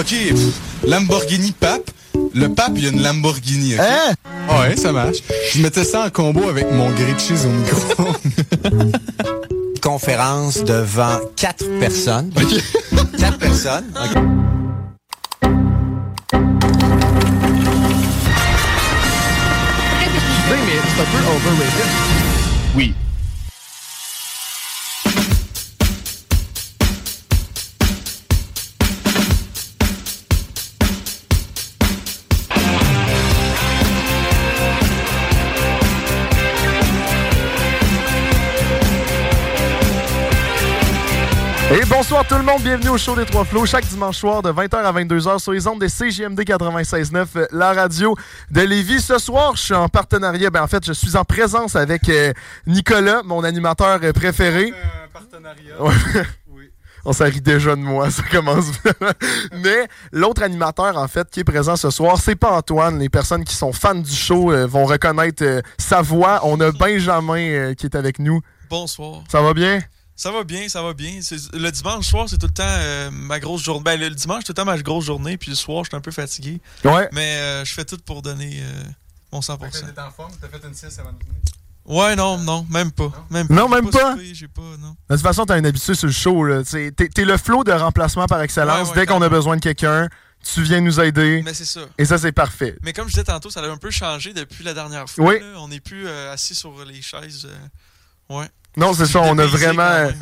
Ok, Lamborghini Pape. Le pape, il y a une Lamborghini. Hein? Ouais, ça marche. Je mettais ça en combo avec mon grilled cheese au micro. conférence devant quatre personnes. Quatre personnes. OK. mais c'est un peu overrated. oui. Et bonsoir tout le monde, bienvenue au show des Trois Flots, chaque dimanche soir de 20h à 22h sur les ondes des CGMD 96.9, euh, la radio de Lévis. Ce soir, je suis en partenariat, ben en fait, je suis en présence avec euh, Nicolas, mon animateur euh, préféré. partenariat. Ouais. On s'en rit déjà de moi, ça commence bien. Mais l'autre animateur, en fait, qui est présent ce soir, c'est pas Antoine. Les personnes qui sont fans du show euh, vont reconnaître euh, sa voix. On a Benjamin euh, qui est avec nous. Bonsoir. Ça va bien? Ça va bien, ça va bien. Le dimanche soir, c'est tout le temps euh, ma grosse journée. Ben, le dimanche, c'est tout le temps ma grosse journée, puis le soir, je suis un peu fatigué. Ouais. Mais euh, je fais tout pour donner euh, mon 100%. en forme, t'as fait une sieste avant de venir. Ouais, non, non, même pas. Même Non, même pas? soupé, J'ai pas, non. De toute façon, t'as un habitué sur le show. T'es t'es le flow de remplacement par excellence. Ouais, ouais, Dès qu'on a besoin de quelqu'un, tu viens nous aider. Mais c'est ça. Et ça, c'est parfait. Mais comme je disais tantôt, ça a un peu changé depuis la dernière fois. Oui. là. On n'est plus euh, assis sur les chaises. euh, Ouais. Non, c'est ça, on a vraiment...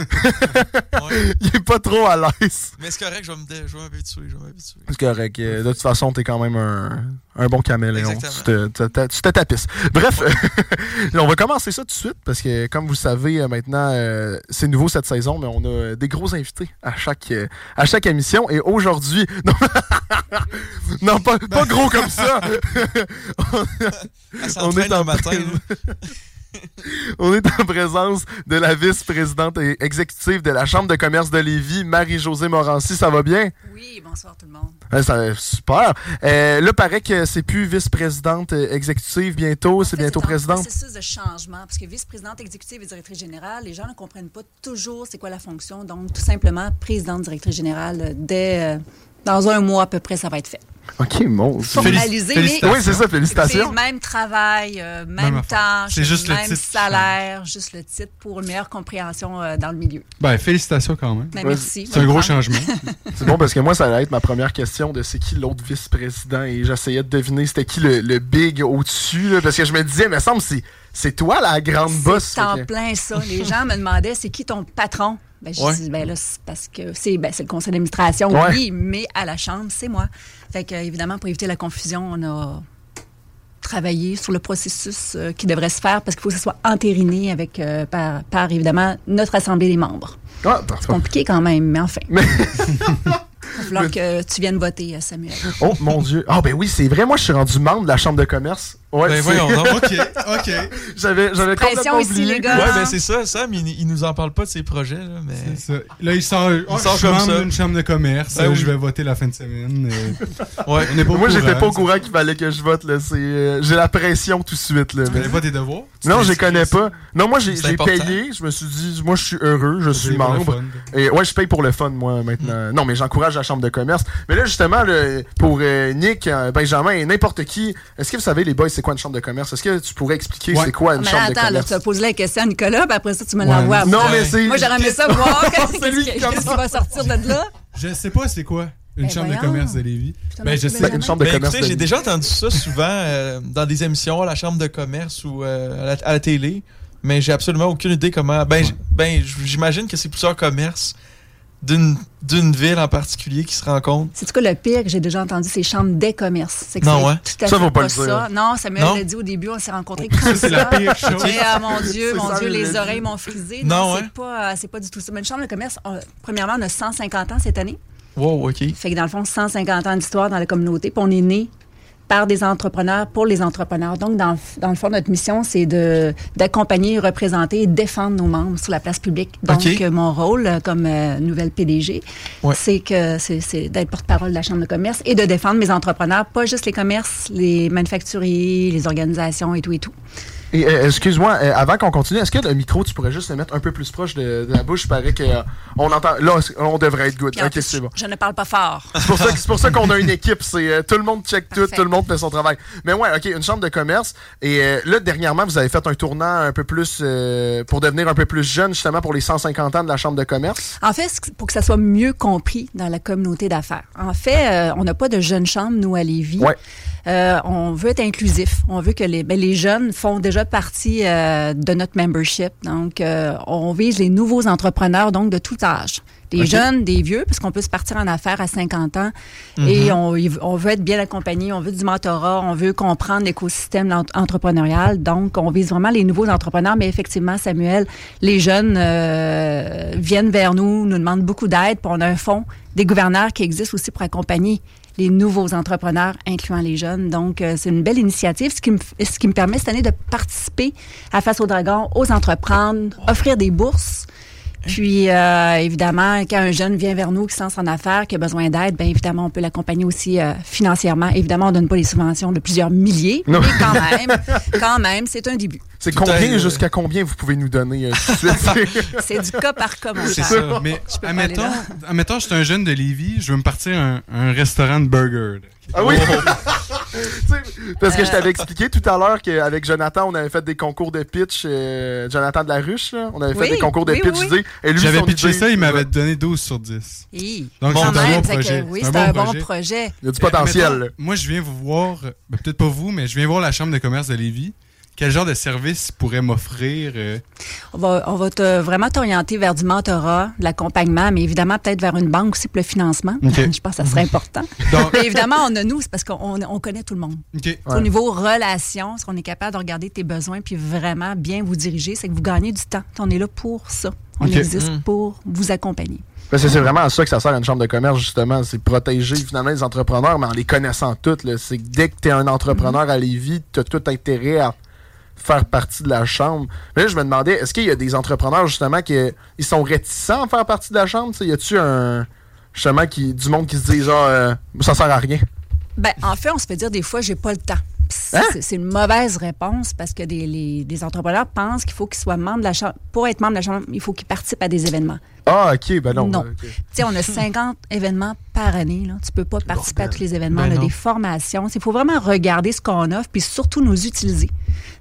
Ouais. Il est pas trop à l'aise. Mais c'est correct, je vais m'habituer. Je vais m'habituer. C'est correct. Euh, De toute façon, t'es quand même un, un bon caméléon. Exactement. Tu te, tu tapisses. Bref, on va commencer ça tout de suite parce que, comme vous le savez, euh, maintenant, euh, c'est nouveau cette saison, mais on a des gros invités à chaque, euh, à chaque émission. Et aujourd'hui, non, non pas, pas gros comme ça. On s'entraîne est en le matin. On est en présence de la vice-présidente et exécutive de la Chambre de commerce de Lévis, Marie-Josée Morancy. Ça va bien? Oui, bonsoir tout le monde. Ouais, ça, super. Euh, là, paraît que c'est plus vice-présidente euh, exécutive bientôt, c'est bientôt en présidente. processus de changement, parce que vice-présidente exécutive et directrice générale, les gens ne comprennent pas toujours c'est quoi la fonction. Donc, tout simplement, présidente, directrice générale, euh, dès, euh, dans un mois à peu près, ça va être fait. Ok, mon. Formalisé, mais Oui, c'est ça, félicitations. même travail, euh, Même le même titre salaire, juste le titre pour une meilleure compréhension euh, dans le milieu. Ben, félicitations quand même. Ben, merci. C'est un gros changement. C'est bon parce que moi, ça allait être ma première question de c'est qui l'autre vice-président et j'essayais de deviner c'était qui le, le big au-dessus, parce que je me disais, mais semble c'est c'est toi la grande boss. C'est en plein ça. Les gens me demandaient c'est qui ton patron? Ben, je Ouais. dis, ben là, c'est parce que c'est ben, c'est le conseil d'administration, Ouais. oui, mais à la Chambre, c'est moi. Fait que, évidemment, pour éviter la confusion, on a travaillé sur le processus euh, qui devrait se faire parce qu'il faut que ce soit entériné avec, euh, par, par, évidemment, notre Assemblée des membres. Ah, parfait. Compliqué quand même, mais enfin. Il va falloir que tu viennes voter, euh, Samuel. Oh mon Dieu. Ah ben oui, c'est vrai, moi je suis rendu membre de la Chambre de commerce. Ouais, Ben c'est- voyons donc. OK, OK. j'avais j'avais Pression complètement ici, oublié. les gars. Ouais, ben c'est ça, Sam, il, il nous en parle pas de ses projets, là, mais. C'est ça. Là, il sort, oh, sort je comme ça. d'une chambre de commerce. Ben euh, oui. Je vais voter la fin de semaine. euh, Ouais. on n'est pas Moi j'étais pas au courant qu'il fallait que je vote là, c'est euh, j'ai la pression tout de suite là. Tu mais- connais pas tes devoirs? Tu Non, je les connais pas. Non, moi j'ai payé, je me suis dit moi je suis heureux, je suis membre. Et ouais, je paye pour le fun, moi, maintenant. Non, mais j'encourage la chambre de commerce. Mais là, justement, pour euh, Nick, Benjamin et n'importe qui, est-ce que vous savez, les boys, c'est quoi une chambre de commerce? Est-ce que tu pourrais expliquer Ouais. c'est quoi une Mais chambre de attends, là, commerce? tu as posé la question à Nicolas, puis après ça, tu me Ouais. l'envoies Non, moi. mais c'est. Moi, j'aurais aimé ça voir qu'est-ce qui va sortir de là. Je sais pas c'est quoi une Ben chambre de commerce de Lévis. Ben, je sais. Une chambre de Ben, commerce. écoutez, de- j'ai déjà entendu ça souvent euh, dans des émissions à la chambre de commerce ou euh, à, la, à la télé, mais j'ai absolument aucune idée comment. Ben, ben j'imagine que c'est plusieurs commerces d'une d'une ville en particulier qui se rencontrent. C'est quoi le pire que j'ai déjà entendu, c'est chambre des commerces. C'est que Non, ouais. tout à Ça, fait faut pas le dire. ça. Non, Samuel Non? l'a dit au début, on s'est rencontrés comme Ça, c'est la pire chose. Et, ah, mon Dieu, mon ça, Dieu, les oreilles m'ont frisé. Non, Non, ouais. c'est pas, euh, c'est pas du tout ça. Mais une chambre de commerce, on- premièrement, on a 150 ans cette année. Wow, OK. Fait que dans le fond, 150 ans d'histoire dans la communauté. Puis on est né par des entrepreneurs pour les entrepreneurs. Donc, dans, le- dans le fond, notre mission, c'est de d'accompagner, représenter et défendre nos membres sur la place publique. Donc, euh, mon rôle euh, comme euh, nouvelle PDG, Ouais. c'est que c'est c'est d'être porte-parole de la Chambre de commerce et de défendre mes entrepreneurs, pas juste les commerces, les manufacturiers, les organisations et tout et tout. Et, euh, excuse-moi, euh, avant qu'on continue, est-ce que le micro, tu pourrais juste le mettre un peu plus proche de, de la bouche? Il paraît qu'on entend. Là, on devrait être good. Puis Ok, c'est bon. Je ne parle pas fort. C'est pour ça, que- qu'on a une équipe. C'est euh, tout le monde check tout, Parfait. tout le monde fait son travail. Mais ouais, ok, une chambre de commerce. Et euh, là, dernièrement, vous avez fait un tournant un peu plus euh, pour devenir un peu plus jeune, justement pour les 150 ans de la chambre de commerce. En fait, pour que ça soit mieux compris dans la communauté d'affaires. En fait, euh, on n'a pas de jeunes chambres, nous, à Lévis. Ouais. Euh, on veut être inclusif. On veut que les, ben, les jeunes font déjà partie euh, de notre membership. Donc, euh, on vise les nouveaux entrepreneurs, donc de tout âge. Des jeunes, des vieux, parce qu'on peut se partir en affaires à 50 ans. Et on, on veut être bien accompagné, on veut du mentorat, on veut comprendre l'écosystème ent- entrepreneurial. Donc, on vise vraiment les nouveaux entrepreneurs. Mais effectivement, Samuel, les jeunes euh, viennent vers nous, nous demandent beaucoup d'aide. Puis on a un fonds des gouverneurs qui existe aussi pour accompagner les nouveaux entrepreneurs, incluant les jeunes. Donc, euh, c'est une belle initiative, ce qui, me, f- ce qui me permet cette année de participer à Face au Dragon, aux entreprendre, offrir des bourses. Puis, euh, évidemment, quand un jeune vient vers nous qui se lance en affaires, qui a besoin d'aide, bien évidemment, on peut l'accompagner aussi euh, financièrement. Évidemment, on donne pas des subventions de plusieurs milliers, Non. mais quand même, quand même, c'est un début. C'est combien jusqu'à combien vous pouvez nous donner euh, tout de suite? C'est du cas par cas, mon C'est ça. Mais admettons, admettons, je suis un jeune de Lévis, je veux me partir un, un restaurant de burger. ah oui! Sais, Parce que je t'avais expliqué tout à l'heure qu'avec Jonathan, on avait fait des concours de pitch. euh, Jonathan de la Ruche, là, on avait fait Oui, des concours de oui, pitch. oui, idées, et lui, J'avais pitché idée- ça, il m'avait donné 12 sur 10. Hi. Donc, Bon, c'est un bon projet. oui, C'est un bon projet. projet. Il y a du potentiel. admettons, moi, je viens vous voir, ben, peut-être pas vous, mais je viens voir la chambre de commerce de Lévis. Quel genre de service pourrait m'offrir euh, On va, on va te, vraiment t'orienter vers du mentorat, de l'accompagnement, mais évidemment peut-être vers une banque aussi pour le financement. Je pense que ça serait important. Donc, mais évidemment, on a nous, c'est parce qu'on on connaît tout le monde. Ouais. Au niveau relations, est-ce qu'on est capable de regarder tes besoins puis vraiment bien vous diriger, c'est que vous gagnez du temps. On est là pour ça. On existe Mm. pour vous accompagner. Parce que c'est vraiment à ça que ça sert une chambre de commerce, justement. C'est protéger finalement les entrepreneurs, mais en les connaissant toutes. C'est que dès que tu es un entrepreneur à Lévis, tu as tout intérêt à faire partie de la chambre. Mais là, je me demandais, est-ce qu'il y a des entrepreneurs, justement, qui ils sont réticents à faire partie de la chambre? Y a-tu un. Justement, qui, du monde qui se dit, genre, euh, ça sert à rien? Ben, en fait, on se fait dire des fois, j'ai pas le temps. Puis c'est- Hein? C'est une mauvaise réponse parce que des, les- des entrepreneurs pensent qu'il faut qu'ils soient membres de la chambre. Pour être membre de la chambre, il faut qu'ils participent à des événements. Ah, ok, ben non. Non. Tu sais, on a 50 événements par année. Là. Tu peux pas participer à tous les événements. Ben on a non. des formations. Il faut vraiment regarder ce qu'on offre puis surtout nous utiliser.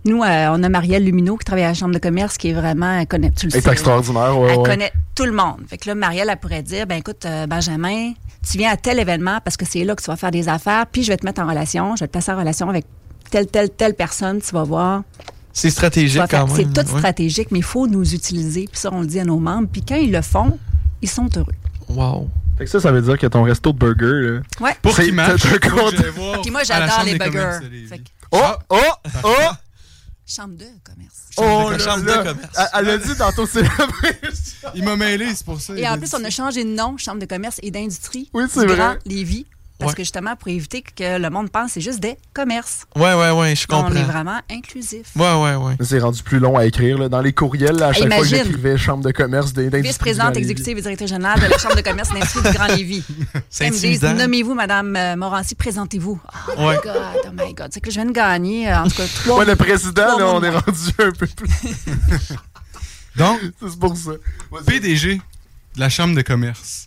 Nous, euh, on a Marielle Lumineau qui travaille à la Chambre de commerce qui est vraiment, elle connaît, tu le Elle est sais, extraordinaire. ouais, elle ouais. connaît tout le monde. Fait que là, Marielle, elle pourrait dire, ben écoute, euh, Benjamin, tu viens à tel événement parce que c'est là que tu vas faire des affaires, puis je vais te mettre en relation, je vais te placer en relation avec telle, telle, telle personne, tu vas voir. C'est stratégique quand C'est même. tout ouais. stratégique, mais il faut nous utiliser. Puis ça, on le dit à nos membres. Puis quand ils le font, ils sont heureux. Wow. Fait que ça, ça veut dire que ton resto de burger, là. Ouais. Pour C'est- qu'il marche, Puis moi, j'adore les burgers. Oh, oh, oh! Chambre de commerce. Oh, La là, chambre de là. commerce. Elle- Elle a dit tantôt célébrer. Il m'a mêlé, c'est pour ça. Et a en plus, on a changé de nom, Chambre de commerce et d'industrie. Oui, c'est vrai. Grand Lévis. Parce Ouais. que justement, pour éviter que le monde pense que c'est juste des commerces. Ouais, ouais, ouais, je On est comprends. vraiment inclusif. Ouais, ouais, ouais. C'est rendu plus long à écrire. Là. Dans les courriels, là, à chaque fois que j'écrivais chambre de commerce des d'industrie Vice-présidente exécutive et directrice générale de la Chambre de commerce d'industrie du Grand Lévis. C'est Ils me disent, nommez-vous, Madame euh, Morancy, présentez-vous. Oh my. God, oh my God. C'est que je viens de gagner, euh, en tout cas, trois. Ouais, le président, là, on est rendu un peu plus. Donc, C'est pour ça. PDG de la chambre de commerce.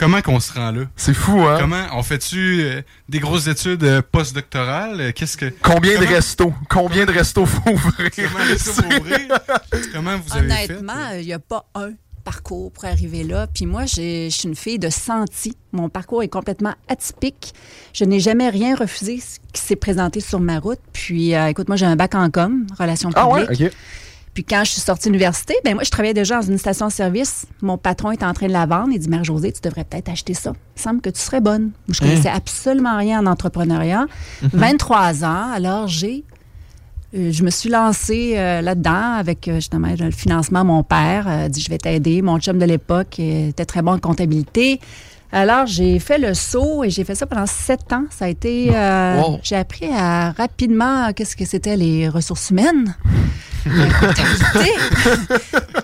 Comment qu'on se rend là? C'est fou, hein? Comment on fait-tu euh, des grosses études euh, postdoctorales? Euh, Qu'est-ce que. Combien de restos? Combien de restos faut ouvrir? Comment, vous ouvrez? Comment vous avez fait? Honnêtement, il n'y a pas un parcours pour arriver là. Puis moi, j'ai- je suis une fille de senti. Mon parcours est complètement atypique. Je n'ai jamais rien refusé ce qui s'est présenté sur ma route. Puis, euh, écoute, moi, j'ai un bac en com, relations Ah publiques. ouais? OK. Puis quand je suis sortie de l'université, ben moi, je travaillais déjà dans une station-service. Mon patron était en train de la vendre. Il dit, Mère-Josée, tu devrais peut-être acheter ça. Il semble que tu serais bonne. Je connaissais absolument rien en entrepreneuriat. 23 ans, alors j'ai... euh, je me suis lancée euh, là-dedans avec euh, justement le financement. Mon père dit, je vais t'aider. Mon chum de l'époque était très bon en comptabilité. Alors, j'ai fait le saut et j'ai fait ça pendant sept ans. Ça a été... euh, Wow. J'ai appris à rapidement euh, qu'est-ce que c'était les ressources humaines. la comptabilité.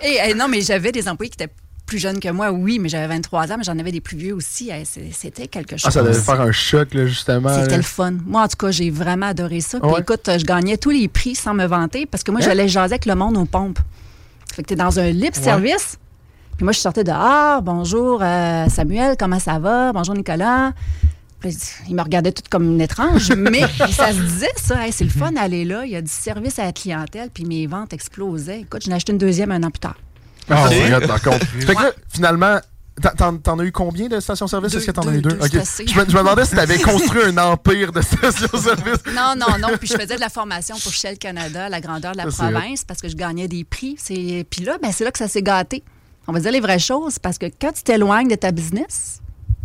et, et non, mais j'avais des employés qui étaient plus jeunes que moi, oui, mais j'avais 23 ans, mais j'en avais des plus vieux aussi. Eh, C'était quelque chose. Ah, ça devait faire un choc, là, justement. C'était là. le fun. Moi, en tout cas, j'ai vraiment adoré ça. Puis Ouais. écoute, je gagnais tous les prix sans me vanter parce que moi, Hein? j'allais jaser avec le monde aux pompes. Fait que t'es dans un libre service. Puis moi, je sortais dehors. Bonjour, euh, Samuel, comment ça va? Bonjour, Nicolas. Puis il me regardait tout comme une étrange, mais ça se disait, ça. Hey, c'est le fun d'aller là. Il y a du service à la clientèle, puis mes ventes explosaient. Écoute, j'en ai acheté une deuxième un an plus tard. Ah, Ok. my God, par contre. fait que là, finalement, t'en- as eu combien de stations-service? Est-ce que t'en as eu deux? Je me, je me demandais si t'avais construit un empire de stations-service. Non, non, non. Puis je faisais de la formation pour Shell Canada, la grandeur de la Ça, province, parce que je gagnais des prix. C'est- Puis là, ben, c'est là que ça s'est gâté. On va dire les vraies choses, parce que quand tu t'éloignes de ta business,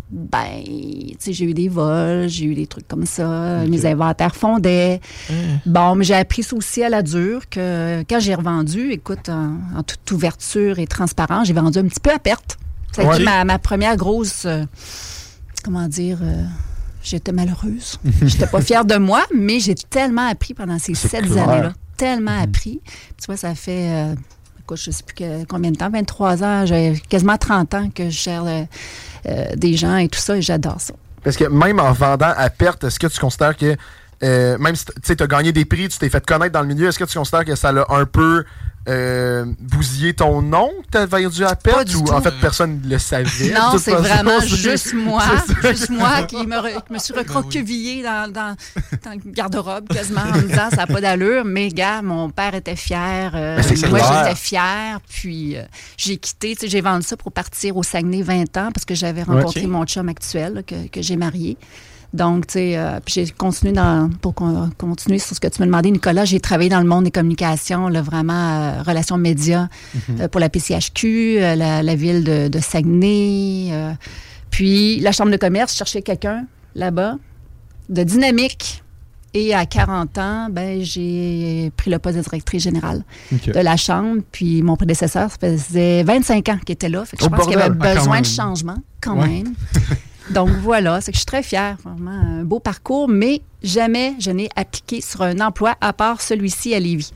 ben, tu sais, j'ai eu des vols, j'ai eu des trucs comme ça, mes inventaires fondaient. Bon, mais j'ai appris ça aussi à la dure que quand j'ai revendu, écoute, en, en toute ouverture et transparence, j'ai vendu un petit peu à perte. Ça a été ma, ma première grosse, euh, comment dire, euh, j'étais malheureuse. J'étais pas fière de moi, mais j'ai tellement appris pendant ces sept années-là. Tellement appris. Puis tu vois, ça fait, euh, je sais plus combien de temps, 23 ans, j'ai quasiment 30 ans que je gère euh, des gens et tout ça, et j'adore ça. Parce que même en vendant à perte, est-ce que tu considères que, euh, même si tu as gagné des prix, tu t'es fait connaître dans le milieu, est-ce que tu considères que ça l'a un peu euh, bousillé ton nom que t'as vendu à perte? Ou tout. en fait, personne ne le savait? Non, c'est façon? vraiment C'est- juste moi. Juste moi qui me, re- me suis recroquevillée dans, dans, dans le garde-robe quasiment en me disant ça n'a pas d'allure. Mais gars, mon père était fier. euh, c'est moi, j'étais fière. Puis euh, j'ai quitté. J'ai vendu ça pour partir au Saguenay 20 ans parce que j'avais rencontré mon chum actuel là, que, que j'ai marié. Donc, tu sais, euh, puis j'ai continué dans, pour con- continuer sur ce que tu me demandais, Nicolas, j'ai travaillé dans le monde des communications, là, vraiment euh, relations médias euh, pour la PCHQ, la, la ville de, de Saguenay. puis la chambre de commerce, cherchait quelqu'un là-bas de dynamique. Et à 40 ans, ben, j'ai pris le poste de directrice générale de la chambre. Puis mon prédécesseur, ça faisait 25 ans qu'il était là. Fait que je Oh, pense qu'il y avait! Ah, besoin de changement quand Ouais. même. Donc voilà, c'est que je suis très fière, vraiment un beau parcours, mais jamais je n'ai appliqué sur un emploi à part celui-ci à Lévis.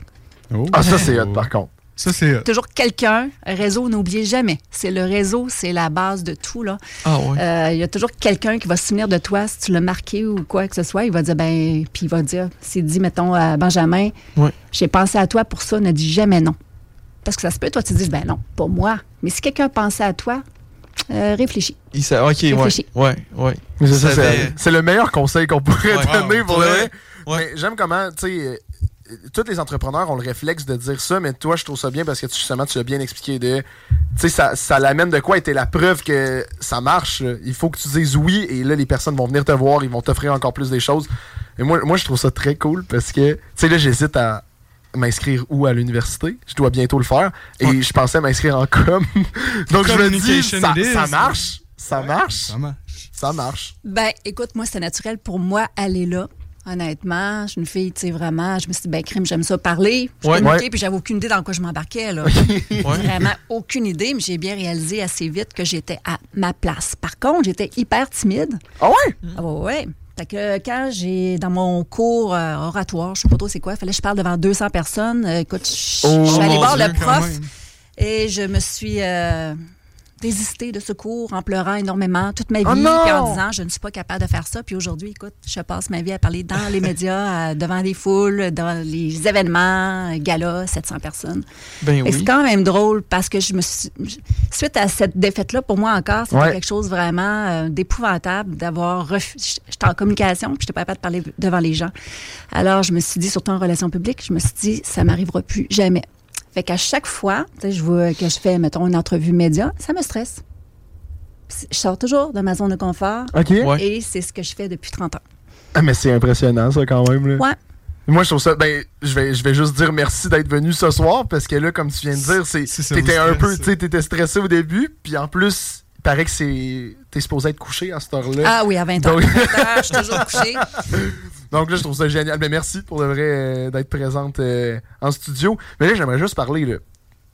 Oh. Ah, ça, c'est hot, par contre. Ça, c'est hot. Toujours quelqu'un, réseau, n'oubliez jamais. C'est le réseau, c'est la base de tout. là. Ah ouais. Euh, Il y a toujours quelqu'un qui va se souvenir de toi si tu l'as marqué ou quoi que ce soit. Il va dire, ben, puis il va dire, s'il dit, mettons, à Benjamin, j'ai pensé à toi pour ça, ne dis jamais non. Parce que ça se peut, toi, tu dis, ben non, pas moi. Mais si quelqu'un pensait à toi, euh, réfléchis. Il ok, ouais. Réfléchis. Ouais, ouais. Mais c'est ça, Ça c'est- avait- c'est le meilleur conseil qu'on pourrait Ouais. donner pour Ouais. vrai. Ouais. Mais J'aime comment, tu sais, euh, tous les entrepreneurs ont le réflexe de dire ça, mais toi, je trouve ça bien parce que justement, tu as bien expliqué de. Tu sais, ça, ça l'amène de quoi était la preuve que ça marche. là. Il faut que tu dises oui et là, les personnes vont venir te voir, ils vont t'offrir encore plus des choses. Et moi, moi, je trouve ça très cool parce que, tu sais, là, j'hésite à m'inscrire où à l'université. Je dois bientôt le faire. Et je pensais m'inscrire en com. Donc, je me dis, ça, ça marche. Ça marche. Ça marche. Ça marche. Ben, écoute, moi, c'était naturel pour moi aller là. Honnêtement, je suis une fille, tu sais, vraiment. Je me suis dit, ben, crime, j'aime ça parler. Je Ouais. communiquais, Ouais. puis j'avais aucune idée dans quoi je m'embarquais, là. Ouais. Vraiment aucune idée, mais j'ai bien réalisé assez vite que j'étais à ma place. Par contre, j'étais hyper timide. Ah ouais? Ah ouais, ouais. Fait que quand j'ai, dans mon cours euh, oratoire, je sais pas trop c'est quoi, fallait que je parle devant 200 personnes. Euh, écoute, je Oh, suis allée voir le prof et je me suis... euh, désisté de secours en pleurant énormément toute ma vie, Oh puis en disant je ne suis pas capable de faire ça. Puis aujourd'hui, écoute, je passe ma vie à parler dans les médias, à- devant des foules, dans les événements, galas, 700 personnes. Ben Et C'est quand même drôle parce que je me suis. Suite à cette défaite-là, pour moi encore, c'était Ouais. quelque chose vraiment euh, d'épouvantable d'avoir refusé. J'étais en communication, puis j'étais pas capable de parler devant les gens. Alors, je me suis dit, surtout en relations publiques, je me suis dit, ça m'arrivera plus jamais. Fait qu'à chaque fois, tu sais, je vois que je fais, mettons, une entrevue média, ça me stresse. Je sors toujours de ma zone de confort. OK. Ouais. Et c'est ce que je fais depuis 30 ans. Ah, mais c'est impressionnant, ça, quand même. Là. Ouais. Moi, je trouve ça. Ben, je vais, je vais juste dire merci d'être venu ce soir parce que là, comme tu viens de dire, c'est, Si t'étais un peu, tu sais, t'étais stressé au début, puis en plus, il paraît que c'est, t'es supposé être couché à cette heure-là. Ah oui, à 20 ans. Donc- 20 ans, je suis toujours couchée. Donc là, je trouve ça génial. Mais merci pour de vrai euh, d'être présente euh, en studio. Mais là, j'aimerais juste parler. Là,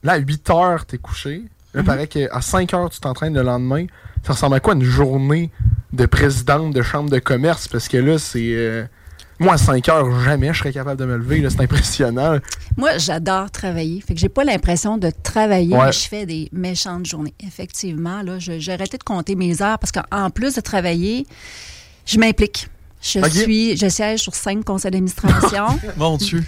là à 8 heures, t'es couché. Là, il Mhm. paraît qu'à 5 heures, tu t'entraînes le lendemain. Ça ressemble à quoi une journée de présidente de chambre de commerce? Parce que là, c'est. euh, moi, à 5 heures, jamais je serais capable de me lever. C'est impressionnant. Moi, j'adore travailler. Fait que j'ai pas l'impression de travailler, Ouais. mais je fais des méchantes journées. Effectivement, là, j'ai arrêté de compter mes heures parce qu'en plus de travailler, je m'implique. Je suis, je siège sur cinq conseils d'administration. Mon Dieu.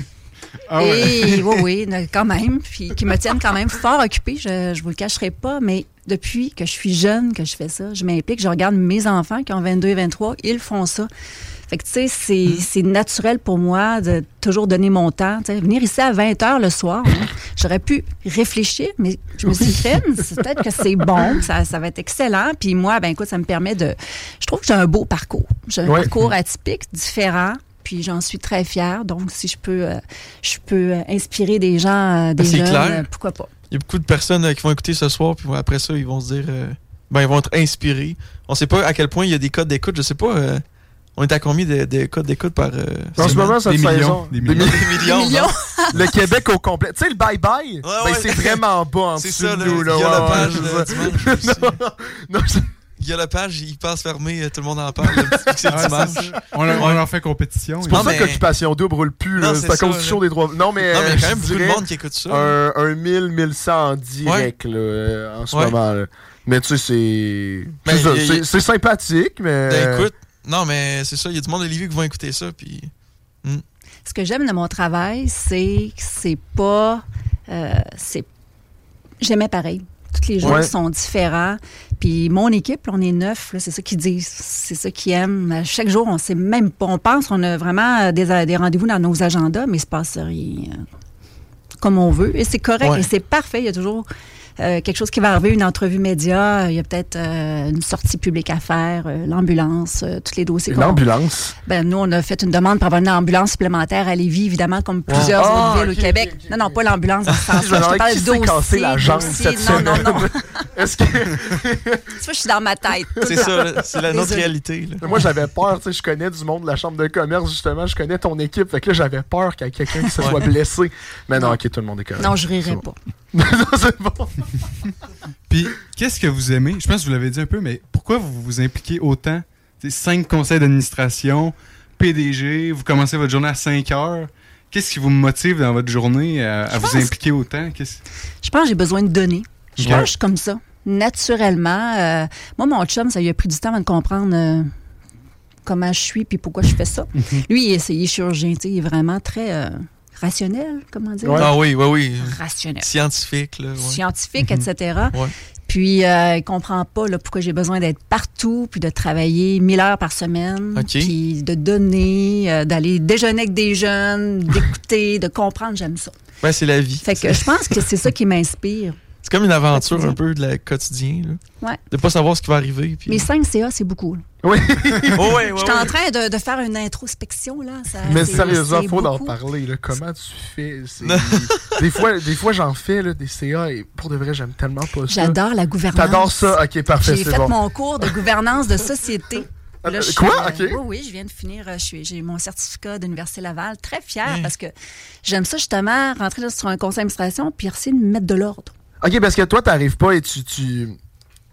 Ah ouais. Et oui, oui, ne- quand même, puis qui me tiennent quand même fort occupée, je, je vous le cacherai pas, mais depuis que je suis jeune, que je fais ça, je m'implique, je regarde mes enfants qui ont 22 et 23, ils font ça. Fait que, tu sais, c'est c'est naturel pour moi de toujours donner mon temps. Venir ici à 20 heures le soir, hein, j'aurais pu réfléchir, mais je me suis dit, peut-être que c'est bon, ça, ça va être excellent. Puis moi, ben écoute, ça me permet de... Je trouve que j'ai un beau parcours. J'ai un Ouais. parcours atypique, différent, puis j'en suis très fière. Donc, si je peux, euh, je peux euh, inspirer des gens, euh, des jeunes, clair. euh, pourquoi pas. Il y a beaucoup de personnes qui vont écouter ce soir, puis après ça, ils vont se dire. ben, ils vont être inspirés. On sait pas à quel point il y a des codes d'écoute. Je sais pas. On est à combien de, de codes d'écoute par. euh, En ce moment, cette Des millions, saison. des des millions. mi- Des millions. Millions. non? le Québec au complet. Tu sais, le bye-bye, ben, ouais. c'est vraiment bas en C'est dessous ça, de là. nous. Il Là, y a la page le dimanche. Non, Il y a la page, il passe fermé, euh, tout le monde en parle. c'est dimanche. on, leur- on leur fait compétition. C'est pour Non, ça mais- qu'Occupation Double roule plus. C'est à cause ça, du show des droits. Non, mais, Non, mais il y a quand même beaucoup de monde qui écoute ça. un, un 1000, 1100 en direct là, euh, en ce moment. là. Mais tu sais, c'est- C'est sympathique, mais. Ben, écoute, non, mais c'est ça, il y a du monde de Lévis qui vont écouter ça, puis. Ce que j'aime de mon travail, c'est que c'est pas. euh, c'est J'aimais pareil. Tous les jours Ouais. sont différents. Puis mon équipe, on est neuf, là, c'est ça qu'ils disent, c'est ça qu'ils aiment. À Chaque jour, on sait même pas. On pense qu'on a vraiment des, des rendez-vous dans nos agendas, mais il se passe rien euh, comme on veut. Et c'est correct Ouais. et c'est parfait. Il y a toujours euh, quelque chose qui va arriver, une entrevue média, il y a peut-être euh, une sortie publique à faire, euh, l'ambulance, euh, tous les dossiers. Une qu'on- ambulance. ben, nous, on a fait une demande pour avoir une ambulance supplémentaire à Lévis, évidemment, comme plusieurs Ah, autres villes au Québec. non, non, pas l'ambulance. Je te parle dossier, la jambe dossier. cette Non, non. Est-ce que. Tu vois, je suis dans ma tête. C'est ça, c'est la notre réalité. là. Moi, j'avais peur, tu sais, je connais du monde de la chambre de commerce, justement, je connais ton équipe, fait que là, j'avais peur qu'il y ait quelqu'un qui se soit blessé. Mais non, ok, tout le monde est correct. Non, je bon. pas. C'est bon. Puis, qu'est-ce que vous aimez? Je pense que vous l'avez dit un peu, mais pourquoi vous vous impliquez autant? T'sais, cinq conseils d'administration, PDG, vous commencez votre journée à 5 heures. Qu'est-ce qui vous motive dans votre journée à, vous impliquer autant? Je pense que j'ai besoin de donner. Je pense que je suis comme ça, naturellement. Euh, moi, mon chum, ça lui a pris du temps avant de comprendre euh, comment je suis puis pourquoi je fais ça. Lui, il est, il est chirurgien, il est vraiment très euh, rationnel, comment dire? Ouais. Ah oui, oui, oui. Rationnel. Scientifique, là. ouais. scientifique, Mhm. etc. Ouais. Puis, euh, il comprend pas là, pourquoi j'ai besoin d'être partout, puis de travailler 1000 heures par semaine, puis de donner, euh, d'aller déjeuner avec des jeunes, d'écouter, de comprendre, j'aime ça. Ouais, c'est la vie. Fait que je pense que c'est ça qui m'inspire. C'est comme une aventure Quotidien. un peu de la quotidien. Là. Ouais. De pas savoir ce qui va arriver. Puis... Mes 5 CA, c'est beaucoup. là. Oui, Oh, J'étais en train de, de faire une introspection, là. Ça, mais sérieusement, c'est faut en beaucoup. parler, là. Comment tu fais? Des fois, des fois j'en fais, là, des CA, et pour de vrai, j'aime tellement pas ça. J'adore la gouvernance. T'adores ça? Ok, parfait, J'ai fait bon. mon cours de gouvernance de société. Euh, Là, je suis, Quoi? euh, Ok. Oui, oui, je viens de finir. euh, J'ai mon certificat d'Université Laval. Très fière Mm. parce que j'aime ça justement, rentrer là, sur un conseil d'administration puis essayer de mettre de l'ordre. Ok, parce que toi, t'arrives pas et tu. tu...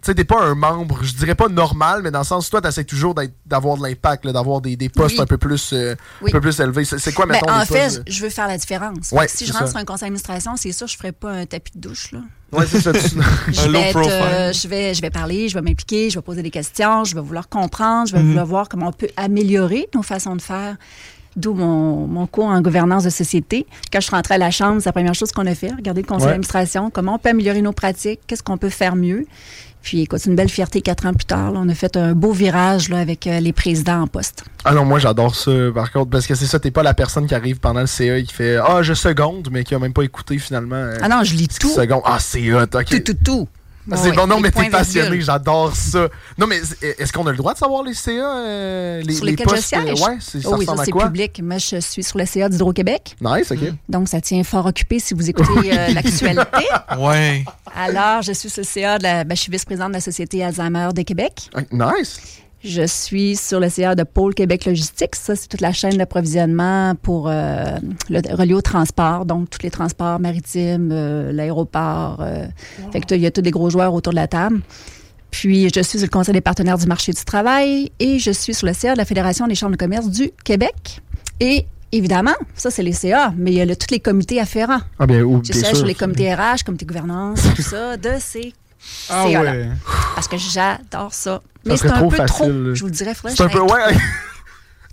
sais, t'es pas un membre, je dirais pas normal, mais dans le sens, toi, t'essaies toujours d'être- d'avoir de l'impact, là, d'avoir des, des postes Oui. un peu plus, euh, Oui. un peu plus élevés. C'est quoi, Ben, mettons, en les fait, postes, je veux faire la différence. Ouais, si je rentre ça. sur un conseil d'administration, c'est sûr, je ne ferai pas un tapis de douche. Là. Ouais, c'est ça. tu- Je Un low vais, être, profile. euh, je, vais, je vais parler, je vais m'impliquer, je vais poser des questions, je vais vouloir comprendre, je vais Mhm. vouloir voir comment on peut améliorer nos façons de faire. D'où mon, mon cours en gouvernance de société. Quand je suis rentrée à la Chambre, c'est la première chose qu'on a fait, regarder le conseil Ouais. d'administration, comment on peut améliorer nos pratiques, qu'est-ce qu'on peut faire mieux. Puis, écoute, c'est une belle fierté quatre ans plus tard. là. on a fait un beau virage là, avec euh, les présidents en poste. Ah non, moi, j'adore ça, par contre, parce que c'est ça, t'es pas la personne qui arrive pendant le CA et qui fait Ah, je seconde, mais qui a même pas écouté finalement. euh, Ah non, je lis ce tout. seconde. Ah, c'est hot, ok. Tout, tout, tout. Ah, c'est bon, non, mais t'es passionné, j'adore ça. Non, mais est-ce qu'on a le droit de savoir les CA euh, les, Sur les lesquels je postes, euh, siège? Ouais, c'est- ça Oh oui, ça ressemble à c'est quoi? public. Moi, je suis sur le CA d'Hydro-Québec. Nice, ok. Donc, ça tient fort occupé si vous écoutez euh, l'actualité. Ouais. Alors, je suis sur le CA de la. ben, je suis vice-présidente de la Société Alzheimer de Québec. Ok, Nice. Je suis sur le CA de Pôle Québec Logistique. Ça, c'est toute la chaîne d'approvisionnement pour euh, le relié au transport. Donc, tous les transports maritimes, euh, l'aéroport. euh, Fait que il y a tous les gros joueurs autour de la table. Puis, je suis sur le Conseil des partenaires du marché du travail et je suis sur le CA de la Fédération des chambres de commerce du Québec. Et évidemment, ça, c'est les CA, mais il y a le- tous les comités afférents. Ah, bien, ou, Je bien sûr. sur les comités RH, comités gouvernance, tout ça, de ces Ah CA-là. ouais. Parce que j'adore ça. Mais c'est un trop peu facile. trop. Je vous le dirais, faudrait C'est un que je peu, sois ouais.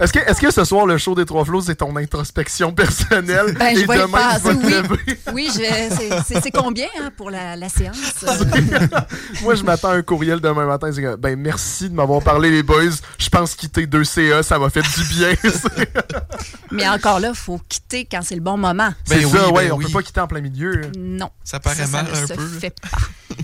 Est-ce que, est que ce soir, le show des Trois Flots, c'est ton introspection personnelle? Ben, je et vais demain, passer, oui. je c'est- combien hein, pour la, la séance? Euh, Moi, je m'attends à un courriel demain matin. Ben, merci de m'avoir parlé, les boys. Je pense quitter 2 CA, ça m'a fait du bien. mais encore là, il faut quitter quand c'est le bon moment. c'est Ben ça, oui, ouais. ben on oui. peut pas quitter en plein milieu. Non. Ça paraît ça, ça mal ne un se peu. là. fait pas.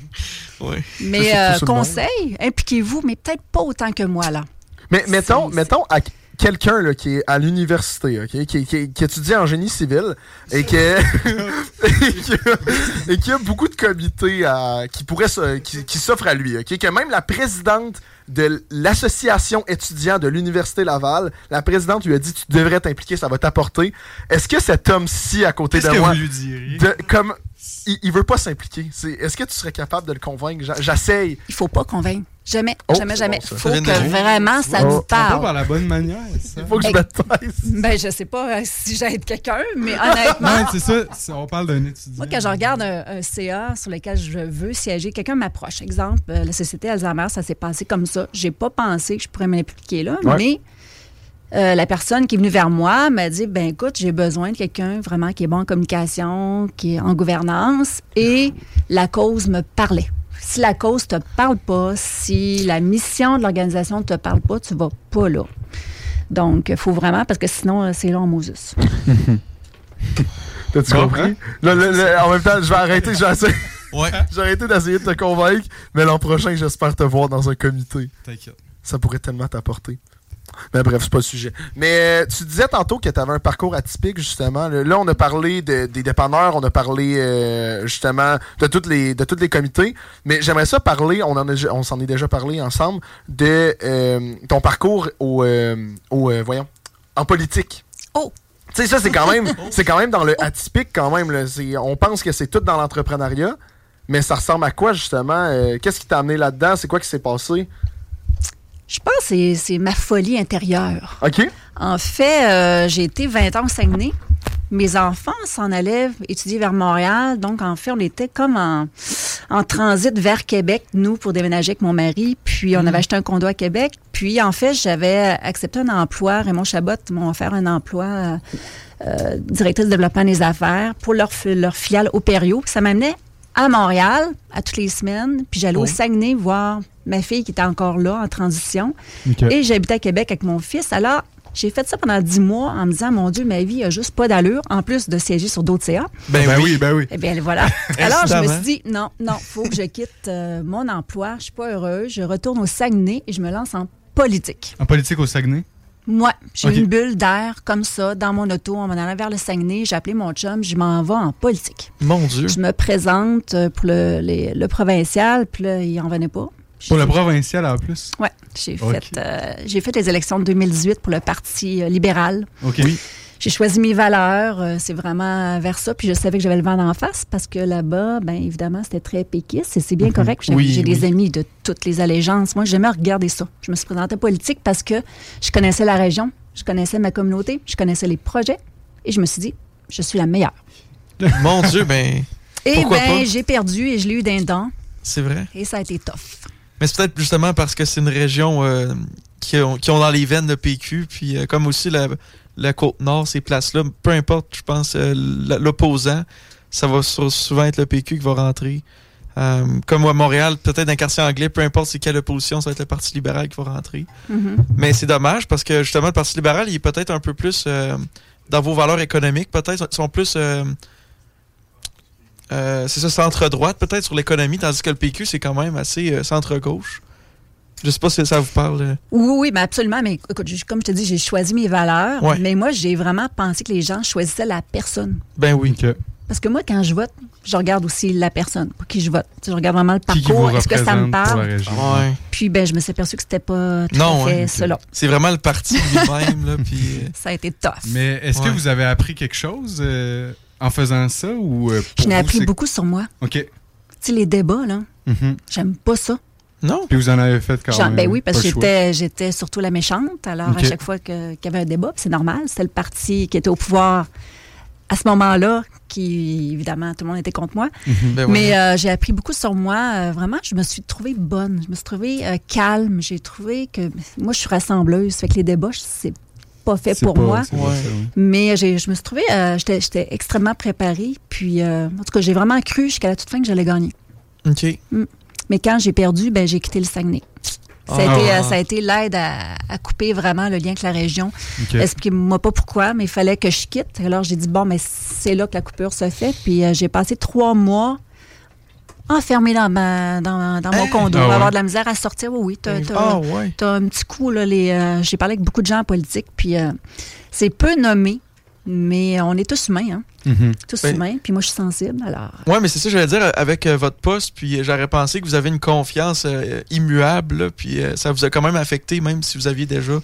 Ouais. Mais euh, conseil, impliquez-vous, mais peut-être pas autant que moi, là. Mais mettons, mettons à quelqu'un là, qui est à l'université, ok, qui, qui- qui étudie en génie civil et qui, et qui a, et qui a beaucoup de comités à- qui pourraient se- qui, qui s'offrent à lui, ok, que même la présidente de l'association étudiant de l'université Laval, la présidente lui a dit tu devrais t'impliquer, ça va t'apporter. Est-ce que cet homme-ci à côté de que moi vous lui de- comme il, il veut pas s'impliquer, c'est est-ce que tu serais capable de le convaincre? J'essaye. Il faut pas convaincre. Jamais, Oh, jamais, jamais. bon, faut que vraiment ça Oh. nous Pas parle. par la bonne manière, ça. Il faut que je taise. Ben, je sais pas euh, si j'aide quelqu'un, mais honnêtement, Non, c'est ça. On parle d'un étudiant. Moi, quand je regarde un, un CA sur lequel je veux siéger, quelqu'un m'approche. Exemple, euh, la Société Alzheimer, ça s'est passé comme ça. J'ai pas pensé que je pourrais m'impliquer là, Ouais. mais euh, la personne qui est venue vers moi m'a dit ben écoute, j'ai besoin de quelqu'un vraiment qui est bon en communication, qui est en gouvernance, et la cause me parlait. Si la cause te parle pas, si la mission de l'organisation te parle pas, tu vas pas là. Donc, il faut vraiment, parce que sinon, euh, c'est long en Moses. T'as-tu Bon, compris? hein? En même temps, je vais arrêter, je vais essayer- Ouais. je vais arrêter d'essayer de te convaincre, mais l'an prochain, j'espère te voir dans un comité. T'inquiète. Ça pourrait tellement t'apporter. Mais bref, c'est pas le sujet. Mais euh, tu disais tantôt que tu avais un parcours atypique, justement. Là, on a parlé de- des dépanneurs, on a parlé euh, justement de toutes les de tous les comités. Mais j'aimerais ça parler, on en a, on s'en est déjà parlé ensemble, de euh, ton parcours au, euh, au voyons, en politique. Oh! Tu sais, ça, c'est quand même c'est quand même dans le atypique quand même. Là. On pense que c'est tout dans l'entrepreneuriat. Mais ça ressemble à quoi, justement? Euh, Qu'est-ce qui t'a amené là-dedans? C'est quoi qui s'est passé? Je pense que c'est- ma folie intérieure. OK? En fait, euh, j'ai été 20 ans au Saguenay. Mes enfants s'en allaient étudier vers Montréal. Donc, en fait, on était comme en, en transit vers Québec, nous, pour déménager avec mon mari. Puis, on avait acheté un condo à Québec. Puis, en fait, j'avais accepté un emploi. Raymond Chabot m'a offert un emploi euh, euh, directrice de développement des affaires pour leur, leur filiale Opério. Ça m'amenait à Montréal à toutes les semaines. Puis, j'allais au. Saguenay voir ma fille qui était encore là, en transition. Et j'habitais à Québec avec mon fils. Alors, j'ai fait ça pendant dix mois en me disant, mon Dieu, ma vie a juste pas d'allure, en plus de siéger sur d'autres CA. Ben, Ben oui. oui, ben oui. Eh bien, voilà. Alors, je me suis dit, non, non, faut que je quitte euh, mon emploi. Je suis pas heureuse. Je retourne au Saguenay et je me lance en politique. En politique au Saguenay? Moi, j'ai une bulle d'air comme ça dans mon auto en m'en allant vers le Saguenay. J'ai appelé mon chum, je m'en vais en politique. Mon Dieu. Je me présente euh, pour le, les- le provincial, puis là, il en venait pas. Pour le provincial en plus? Ouais, j'ai fait, euh, fait les élections de 2018 pour le Parti euh, libéral. OK. J'ai choisi mes valeurs. euh, c'est vraiment vers ça. Puis je savais que j'avais le vent d'en face parce que là-bas, ben évidemment, c'était très péquiste et c'est bien correct. J'ai Oui, des amis de toutes les allégeances. Moi, j'aimais regarder ça. Je me suis présentée politique parce que je connaissais la région, je connaissais ma communauté, je connaissais les projets et je me suis dit, je suis la meilleure. Mon Dieu, ben, Et ben, j'ai perdu et je l'ai eu d'un dent c'est vrai. et ça a été tough. Mais c'est peut-être justement parce que c'est une région euh, qui, ont, qui ont dans les veines le PQ, puis euh, comme aussi la, la Côte-Nord, ces places-là, peu importe, je pense, euh, l'opposant, ça va sou- souvent être le PQ qui va rentrer. Euh, comme à Montréal, peut-être dans le quartier anglais, peu importe c'est quelle opposition, ça va être le Parti libéral qui va rentrer. Mhm. Mais c'est dommage parce que justement, le Parti libéral, il est peut-être un peu plus dans vos valeurs économiques, peut-être, ils sont plus. c'est ça, centre-droite, peut-être sur l'économie, tandis que le PQ, c'est quand même assez centre-gauche. Je sais pas si ça vous parle. euh. Oui, oui, mais absolument. Mais écoute, comme je te dis, j'ai choisi mes valeurs. Ouais. Mais moi, j'ai vraiment pensé que les gens choisissaient la personne. Ben oui. Parce que moi, quand je vote, je regarde aussi la personne pour qui je vote. Tu sais, je regarde vraiment le parcours. Est-ce que ça me parle? Ouais. Puis, ben, je me suis aperçu que c'était pas tout Non, à fait hein, cela. C'est vraiment le parti lui-même, là, puis... euh, Ça a été tough. Mais est-ce que vous avez appris quelque chose euh, en faisant ça ou euh, Je n'ai appris beaucoup sur moi. Ok. Tu sais, les débats, là, Mhm. j'aime pas ça. Non? Puis vous en avez fait quand Genre, même. ben oui, parce que j'étais, j'étais surtout la méchante. Alors, à chaque fois que- qu'il y avait un débat, c'est normal, c'était le parti qui était au pouvoir à ce moment-là, qui, évidemment, tout le monde était contre moi. Mhm. Ben ouais. Mais euh, j'ai appris beaucoup sur moi. Euh, vraiment, je me suis trouvée bonne. Je me suis trouvée euh, calme. J'ai trouvé que moi, je suis rassembleuse. Fait que les débats, c'est pas fait pour pas- moi. Ouais. Mais je me suis trouvée, euh, j'étais j'étais extrêmement préparée. Puis, euh, en tout cas, j'ai vraiment cru jusqu'à la toute fin que j'allais gagner. OK. Mais quand j'ai perdu, ben, j'ai quitté le Saguenay. Ça a, Ah. été, euh, ça a été l'aide à, à couper vraiment le lien avec la région. Ok. Expliquez-moi pas pourquoi, mais il fallait que je quitte. Alors, j'ai dit, bon, mais c'est là que la coupure se fait. Puis, euh, j'ai passé trois mois enfermée dans, ma, dans, dans mon Hein? condo. Ah ouais. Avoir de la misère à sortir. Oui, oui. T'as, t'as- Ah ouais? t'as un petit coup, là. Les, euh, j'ai parlé avec beaucoup de gens en politique. Puis, euh, c'est peu nommé, mais on est tous humains, hein. Mhm. Tous Ben- humains. Puis, moi, je suis sensible. Alors, Ouais, mais c'est ça que j'allais dire avec euh, votre poste, puis euh, j'aurais pensé que vous avez une confiance euh, immuable, là, puis euh, ça vous a quand même affecté, même si vous aviez déjà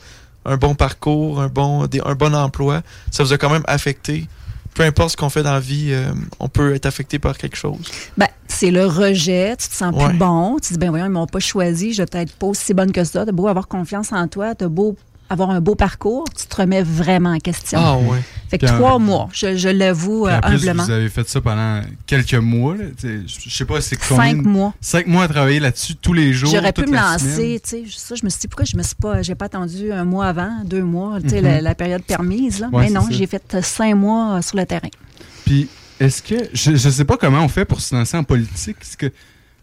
un bon parcours, un bon, des- un bon emploi, ça vous a quand même affecté. Peu importe ce qu'on fait dans la vie, euh, on peut être affecté par quelque chose. Ben, c'est le rejet, tu te sens Ouais. plus bon, tu te dis, ben voyons, ils m'ont pas choisi, je vais peut-être pas aussi bonne que ça, t'as beau avoir confiance en toi, t'as beau avoir un beau parcours, tu te remets vraiment en question. Ah ouais. fait que Puis trois mois, je, je l'avoue euh, en plus, humblement. vous avez fait ça pendant quelques mois. là. Je sais pas, c'est combien. Cinq mois. Cinq mois à travailler là-dessus tous les jours. J'aurais pu me la lancer, semaine. tu sais, ça, je me suis dit, pourquoi je me suis pas, j'ai pas attendu un mois avant, deux mois, Mhm. la, la période permise, là. Ouais, mais non, j'ai fait euh, cinq mois euh, sur le terrain. Puis, est-ce que. Je, je sais pas comment on fait pour se lancer en politique. Est-ce que.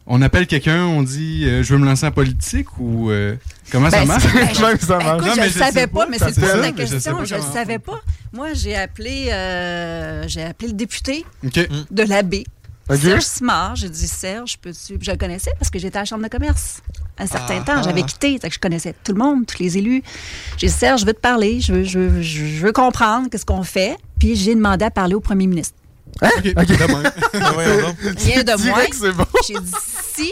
On appelle quelqu'un, on dit euh, je veux me lancer en politique ou euh, comment ça Ben, marche? ben, je- Même ça marche. écoute, Non, je mais ne savais pas, pas, mais c'est la sais question. pas Je ne savais pas. Moi, j'ai appelé, euh, j'ai appelé le député de la baie. Ok. Serge Simard, j'ai dit Serge, peux-tu. Je le connaissais parce que j'étais à la Chambre de commerce un certain Ah, temps. ah. J'avais quitté, que je connaissais tout le monde, tous les élus. J'ai dit Serge, je veux te parler, je veux, je veux, je veux comprendre qu'est-ce qu'on fait. Puis j'ai demandé à parler au premier ministre. Ok. Demain. Ben. Rien de moins. Direct, c'est bon. J'ai dit si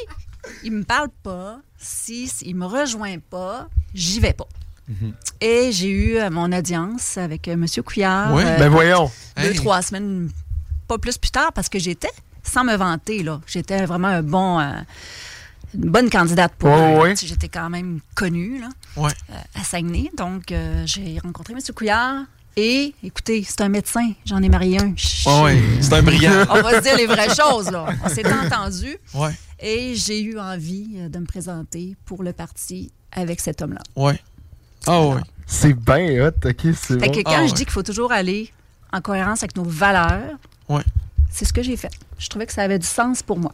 il me parle pas, si, s'il me rejoint pas, j'y vais pas. Et j'ai eu euh, mon audience avec euh, M. Couillard. Ouais. euh, Ben voyons. deux, Hey. trois semaines, pas plus plus tard, parce que j'étais, sans me vanter, là, j'étais vraiment un bon, euh, une bonne candidate pour. Tu sais, J'étais quand même connue là, Ouais. euh, à Saguenay. Donc, euh, j'ai rencontré M. Couillard. Et, écoutez, c'est un médecin. J'en ai marié un. Ah ouais. C'est un brillant. On va se dire les vraies choses, là. On s'est entendu. Ouais. Et j'ai eu envie euh, de me présenter pour le parti avec cet homme-là. Ouais. Ah ouais. C'est bien hot, ok, c'est Fait bon. que quand Ah, je ouais. dis qu'il faut toujours aller en cohérence avec nos valeurs, Ouais. c'est ce que j'ai fait. Je trouvais que ça avait du sens pour moi.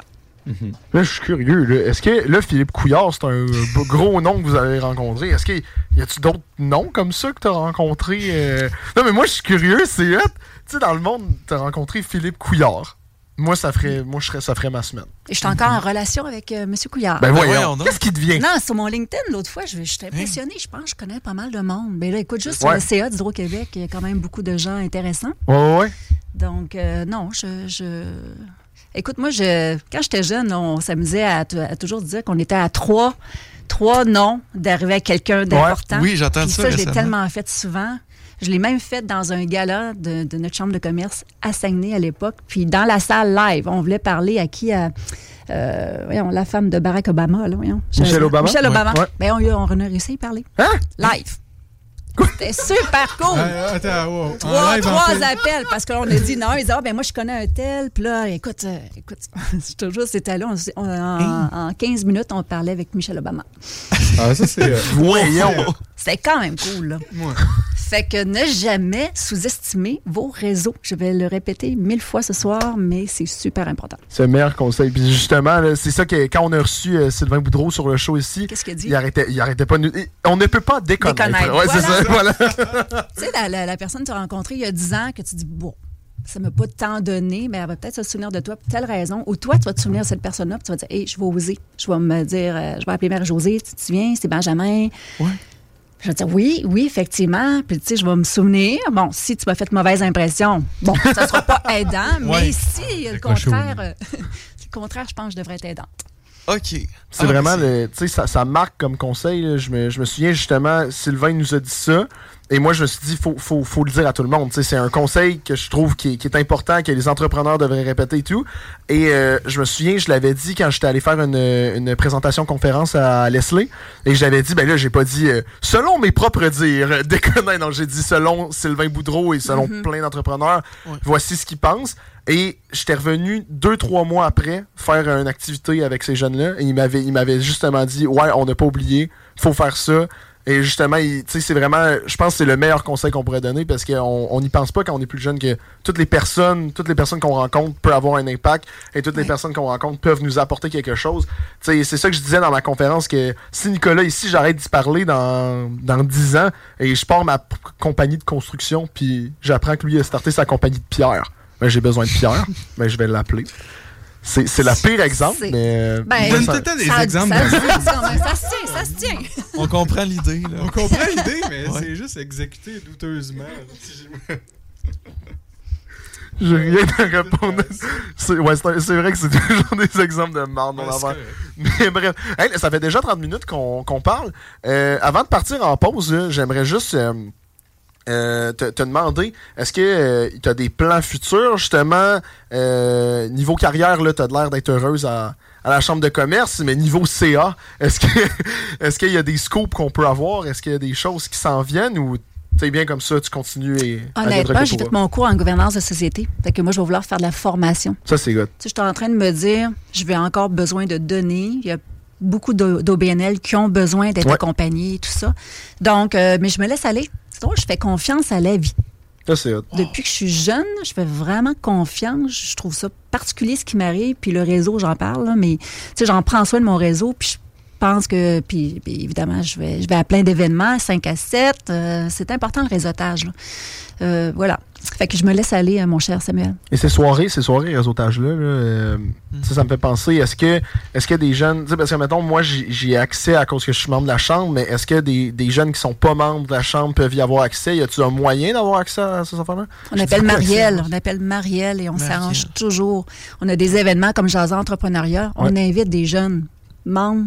Là, je suis curieux. là. Est-ce que là, Philippe Couillard, c'est un b- gros nom que vous avez rencontré? Est-ce qu'il y a-tu d'autres noms comme ça que tu as rencontré? euh? Non, mais moi, je suis curieux. C'est. Tu sais, dans le monde, tu as rencontré Philippe Couillard. Moi, ça ferait, moi, je serais, ça ferait ma semaine. Et je suis encore en relation avec euh, M. Couillard. Ben, Ben voyons. Qu'est-ce qui devient? non, sur mon LinkedIn, l'autre fois, je, j'étais impressionnée. Je pense que je connais pas mal de monde. Mais là, écoute, juste sur Ouais. le CA d'Hydro-Québec, il y a quand même beaucoup de gens intéressants. Ouais, ouais, ouais. Donc, euh, non, je, je- Écoute, moi, je... quand j'étais jeune, on s'amusait à, toujours dire qu'on était à trois, trois noms d'arriver à quelqu'un d'important. Oui, j'entends ça ça, je l'ai tellement fait souvent. Je l'ai même fait dans un gala de, de notre chambre de commerce à Saguenay à l'époque. Puis dans la salle live, on voulait parler à qui? À, euh, voyons, la femme de Barack Obama, là, voyons. Michelle Obama? Michelle Obama. Ouais. Ben, on a réussi à y parler. Hein? Live. C'était super cool. Attends, wow. En Trois, appels parce qu'on a dit non. Ils disaient, ah, ben moi, je connais un tel. Puis là, écoute, euh, écoute, jure, c'était là. On en, en 15 minutes, on parlait avec Michelle Obama. Ah, ça, c'est. euh, Voyons. C'était quand même cool, là. moi. Fait que ne jamais sous-estimer vos réseaux. Je vais le répéter mille fois ce soir, mais c'est super important. C'est le meilleur conseil. Puis justement, là, c'est ça que quand on a reçu euh, Sylvain Boudreau sur le show ici, Qu'est-ce qu'il a dit? il arrêtait, il arrêtait pas de nous. On ne peut pas déconnaître. Déconnaître, Ouais, c'est ça. voilà. Tu sais, la, la- la personne que tu as rencontrée il y a 10 ans, que tu dis, bon, ça m'a pas tant donné, mais elle va peut-être se souvenir de toi pour telle raison. Ou toi, tu vas te souvenir de cette personne-là, puis tu vas dire, hey, je vais oser. Je vais me dire, euh, je vais appeler Marie-Josée, tu te souviens, c'est Benjamin. Ouais. Je vais dire, oui, oui, effectivement. Puis, tu sais, je vais me souvenir. Bon, si tu m'as fait mauvaise impression, bon, ça sera pas aidant, mais Ouais. si, le contraire, euh, le contraire, je pense que je devrais être aidante. OK. C'est Ah, vraiment, le, tu sais, ça, ça marque comme conseil. là. Je, me, je me souviens justement, Sylvain nous a dit ça. Et moi, je me suis dit, il faut, faut, faut le dire à tout le monde. Tu sais, C'est un conseil que je trouve qui est, qui est important, que les entrepreneurs devraient répéter et tout. Et euh, je me souviens, je l'avais dit quand j'étais allé faire une, une présentation conférence à Leslie. Et j'avais dit, ben là, j'ai pas dit euh, selon mes propres dires. Déconne, non, j'ai dit selon Sylvain Boudreau et selon plein d'entrepreneurs. Ouais. Voici ce qu'ils pensent. Et j'étais revenu deux, trois mois après faire une activité avec ces jeunes-là. Et il m'avait, il m'avait justement dit Ouais, on n'a pas oublié, faut faire ça. Et justement, il- tu sais, c'est vraiment, je pense que c'est le meilleur conseil qu'on pourrait donner parce qu'on on n'y pense pas quand on est plus jeune que toutes les personnes, toutes les personnes qu'on rencontre peuvent avoir un impact et toutes les personnes qu'on rencontre peuvent nous apporter quelque chose. Tu sais, c'est ça que je disais dans ma conférence que si Nicolas ici, j'arrête d'y parler dans, dans 10 ans et je pars ma compagnie de construction puis j'apprends que lui a starté sa compagnie de pierre. Ben, j'ai besoin de pierre, ben, je vais l'appeler. C'est c'est le pire exemple, C'est- mais. euh, Ben, Donne ça- tout le temps des Ça, exemples. ça, même. ça se tient, ça se tient. On comprend l'idée, là. On comprend l'idée, mais Ouais. c'est juste exécuté douteusement. J'ai rien à répondre. C'est ouais, c'est un- c'est vrai que c'est toujours des exemples de merde, mon affaire. Mais bref, Hey, ça fait déjà 30 minutes qu'on qu'on parle. Euh, avant de partir en pause, j'aimerais juste euh, euh, te, te demander, est-ce que tu as des plans futurs, justement, euh, niveau carrière, tu as l'air d'être heureuse à, à la chambre de commerce, mais niveau CA, est-ce que est-ce qu'il y a des scopes qu'on peut avoir? Est-ce qu'il y a des choses qui s'en viennent ou t'es bien comme ça, tu continues et... Honnêtement, j'ai fait mon cours en gouvernance de société. Fait que moi, je vais vouloir faire de la formation. Ça, c'est good. Tu sais, je suis en train de me dire, je vais encore besoin de données. Il y a beaucoup d'O- d'OBNL qui ont besoin d'être Ouais. accompagnés et tout ça. Donc, euh, mais je me laisse aller. C'est drôle, je fais confiance à la vie. Ça, c'est hot. Depuis que je suis jeune, je fais vraiment confiance. Je trouve ça particulier ce qui m'arrive. Puis le réseau, j'en parle, là, mais tu sais, j'en prends soin de mon réseau. Puis je pense que, puis, puis évidemment, je vais, je vais à plein d'événements, 5 à 7. euh, c'est important le réseautage. là. Euh, voilà. Fait que je me laisse aller, euh, mon cher Samuel. Et ces soirées, ces soirées réseautage-là, là, euh, ça, ça me fait penser, est-ce que est-ce que des jeunes, tu sais, parce que mettons, moi j'ai accès à cause que je suis membre de la chambre, mais est-ce que des, des jeunes qui sont pas membres de la chambre peuvent y avoir accès? Y a-tu un moyen d'avoir accès à ces affaires-là? On Je appelle Marielle, on appelle Marielle et on s'arrange toujours. On a des événements comme Jason Entrepreneuriat. On Ouais. invite des jeunes membres,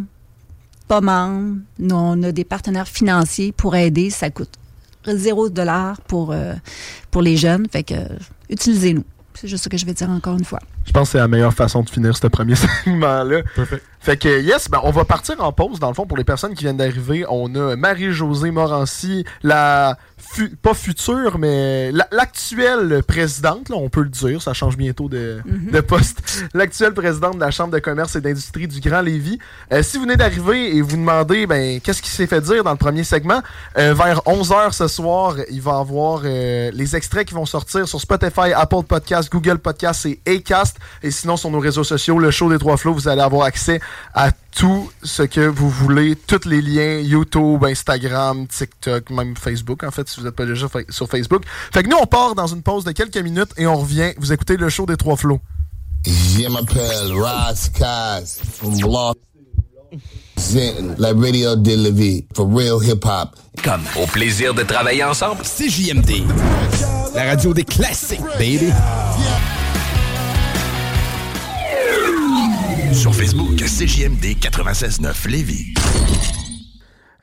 pas membres. Nous, on a des partenaires financiers pour aider. Ça coûte zéro dollar pour, euh, pour les jeunes. Fait que, euh, utilisez-nous. C'est juste ce que je vais dire encore une fois. Je pense que c'est la meilleure façon de finir ce premier segment-là. Perfect. Fait que, yes, ben, on va partir en pause. Dans le fond, pour les personnes qui viennent d'arriver, on a Marie-Josée Morancy, la, fu- pas future, mais la- l'actuelle présidente, là, on peut le dire, ça change bientôt de, de poste. L'actuelle présidente de la Chambre de commerce et d'industrie du Grand Lévis. Euh, si vous venez d'arriver et vous demandez, ben, qu'est-ce qui s'est fait dire dans le premier segment, euh, vers 11h ce soir, il va y avoir euh, les extraits qui vont sortir sur Spotify, Apple Podcast, Google Podcast et Acast. Et sinon, sur nos réseaux sociaux, le show des trois flots, vous allez avoir accès à tout ce que vous voulez, tous les liens, YouTube, Instagram, TikTok, même Facebook, en fait, si vous n'êtes pas déjà fa- sur Facebook. Fait que nous, on part dans une pause de quelques minutes et on revient. Vous écoutez le show des trois flots. Je m'appelle Raskaz from Block. La radio de la vie, for real hip hop. Comme au plaisir de travailler ensemble, c'est JMD. La radio des classiques, baby. Sur Facebook, CJMD 96.9 Lévis.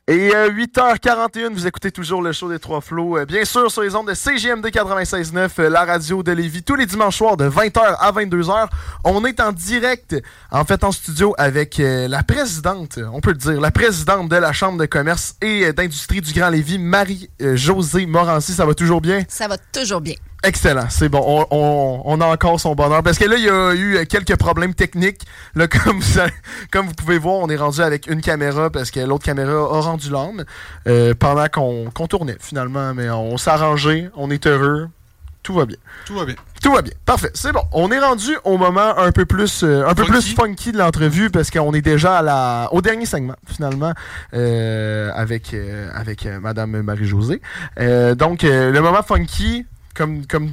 Et euh, 8h41, vous écoutez toujours le show des Trois Flots. euh, bien sûr, sur les ondes de CGMD 96.9, euh, la radio de Lévis, tous les dimanches soirs de 20h à 22h. On est en direct, en fait, en studio avec euh, la présidente, on peut le dire, la présidente de la Chambre de commerce et euh, d'industrie du Grand Lévis, Marie-Josée Morancy. Ça va toujours bien? Ça va toujours bien. Excellent, c'est bon. On, on- on a encore son bonheur. Parce que là, il y a eu quelques problèmes techniques. Là, comme, vous, a- comme vous pouvez voir, on est rendu avec une caméra parce que l'autre caméra a rendu l'âme euh, pendant qu'on tournait finalement. Mais on s'est arrangé, on est heureux. Tout va bien. Tout va bien. Tout va bien. Parfait. C'est bon. On est rendu au moment un peu plus, euh, un peu Funky. plus funky de l'entrevue parce qu'on est déjà à la, au dernier segment finalement euh, avec avec Madame Marie-Josée. Donc le moment funky, comme comme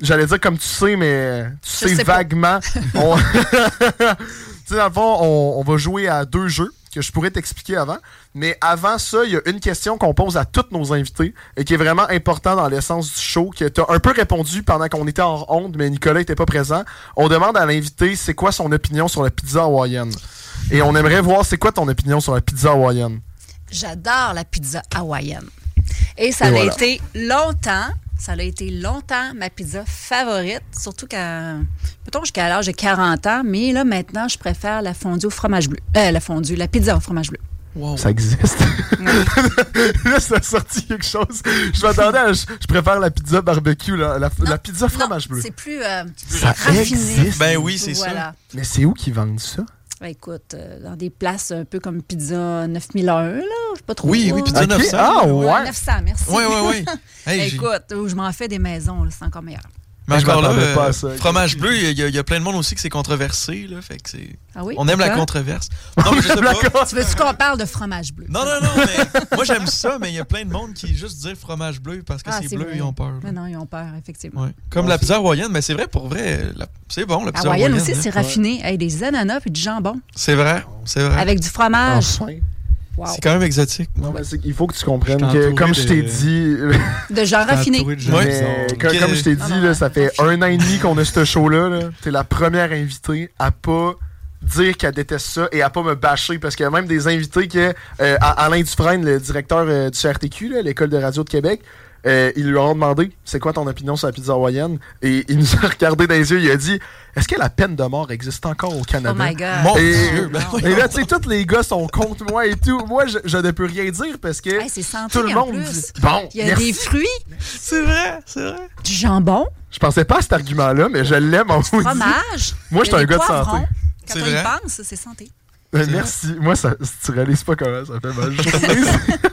j'allais dire comme tu sais, mais tu sais, vaguement. on- tu sais dans le fond, on, on va jouer à deux jeux que je pourrais t'expliquer avant. Mais avant ça, il y a une question qu'on pose à tous nos invités et qui est vraiment important dans l'essence du show, que tu as un peu répondu pendant qu'on était en honte, mais Nicolas n'était pas présent. On demande à l'invité c'est quoi son opinion sur la pizza hawaïenne? Et on aimerait voir c'est quoi ton opinion sur la pizza hawaïenne? J'adore la pizza hawaïenne. Et ça Et a voilà. été longtemps, ça a été longtemps ma pizza favorite, surtout quand, mettons, jusqu'à l'âge de 40 ans, mais là, maintenant, je préfère la fondue au fromage bleu. Euh, la fondue, la pizza au fromage bleu. Wow. Ça existe. là, ça a sorti quelque chose. Je m'attendais à. Je, je préfère la pizza barbecue, la, la, la pizza fromage Non, bleu. C'est plus euh, Ça raffiné. existe. Ben oui, c'est ça. Mais c'est où qu'ils vendent ça? Ben, écoute, euh, dans des places un peu comme Pizza 9001, là, je sais pas trop. Oui, oui, Pizza Ok, 900. ah, ouais. 900, merci. Hey, Ben, j'ai- écoute, où je m'en fais des maisons, c'est encore meilleur. Mais Je encore là, pas euh, ça. fromage bleu, il y, a- il y a plein de monde aussi que c'est controversé. Là, fait que c'est... Ah oui? On aime la controverse. Non, mais je sais pas. Tu veux-tu qu'on parle de fromage bleu? Non, non, non, mais moi j'aime ça, mais il y a plein de monde qui juste dire fromage bleu parce que Ah, c'est bleu, vrai. ils ont peur. Mais non, ils ont peur, effectivement. Ouais. Comme la pizza hawaïenne, mais c'est vrai pour vrai, la- c'est bon la pizza Hawaïenne aussi, hein. c'est raffiné. Hey, des ananas puis du jambon. C'est vrai, c'est vrai. Avec du fromage. Enfin. Wow. C'est quand même exotique. Non, mais c'est- il faut que tu comprennes que, comme je t'ai dit, De gens Ouais. bizarres. mais comme, comme je t'ai dit, là, ça fait un an et demi qu'on a ce show-là. Là. T'es la première invitée à pas dire qu'elle déteste ça et à pas me bâcher parce qu'il y a même des invités que euh, à- Alain Dufresne, le directeur euh, du CRTQ, l'école de radio de Québec, euh, ils lui ont demandé c'est quoi ton opinion sur la pizza hawaïenne? Et il nous a regardé dans les yeux, il a dit est-ce que la peine de mort existe encore au Oh Canada my God. Mon Et, Dieu, ben et là, tu sais, tous les gars sont contre moi et tout. Moi, je, je ne peux rien dire parce que Hey, c'est santé tout le monde dit. Bon, Il y a merci. des fruits, C'est vrai, c'est vrai. du jambon, Je pensais pas à cet argument-là, mais je l'aime en maudit. fromage. Moi, j'étais a un gars de santé. Quand C'est on y pense, c'est santé. Euh, merci. Moi, ça, tu réalises pas comment ça fait mal.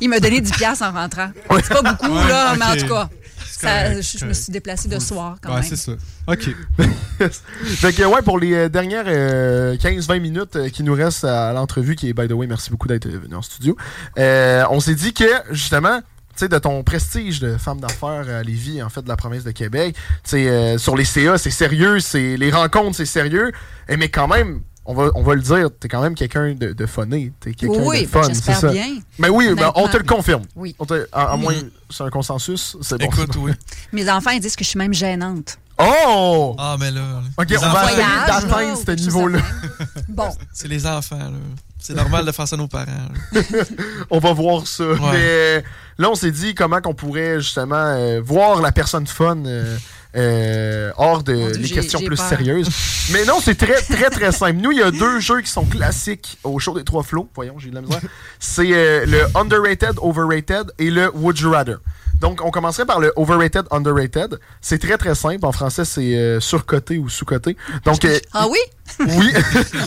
Il m'a donné 10 piastres en rentrant. C'est pas beaucoup, Ouais, là, mais en tout cas, ça- je, je me suis déplacée de soir quand Ouais, même. c'est ça. OK. fait que, ouais, pour les euh, dernières euh, 15-20 minutes euh, qui nous restent à l'entrevue, qui est, by the way, merci beaucoup d'être venu en studio, euh, on s'est dit que, justement, tu sais, de ton prestige de femme d'affaires à Lévis, en fait, de la province de Québec, tu sais, euh, sur les CA, c'est sérieux, c'est les rencontres, c'est sérieux, et, mais quand même, on va, on va le dire, t'es quand même quelqu'un de, de funné, t'es quelqu'un Oui, de ben, fun, c'est j'espère ça. bien. Mais oui, ben, on te le confirme. Oui. On te- à, à moins, c'est un consensus, c'est bon. Écoute, oui. Mes enfants, ils disent que je suis même gênante. Oh! Ah, mais là. Ok, on va essayer d'atteindre ce niveau-là. Bon, C'est les enfants, là. C'est normal de faire ça à nos parents. On va voir ça. Mais là, on s'est dit comment qu'on pourrait justement euh, voir la personne fun euh, euh, hors de Dieu, les questions plus peur. sérieuses. Mais non, c'est très, très, très simple. Nous, il y a deux jeux qui sont classiques au show des trois flots. Voyons, j'ai de la misère. C'est euh, le underrated, overrated et le would you rather. Donc, on commencerait par le overrated, underrated. C'est très, très simple. En français, c'est euh, surcoté ou sous-coté. Donc, euh, ah oui? oui.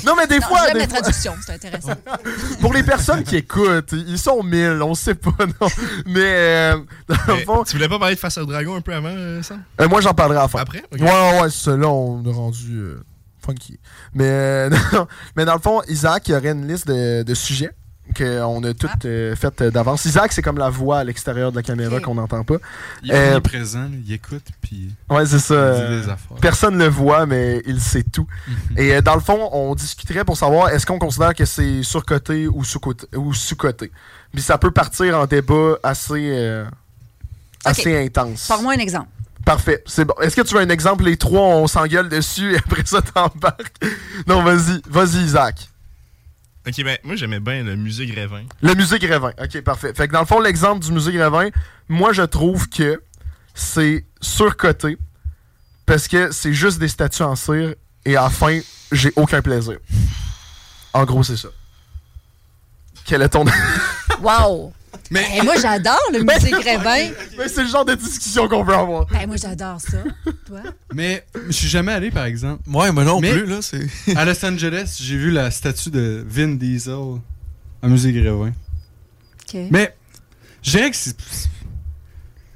non, mais des Non, fois, j'aime des la fois- traduction, c'est intéressant. pour les personnes qui écoutent, ils sont mille, on sait pas, non. Mais, euh, dans le Mais fond, Tu voulais pas parler de Face au Dragon un peu avant, euh, Sam? euh, moi j'en parlerai à la fin. Après? Ok. Ouais, ouais, ça, là, on est rendu euh, funky. Mais, euh, non, mais dans le fond, Isaac, il y aurait une liste de, de sujets qu'on a toutes euh, faites euh, d'avance. Isaac, c'est comme la voix à l'extérieur de la caméra qu'on n'entend pas. Il Euh, est présent, là, il écoute, puis Ouais, c'est ça. il euh, dit des. Personne le voit, mais il sait tout. Et euh, dans le fond, on discuterait pour savoir est-ce qu'on considère que c'est surcoté ou sous-coté. Ou sous-coté? Puis ça peut partir en débat assez, euh, assez intense. Sors-moi un exemple. Parfait, c'est bon. Est-ce que tu veux un exemple? Les trois, on s'engueule dessus et après ça, t'embarques. Non, vas-y. Vas-y, Isaac. Ok, ben, moi, j'aimais bien le musée Grévin. Le musée Grévin. OK, parfait. Fait que dans le fond, l'exemple du musée Grévin, moi, je trouve que c'est surcoté parce que c'est juste des statues en cire et à la fin, j'ai aucun plaisir. En gros, c'est ça. Quel est ton... Wow! Mais Et moi, j'adore le musée Grévin. Mais c'est le genre de discussion qu'on veut avoir. Ben, moi, j'adore ça. Toi? Mais je suis jamais allé, par exemple. Ouais, moi non Mais- plus, là. C'est... À Los Angeles, j'ai vu la statue de Vin Diesel au musée Grévin. Mais je dirais que c'est.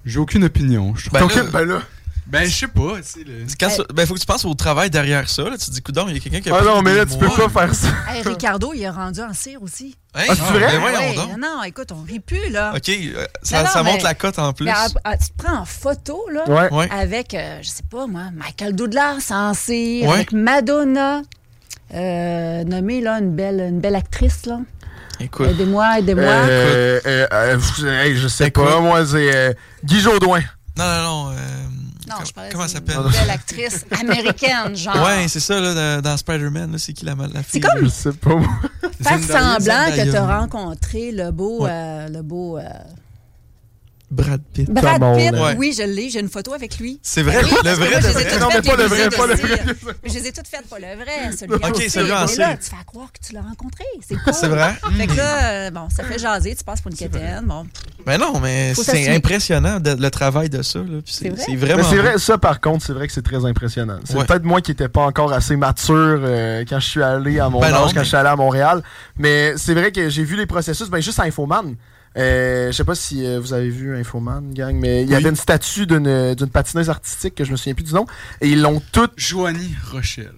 J'ai aucune opinion. Je trouve. Ben, ben là... Ben, je sais pas. le- Quand ça- ben, faut que tu penses au travail derrière ça. Là. Tu te dis, coudon, il y a quelqu'un qui a Ah non, mais des là, tu peux mois. pas faire ça. Hey, Ricardo, il est rendu en cire aussi. Hein? Ah, c'est vrai? Ben voyons Ouais, donc. non, non, écoute, on rit plus, là. OK, euh, ça, Non, non, ça monte mais- la cote en plus. Mais, ah, ah, tu te prends en photo, là, Ouais. Ouais. avec, euh, je sais pas moi, Michael Douglas en cire, Ouais. avec Madonna, euh, nommée, là, une belle, une belle actrice, là. Écoute. Aidez-moi, aidez-moi. Euh, euh, euh, je sais Écoute. pas, moi, c'est euh, Guy Jodoin. Non, non, non. Non, com- je parlais comment s'appelle? belle actrice américaine, genre. Ouais, c'est ça, là, dans, dans Spider-Man, là, c'est qui la, la fille? C'est comme Je sais pas, moi. faire semblant que tu as rencontré le beau, Ouais. euh, le beau euh, Brad Pitt. Brad Pitt. Ouais. Oui, je l'ai, j'ai une photo avec lui. C'est vrai, Oui, le vrai moi, de je les ai vrai. toutes Non, mais faites, pas le vrai, pas le vrai. Mais je les ai toutes faites, pas le vrai. Celui Ok, en celui cire. en Mais là, cire. tu fais croire que tu l'as rencontré. C'est cool. C'est vrai? Fait que là, euh, bon, ça fait jaser, tu passes pour une quétaine. Bon, Ben non, mais c'est impressionnant de- le travail de ça. C'est vrai? c'est Mais vraiment. c'est vrai, ça par contre, c'est vrai que c'est très impressionnant. C'est Ouais. peut-être moi qui n'étais pas encore assez mature euh, quand je suis allé à mon Ben non, âge, quand mais- je suis allé à Montréal. Mais c'est vrai que j'ai vu les processus, ben juste à Infoman. Euh, je sais pas si euh, vous avez vu Infoman, gang, mais il y Oui. avait une statue d'une d'une patineuse artistique que je me souviens plus du nom. Et ils l'ont toute, Joanie Rochelle.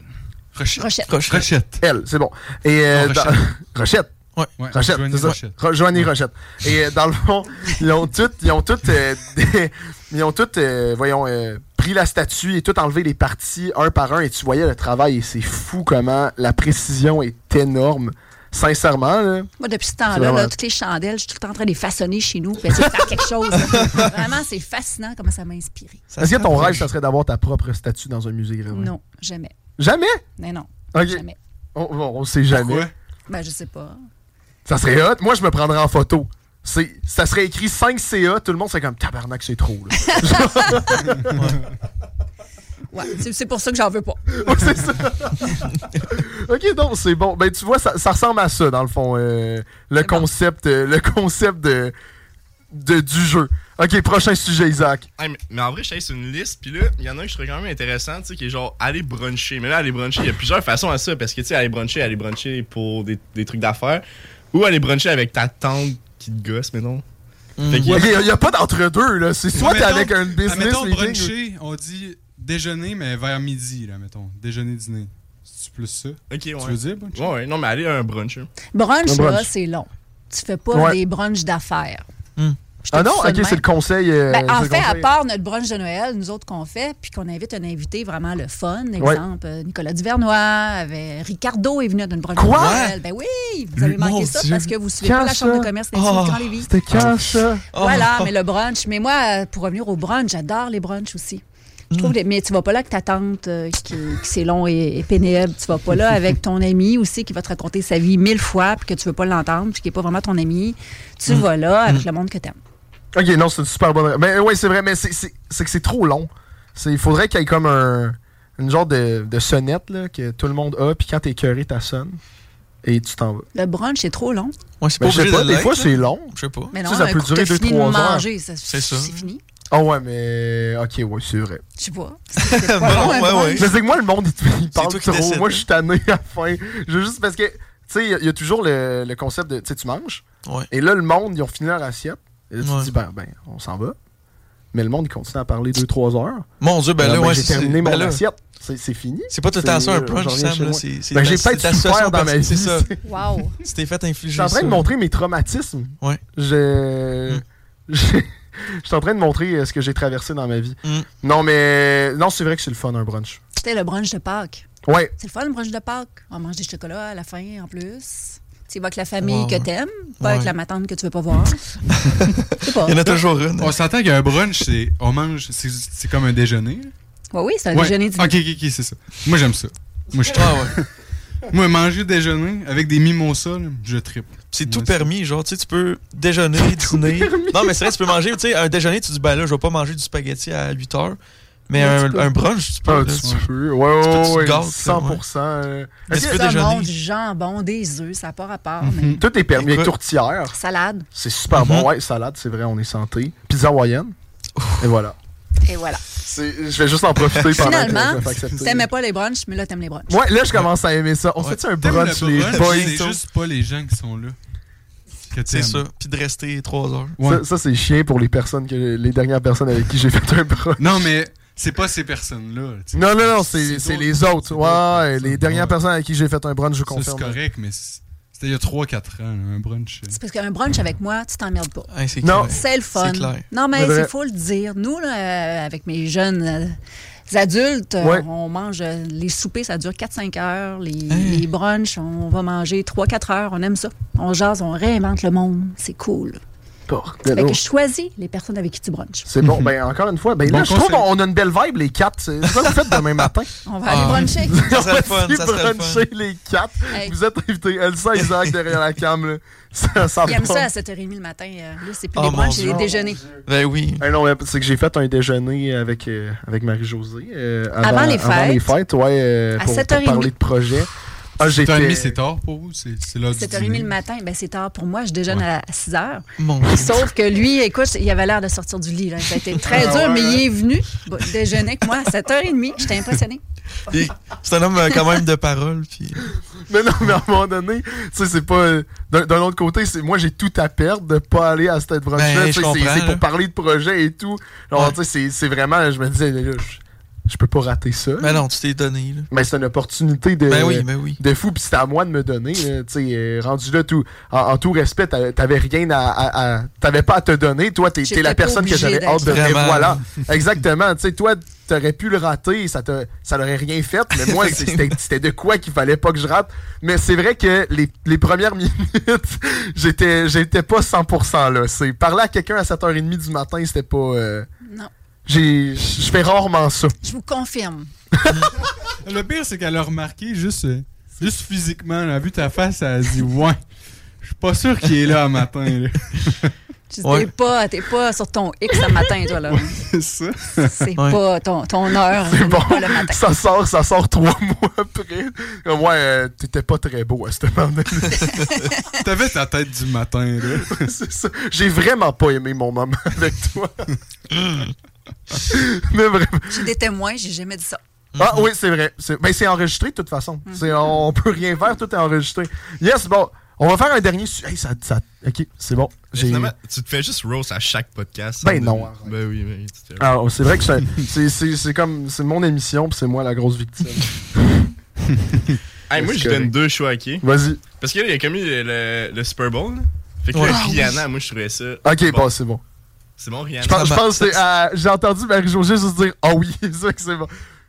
Rochette. Rochette. Rochette. Rochette. elle, c'est bon. Et euh, Non, dans- Rochette. Rochette. Ouais. Ouais, Rochette, Joanie c'est. Rochette. Ro- Joanie Rochette. Et euh, dans le fond, ils ont toutes, ils ont toutes, euh, des- ils ont toutes, euh, voyons, euh, pris la statue et tout enlevé les parties un par un et tu voyais le travail et c'est fou comment la précision est énorme. Sincèrement, là. Moi, depuis ce temps-là, vraiment- là, toutes les chandelles, je suis tout le temps en train de les façonner chez nous, puis essayer de faire quelque chose. Vraiment, c'est fascinant comment ça m'a inspiré. Est-ce que ton rêve, ça serait d'avoir ta propre statue dans un musée Grévin? Non, jamais. Jamais? Mais non, Ok. jamais. On, on, on sait jamais. Pourquoi? Ben, je sais pas. Ça serait hot. Moi, je me prendrais en photo. C'est, ça serait écrit 5 CA, tout le monde serait comme tabarnak, c'est trop. Là. Ouais, c'est pour ça que j'en veux pas. Ouais, c'est ça. ok, donc c'est bon. Ben tu vois, ça, ça ressemble à ça dans le fond, euh, le C'est bon. concept, euh, le concept de, de- du jeu. Ok, prochain sujet, Isaac. Hey, mais, mais en vrai, je sur une liste, puis là, il y en a un que je trouve quand même intéressant, tu sais, qui est genre aller bruncher. Mais là, aller bruncher, il y a plusieurs façons à ça, parce que tu sais, aller bruncher, aller bruncher pour des, des trucs d'affaires, ou aller bruncher avec ta tante qui te gosse, mais non. Fait qu'il y a- Ok, il n'y a pas d'entre-deux, là. C'est soit t'es avec un business meeting. bruncher, on dit déjeuner, mais vers midi, là, mettons. Déjeuner-dîner. C'est plus ça? Ok, Tu veux dire, bruncher? Ouais, ouais, non, mais aller à un brunch. hein. Brunch, Un brunch. là, c'est long. Tu fais pas Ouais. des brunchs d'affaires. Hmm. Ah non, ok, c'est le conseil. euh, Ben, en fait, à part notre brunch de Noël, nous autres qu'on fait, puis qu'on invite un invité vraiment le fun, exemple, euh, Nicolas Duvernois, avait, Ricardo est venu à notre brunch Quoi? de Noël. Ben oui, vous avez Mon manqué ça Dieu. parce que vous suivez pas la Chambre de commerce Oh. Grand Lévis. C'était quand ça? Voilà, Oh. mais le brunch. Mais moi, euh, pour revenir au brunch, j'adore les brunchs aussi. Je trouve les- mais tu vas pas là avec ta tante euh, qui, qui c'est long et, et pénible. Tu vas pas là avec ton ami aussi qui va te raconter sa vie mille fois puis que tu veux pas l'entendre puis qui est pas vraiment ton ami. Tu Hmm. vas là avec le monde que t'aimes. Ok, non, c'est une super bonne. Mais oui, c'est vrai, mais c'est- que c'est trop long. Il faudrait qu'il y ait comme un une genre de, de sonnette là, que tout le monde a, puis quand t'es écœuré, t'as sonne et tu t'en vas. Le brunch, c'est trop long. Ouais, c'est Ben, pas je sais pas, de des fois c'est long. Je sais pas. Mais non, Ça, ça un peut durer t'as deux, fini de trois heures. ça. C'est fini. Ah ouais, mais ok, ouais, c'est vrai. Je sais pas. C'est pas Bon, ouais, ouais. Mais c'est que moi, le monde, il, il parle trop. décides, Moi, je suis tanné à la fin. Je veux juste parce que, tu sais, il y a- il y, a toujours le, le concept de, tu sais, tu manges. Ouais. Et là, le monde, ils ont fini leur assiette. Et là, tu Ouais. te dis, ben, ben, on s'en va. Mais le monde, il continue à parler 2-3 heures. Mon Dieu, ben Alors, là, ben, ouais, j'ai c'est- terminé ben mon là, assiette. C'est c'est fini. C'est pas tout C'est- ça, un reviens Sam. là, Ben, j'ai ta souffert situation dans ma vie. C'est ça. Wow. Tu t'es fait Je infliger suis en train de montrer mes traumatismes. Ouais. Je. Je suis en train de montrer euh, ce que j'ai traversé dans ma vie. Mm. Non, mais. Non, c'est vrai que c'est le fun, un brunch. C'était le brunch de Pâques. Ouais. C'est le fun, le brunch de Pâques. On mange des chocolats à la fin, en plus. Tu vas avec la famille Wow. que t'aimes, pas avec la matante que tu veux pas voir. Je sais pas. Il y en a toujours une. On s'entend qu'un brunch, c'est. On mange. C'est comme un déjeuner. Ouais, oui, c'est un Ouais. déjeuner dîner. Ok, ok, ok, c'est ça. Moi, j'aime ça. Moi, je Ah ouais. Moi, manger déjeuner avec des mimosas, là, je tripe. C'est tout permis, genre, tu sais, tu peux déjeuner, dîner. Non, mais c'est vrai, tu peux manger, tu sais, un déjeuner, tu dis, ben là, je vais pas manger du spaghetti à 8 heures. Mais un, tu peux. un brunch, tu peux. Ah, là, tu tu- peux. Ouais, tu peux- ouais, tu ouais, gâtes, là, 100%. euh, Mais tu peux Du déjeuner. du jambon, des œufs, ça n'a pas rapport. mais Tout est permis avec Écoute. tourtière. Salade. C'est super bon. Ouais, salade, c'est vrai, on est santé. Pizza hawaïenne. Et voilà. Et voilà. Je vais juste en profiter pendant que Finalement, accepter. t'aimais pas les brunchs, mais là, t'aimes les brunchs. Ouais, là, je commence à aimer ça. On se fait un brunch, le les boys? C'est juste pas les gens qui sont là. que C'est ça. Puis de rester 3 heures. Ouais. Ça, ça, c'est chiant pour les personnes, que, les dernières personnes avec qui j'ai fait un brunch. Non, mais c'est pas ces personnes-là. Non, non, non, c'est les autres. Ouais, ouais, les dernières Ouais. personnes avec qui j'ai fait un brunch, je confirme. c'est correct, mais c'était il y a 3-4 ans, là, un brunch. euh. C'est parce qu'un brunch avec moi, tu t'emmerdes pas. Hey, c'est Non. C'est le fun. C'est clair. Non, mais vrai. il faut le dire. Nous, là, euh, avec mes jeunes euh, adultes, Ouais. on mange les soupers, ça dure 4-5 heures. Les, Hein? les brunchs, on va manger 3-4 heures. On aime ça. On jase, on réinvente le monde. C'est cool. Fait que je choisis les personnes avec qui tu brunches. C'est bon. Ben, encore une fois, ben Bon là, je trouve qu'on a une belle vibe, les quatre. C'est ça que vous faites demain matin. On va Ah. aller bruncher. Ça serait On fun, va fun. bruncher les quatre. Hey. Vous êtes invités. Elsa, Isaac derrière la cam. Là. Ça, ça aiment part. ça à 7h30 le matin. euh, Là, c'est plus Oh, des brunchs, c'est des déjeuners. Ben oui. Ah non, mais c'est que j'ai fait un déjeuner avec, euh, avec Marie-Josée. euh, Avant les Avant les fêtes. fêtes, ouais. euh, À pour, pour 7h30. parler de projet. Ah, j'étais. 7h30, c'est tard pour vous? C'est c'est l'heure du 7h30 dîner. le matin, ben c'est tard pour moi. Je déjeune à 6 h. Mon Dieu. Sauf que lui, écoute, il avait l'air de sortir du lit. Là. Ça a été très Ah dur, ouais, mais il est venu bah, déjeuner avec moi à 7h30. J'étais impressionnée. Et C'est un homme euh, quand même de parole. Puis... Mais non, mais à un moment donné, tu sais, c'est pas. euh, D'un d'un autre côté, c'est moi, j'ai tout à perdre de pas aller à cette brunch-là. Ben, c'est comprends, c'est là. pour parler de projet et tout. Alors, Ouais. tu sais, c'est- c'est vraiment. Je me disais, là, je, je peux pas rater ça. Ben non, tu t'es donné. Là. Mais c'est une opportunité de. Ben oui, ben oui. de fou, puis c'était à moi de me donner. sais, euh, rendu là, tout, en, en tout respect, t'a- t'avais rien à. à- à- t'avais pas à te donner. Toi, t'es J'étais la personne que j'avais hâte de. Vraiment. voilà. Exactement. Tu sais, toi, t'aurais pu le rater, ça te- ça n'aurait rien fait. Mais moi, c'était c'était de quoi qu'il fallait pas que je rate. Mais c'est vrai que les, les premières minutes, j'étais j'étais pas 100% là. C'est parler à quelqu'un à 7h30 du matin, c'était pas. euh, Non. J'ai- Je fais rarement ça. Je vous confirme. Le pire, c'est qu'elle a remarqué juste, euh, juste physiquement. Elle a vu ta face, elle a dit Ouais, je suis pas sûr qu'il est là un matin. là. Tu Ouais. t'es pas, t'es pas sur ton X le matin, toi, là. C'est ça. C'est Ouais. pas ton, ton heure. C'est bon. pas le matin. Ça sort, ça sort trois mois après. Comme, ouais, euh, t'étais pas très beau à ce moment-là. T'avais ta tête du matin, là. C'est ça. J'ai vraiment pas aimé mon moment avec toi. Mais vraiment. J'ai des témoins, j'ai jamais dit ça. Ah oui, c'est vrai. C'est ben, c'est enregistré de toute façon. C'est- On peut rien faire, tout est enregistré. Yes, bon. On va faire un dernier. su- Hey, ça, ça... Ok, c'est bon. Finalement, tu te fais juste roast à chaque podcast. Ben non. Ben oui, te fais Ah, c'est vrai que c'est- c'est- c'est c'est comme. C'est mon émission, puis c'est moi la grosse victime. Hey, moi, je donne deux choix, ok? Vas-y. Parce qu'il y a comme eu le, le- le Super Bowl. là. Fait que Ouais. là, Ah, Rihanna, moi, je trouvais ça. Ok, bon, c'est bon. C'est bon, Rihanna. Je pense, je Ça pense que c'est, euh, j'ai entendu Marie-Josée juste dire Ah oui, c'est ça que c'est bon.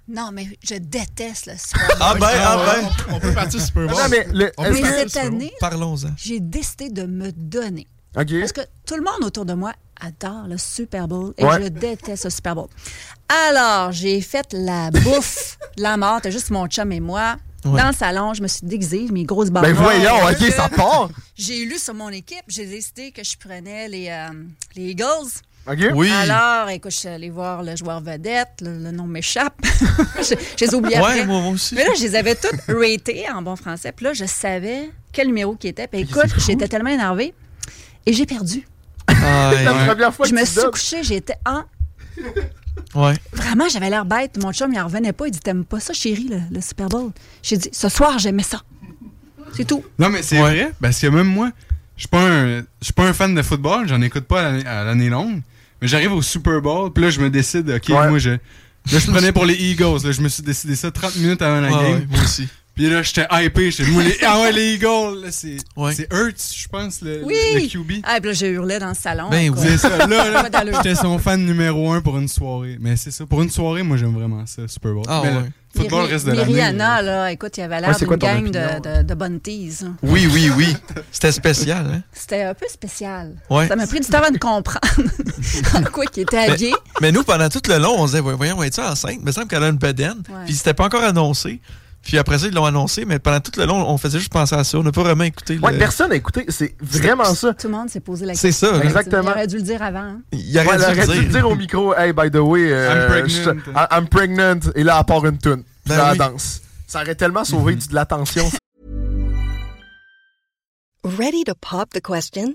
Non, mais je déteste le Super Ah ben, ah ben. On peut partir Super Bowl. Non, mais le- que- cette année, Parlons-en. j'ai décidé de me donner. Ok. Parce que tout le monde autour de moi adore le Super Bowl et Ouais. je déteste le Super Bowl. Alors, j'ai fait la bouffe de la mort. T'as juste mon chum et moi. Ouais. Dans le salon, je me suis déguisée, mes grosses barres. Ben noires. voyons, ok, ça part. J'ai lu sur mon équipe, j'ai décidé que je prenais les, euh, les Eagles. Ok. Oui. Alors, écoute, je suis allée voir le joueur vedette, le, le nom m'échappe. je, je les ai oubliés Ouais, après. moi, moi aussi. Mais là, je les avais toutes ratées en bon français. Puis là, je savais quel numéro qui était. Puis écoute, j'étais tellement énervée. Et j'ai perdu. Aïe. La première fois Je que me suis couchée, j'étais en. Ouais. Vraiment, j'avais l'air bête. Mon chum, il en revenait pas. Il dit T'aimes pas ça, chérie, le, le Super Bowl? J'ai dit Ce soir, j'aimais ça. C'est tout. Non, mais c'est Ouais. vrai, parce que même moi, je suis pas un, je suis pas un fan de football, j'en écoute pas à l'année- à l'année longue, mais j'arrive au Super Bowl, puis là, je me décide, OK, Ouais. moi, je, là, je prenais pour les Eagles, là, je me suis décidé ça 30 minutes avant la Ouais, game, ouais, moi aussi. Puis là, j'étais hypé, j'étais, ah ouais, les Eagles, là, c'est, Ouais. je pense, le, Oui. le QB. Ah, puis là, j'ai hurlé dans le salon. Ben oui. C'est ça, là, là j'étais son fan numéro un pour une soirée. Mais c'est ça, pour une soirée, moi, j'aime vraiment ça, Super Bowl. Ah mais ouais. le football reste de l'année. Rihanna, là, écoute, il avait Ouais, l'air quoi d'une gang opinion? de, de, de bonnes teases. Oui, oui, oui. C'était spécial, hein? C'était un peu spécial. Ouais. Ça m'a pris du temps avant de comprendre en quoi qu'il était habillé. Mais nous, pendant tout le long, on se disait, voyons, va être ça enceinte? Il me semble qu'elle a une bedaine. Ouais. Puis c'était pas encore annoncé. Puis après ça, ils l'ont annoncé, mais pendant tout le long, on faisait juste penser à ça. On n'a pas vraiment écouté. Ouais, le- personne n'a écouté. C'est vraiment ça. Tout le monde s'est posé la C'est question. ça, hein. Exactement. Il aurait dû le dire avant. hein. Il aurait Ouais, dû elle le aurait dû le dire. au micro, hey, by the way, euh, I'm pregnant. je- I'm pregnant. Et là, à part une tune. Ben oui. elle danse. Ça aurait tellement sauvé du- de l'attention. Ready to pop the question?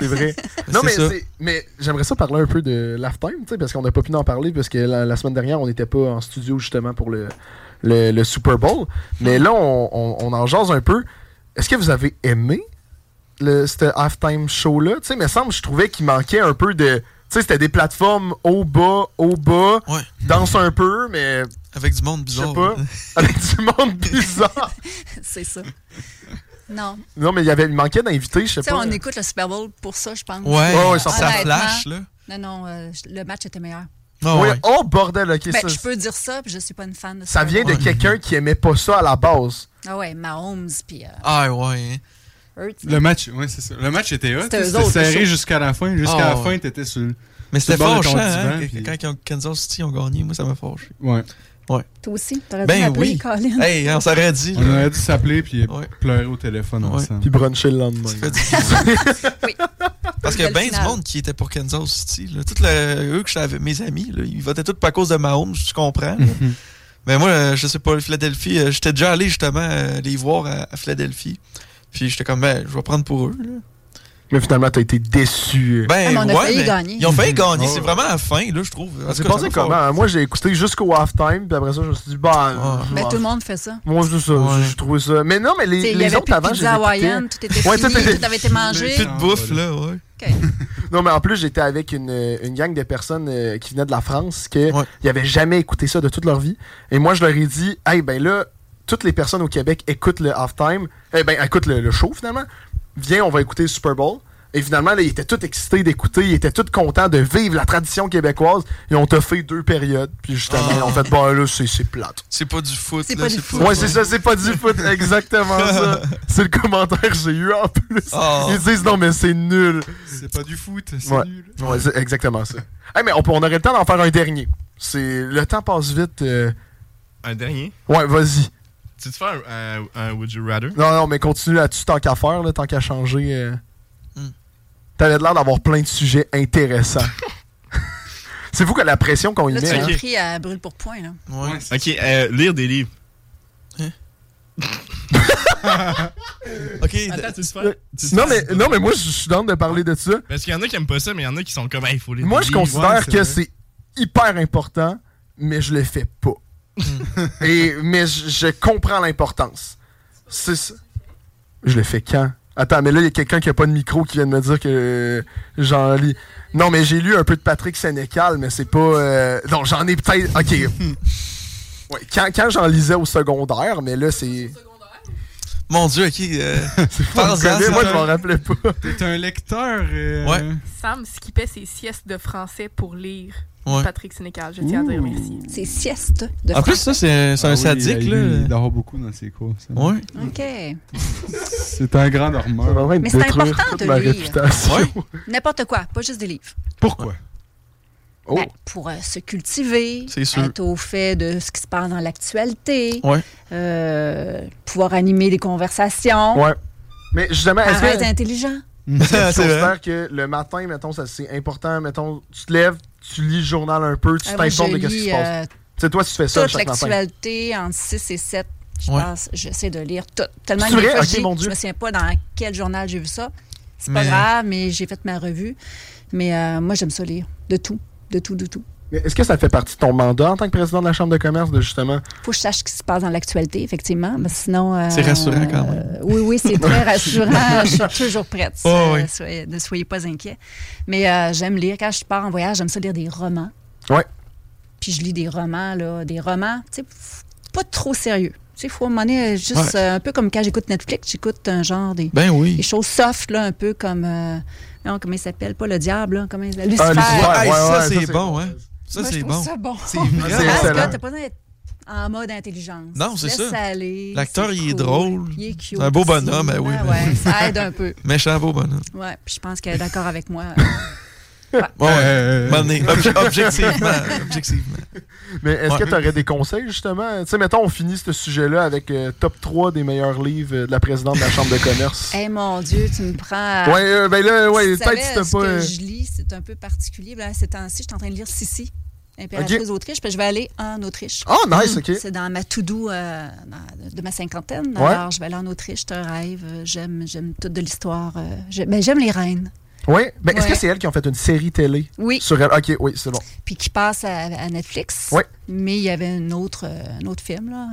C'est vrai. non, mais, mais j'aimerais ça parler un peu de sais, parce qu'on n'a pas pu en parler, parce que la, la semaine dernière, on n'était pas en studio justement pour le, le, le Super Bowl. Mais là, on, on, on en jase un peu. Est-ce que vous avez aimé le, ce halftime show-là? Tu sais, me semble, je trouvais qu'il manquait un peu de. Tu sais, c'était des plateformes haut, bas, haut, bas, Ouais. danse un peu, mais Avec du monde je sais bizarre. pas, avec du monde bizarre. C'est ça. Non. Non, mais il y avait, il manquait d'invités, je sais Tu sais, pas. on écoute le Super Bowl pour ça, je pense. Ouais, Ouais, ouais, ça ça flash, là. Non, non, euh, le match était meilleur. Ah, Oui, ouais. Oh, bordel, ok. Ben, ça, je peux dire ça, puis je suis pas une fan de ça Super vient de quelqu'un qui aimait pas ça à la base. Ah ouais, Mahomes, puis euh, Ah, ouais. hein. Hurts. Le match, ouais, c'est ça. Le match était hot. C'était eux C'était autres, serré jusqu'à la fin. Jusqu'à Ah, la ouais. fin, t'étais sur le. Mais c'était fâchant, hein, quand ils ont- Kansas City ont gagné, moi, ça m'a fâché. Ouais. Toi aussi, t'aurais dû Ben m'appeler, oui. Colin. Hey, on s'aurait dit. On aurait dû s'appeler puis Ouais. pleurer au téléphone Ouais. ensemble. Puis bruncher le lendemain. Ça fait du- Oui. Parce qu'il y a bien du monde qui était pour Kansas City. Là. Tout le- eux que j'avais, mes amis, là, ils votaient tous pas à cause de Mahomes, je comprends. Mhm. Mais moi, euh, je sais pas, Philadelphie, euh, j'étais déjà allé justement euh, les voir à, à Philadelphie. Puis j'étais comme, ben, je vais prendre pour eux. là. Mais finalement, t'as été déçu. Ben, Ah, mais on a ouais, failli mais gagner. Ils ont failli gagner. Oh. C'est vraiment à la fin, là, je trouve. C'est passé comment? Moi, j'ai écouté jusqu'au halftime, puis après ça, je me suis dit, bah. Ouais. Ben, tout le monde fait ça. Moi, c'est ça. Ouais. J'ai trouvé ça. Mais non, mais les, les autres avant, je pizza hawaïenne, tout était Ouais, fini, tout était- tout avait été mangé. Plus de bouffe, là, ouais. Non, mais en plus, j'étais avec une, une gang de personnes euh, qui venaient de la France qui Ouais. n'avaient jamais écouté ça de toute leur vie. Et moi, je leur ai dit, hey, ben là, toutes les personnes au Québec écoutent le halftime. Eh ben, écoutent le, le show, finalement. Viens, on va écouter le Super Bowl. Et finalement, là, ils étaient tous excités d'écouter, ils étaient tous contents de vivre la tradition québécoise. Ils ont fait deux périodes. Puis justement, ont fait, bon, là, c'est c'est plate. C'est pas du foot, C'est là. pas du foot. Ouais, c'est ça, c'est pas du foot, exactement ça. C'est le commentaire que j'ai eu en plus. Ah. Ils disent, non, mais c'est nul. C'est pas du foot, c'est Ouais. nul. Ouais, c'est exactement ça. Hey, mais on, aurait le temps d'en faire un dernier. C'est le temps passe vite. euh. Un dernier? Ouais, vas-y. Tu te faire un, un, un Would You Rather? Non, non, mais continue là-dessus tant qu'à faire, là, tant qu'à changer. euh. Hmm. T'avais l'air d'avoir plein de sujets intéressants. c'est vous que la pression qu'on y Là, tu met. l'as hein. Pris à brûle pour point. Là. Ouais. Ouais, c'est- Ok, euh, lire des livres. Ok, Attends, tu te fais? Tu Non fais- mais, non, mais moi, je suis dans de parler de ça. Parce qu'il y en a qui aiment pas ça, mais il y en a qui sont comme, hey, il faut lire Moi, des je livres. considère ouais, que c'est hyper important, mais je le fais pas. Et, mais je, je comprends l'importance. C'est ça. Je le fais quand? Attends, mais là, il y a quelqu'un qui a pas de micro qui vient de me dire que euh, j'en lis. Non, mais j'ai lu un peu de Patrick Sénécal, mais c'est pas. euh, Non, j'en ai peut-être. Ok. Ouais, quand quand j'en lisais au secondaire, mais là, c'est. Mon Dieu, ok. euh, moi, je m'en rappelais pas. T'es un lecteur. euh, Ouais. Sam skippait ses siestes de français pour lire Ouais. Patrick Sénécal. Je tiens à dire merci. C'est sieste de En plus, ça, c'est c'est un Ah oui, sadique, il- là. Il dort beaucoup dans ses cours. ça. Ouais. OK. C'est un grand Ça va dormeur. vraiment Mais c'est détruire important toute de ma lire. réputation. Ouais. N'importe quoi, pas juste des livres. Pourquoi? Oh. Ben, pour euh, se cultiver, C'est sûr. être au fait de ce qui se passe dans l'actualité, Ouais. euh, pouvoir animer des conversations, Ouais. Mais justement, est-ce paraître que. intelligent. Est-ce que tu C'est vrai. considères que le matin, mettons, ça c'est important, mettons, tu te lèves, tu lis le journal un peu, tu Euh, je t'informes de ce qui se passe. euh, Tu sais, toi, tu fais ça toute chaque matin. l'actualité entre 6 et 7. Je Ouais. passe, j'essaie de lire tout. Tellement C'est que des vrai? fois, Ok, je, dis- mon Dieu. je me souviens pas dans quel journal j'ai vu ça. C'est pas Mais- grave, mais j'ai fait ma revue. Mais euh, moi, j'aime ça lire. De tout. De tout, de tout. Mais est-ce que ça fait partie de ton mandat en tant que président de la Chambre de commerce, de justement. faut que je sache ce qui se passe dans l'actualité, effectivement. Mais sinon. euh, C'est rassurant quand même. euh, oui, oui, c'est très rassurant. je suis toujours prête. Oh, Euh, oui. soyez- ne soyez pas inquiets. Mais euh, j'aime lire. Quand je pars en voyage, j'aime ça lire des romans. Ouais. Puis je lis des romans, là, des romans, tu sais, pas trop sérieux. sais, il faut euh, juste Ouais. euh, un peu comme quand j'écoute Netflix, j'écoute un genre des, Ben oui. des choses soft, là, un peu comme. euh, non, comment il s'appelle? Pas le diable, là, comment il Lucifer. Ah, Lucifer, ouais, ça, ouais, c'est ça, c'est bon, bon. hein. Ça, c'est bon. ça bon. C'est excellent. t'as pas besoin d'être en mode intelligence. Non, c'est ça. aller, L'acteur, il est drôle. Il est cute. C'est un beau bonhomme, ben oui, ben- ouais, ça aide un peu. Méchant beau bonhomme. Ouais, puis je pense qu'elle est d'accord avec moi. Ouais, Euh, M'en est- obje- objectivement. objectivement. Mais est-ce Ouais. que tu aurais des conseils, justement? Tu sais, mettons, on finit ce sujet-là avec euh, top 3 des meilleurs livres euh, de la présidente de la Chambre de commerce. Eh mon Dieu, tu me prends. Ouais, euh, ben là, ouais, peut-être si ce pas. que euh, je lis, c'est un peu particulier. Là, ces temps-ci, je suis en train de lire Sissi, impératrice Ok. d'Autriche, puis je vais aller en Autriche. Ah, nice, ok. C'est dans ma to-do euh, de ma cinquantaine. Ouais. Alors, je vais aller en Autriche, c'est un rêve. Euh, J'aime, j'aime toute de l'histoire. euh, j'ai- ben, j'aime les reines. Ouais. Ben, est-ce Ouais. que c'est elles qui ont fait une série télé Oui. sur elle? Ok, oui, c'est bon. Puis qui passe à, à Netflix. Ouais. Mais il y avait un autre, euh, un autre film, là,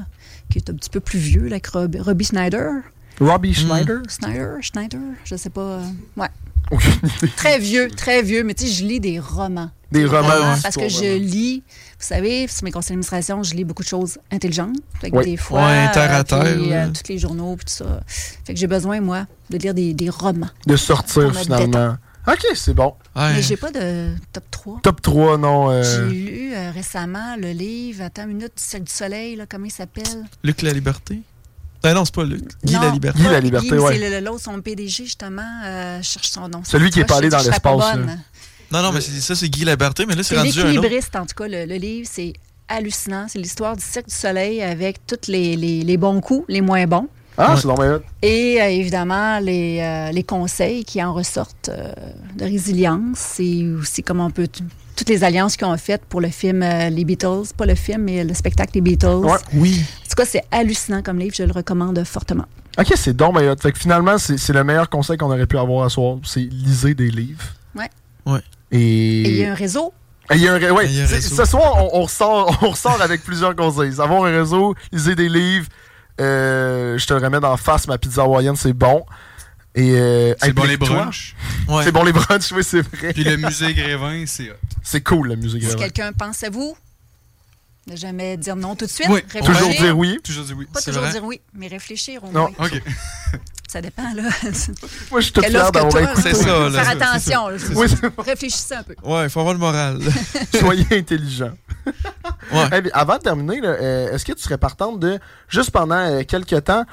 qui est un petit peu plus vieux, là, avec Rob- Robbie Schneider. Robbie Schneider? Schneider, Schneider, je sais pas. euh, ouais. Aucune idée. Très vieux, très vieux, mais tu sais, je lis des romans. Des romans d'histoire, Parce que je vraiment. lis, vous savez, sur mes conseils d'administration, je lis beaucoup de choses intelligentes. Fait que Oui. des fois, Ouais, terre à euh, terre, puis, là. euh, tous les journaux, puis tout ça. Fait que j'ai besoin, moi, de lire des, des romans. De sortir, finalement. Ok, c'est bon. Ouais. Mais j'ai pas de top 3. Top 3, non. euh, J'ai lu euh, récemment le livre, attends une minute, du Cirque du Soleil, là, comment il s'appelle? Luc la liberté? Ben non, c'est pas Luc. Guy la liberté. Guy la liberté, ouais. C'est le- l'autre, son PDG, justement. euh, je cherche son nom. Celui qui est je dans l'espace. Non, non, mais c'est- ça, c'est Guy la liberté, mais là, c'est rendu un autre. l'équilibriste, en tout cas, le, le livre, c'est hallucinant. C'est l'histoire du Cirque du Soleil avec tous les, les- les bons coups, les moins bons. Ah, Ouais. c'est normal. Et euh, évidemment, les, euh, les conseils qui en ressortent euh, de résilience et aussi comment on peut. Toutes les alliances qu'ils ont faites pour le film euh, Les Beatles, pas le film, mais le spectacle Les Beatles. Ouais. Oui. En tout cas, c'est hallucinant comme livre, je le recommande fortement. Ok, c'est donc, mais fait que finalement, c'est c'est le meilleur conseil qu'on aurait pu avoir à soir. C'est lisez des livres. Ouais. Ouais. Et. Il y a un réseau. Et il y a un ré- ouais, Et il y a un c'est- réseau. ce soir, on, on ressort, on ressort avec plusieurs conseils. Avoir un réseau, lisez des livres. euh, je te le remets d'en face, ma pizza hawaïenne, c'est bon. Et euh, C'est bon les brunchs. Ouais. C'est bon les brunchs, oui, c'est vrai. Puis le musée Grévin, c'est hot. C'est cool, la musique. Si vraiment. quelqu'un pense à vous, ne jamais dire non tout de suite. Oui. Toujours dire oui. Toujours dit oui. Pas toujours vrai? dire oui, mais réfléchir au Non. moins. OK. Ça dépend, là. Moi, je suis tout fier d'avoir écouté. C'est ça, là. Faire attention. là. Oui, c'est- Réfléchissez un peu. Ouais, il faut avoir le moral. soyez intelligent. Ouais. Eh avant de terminer, euh, est-ce que tu serais partante de, juste pendant euh, quelques temps,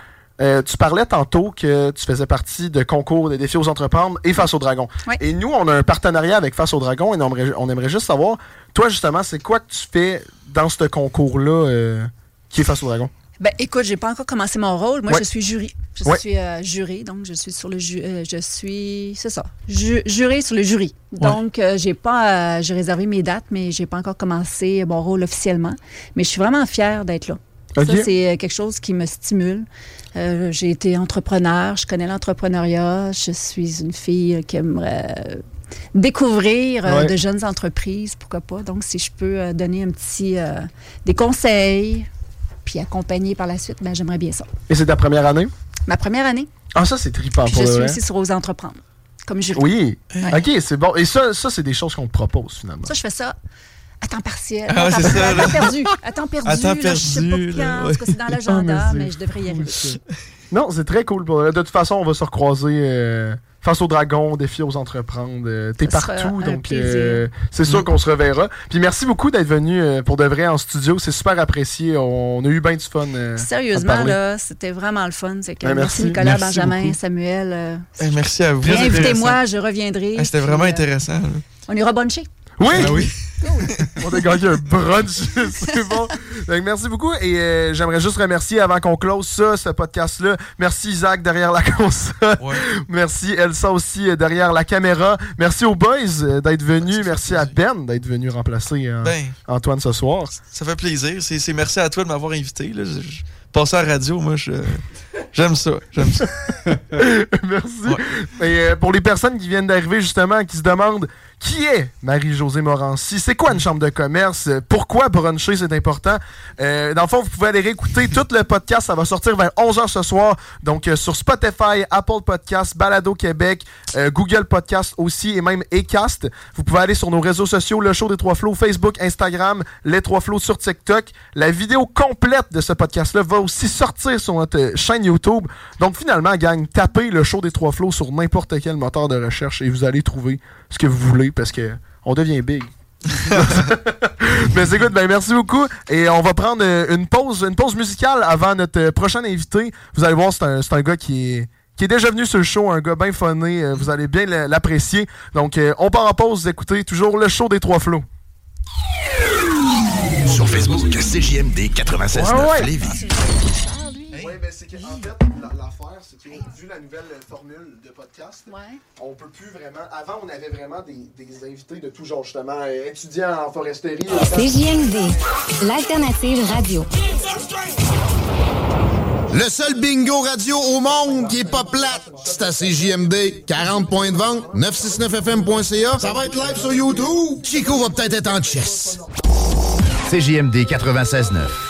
euh, tu parlais tantôt que tu faisais partie de concours de défis aux entreprises et Face au Dragon. Ouais. Et nous, on a un partenariat avec Face au Dragon et on aimerait, on aimerait juste savoir, toi, justement, c'est quoi que tu fais dans ce concours-là euh, qui est Face au Dragon? Ben, écoute, j'ai pas encore commencé mon rôle. Moi, Ouais. je suis jury. Je Ouais. suis euh, juré, donc je suis sur le ju euh, je suis c'est ça, ju- juré sur le jury. Donc euh, j'ai pas euh, j'ai réservé mes dates, mais j'ai pas encore commencé mon rôle officiellement. Mais je suis vraiment fière d'être là. Ça c'est quelque chose qui me stimule. J'ai été entrepreneur, je connais l'entrepreneuriat, je suis une fille qui aimerait découvrir Ouais. de jeunes entreprises, pourquoi pas. Donc si je peux donner un petit des conseils puis accompagner par la suite, ben j'aimerais bien ça. Et c'est ta première année? Ma première année, Ah, ça, c'est trippant puis pour je suis aussi sur Ose Entreprendre, comme jury. Oui. Ouais. OK, c'est bon. Et ça, ça c'est des choses qu'on te propose, finalement. Ça, je fais ça à temps partiel. Ah ouais, à, temps, c'est ça, à temps perdu. À temps perdu. À temps là, je sais pas perdu, quand. là, En tout cas, c'est dans l'agenda, Ah, mais je devrais y arriver. Non, c'est très cool. De toute façon, on va se recroiser euh, face au dragon, défi aux entreprendre. Euh, T'es partout, donc euh, c'est sûr Mm. qu'on se reverra. Puis merci beaucoup d'être venu euh, pour de vrai en studio. C'est super apprécié. On a eu bien du fun. euh, Sérieusement, là, c'était vraiment le fun. Que Ben, merci, merci. Nicolas, Merci Benjamin, beaucoup. Samuel. euh, Eh, merci à vous. Invitez-moi, je reviendrai. C'était vraiment euh, intéressant. là. On ira bruncher. Oui! Ah oui. On a gagné un brunch. c'est bon. Donc, merci beaucoup. Et euh, j'aimerais juste remercier avant qu'on close ça, ce podcast-là. Merci Isaac derrière la console. Ouais. Merci Elsa aussi euh, derrière la caméra. Merci aux boys euh, d'être venus. Merci à Ben d'être venu remplacer euh, Ben, Antoine ce soir. ça fait plaisir. C'est merci à toi de m'avoir invité. Là. Je, je- passer à la radio, moi, je- j'aime ça. J'aime ça. Merci. Et euh, pour les personnes qui viennent d'arriver, justement, qui se demandent Qui est Marie-Josée Morancy? C'est quoi une chambre de commerce? Pourquoi bruncher, c'est important? Euh, dans le fond, vous pouvez aller réécouter tout le podcast. Ça va sortir vers 11h ce soir. Donc, euh, sur Spotify, Apple Podcast, Balado Québec, Google Podcast aussi et même Acast. Vous pouvez aller sur nos réseaux sociaux, le show des Trois Flots, Facebook, Instagram, les Trois Flots sur TikTok. La vidéo complète de ce podcast-là va aussi sortir sur notre chaîne YouTube. Donc, finalement, gang, tapez le show des Trois Flots sur n'importe quel moteur de recherche et vous allez trouver ce que vous voulez parce que on devient big. Mais écoute, ben merci beaucoup. Et on va prendre euh, une pause, une pause musicale avant notre euh, prochain invité. Vous allez voir, c'est un, c'est un gars qui est, qui est déjà venu sur le show, un gars bien funné. Euh, Vous allez bien l'apprécier. Donc, on part en pause. Vous écoutez toujours le show des trois flots. Sur Facebook, CJMD 96.9 Ouais, ouais. Lévis. Ben c'est qu'en fait, l'affaire, c'est que vu la nouvelle formule de podcast, on peut plus vraiment. Avant, on avait vraiment des, des invités de tout genre, justement, euh, étudiants en foresterie. CJMD, l'alternative radio. Le seul bingo radio au monde qui est pas plate, c'est à CJMD. 40 points de vente, 969fm.ca. Ça va être live sur YouTube. Chico va peut-être être en chess. CJMD 96.9.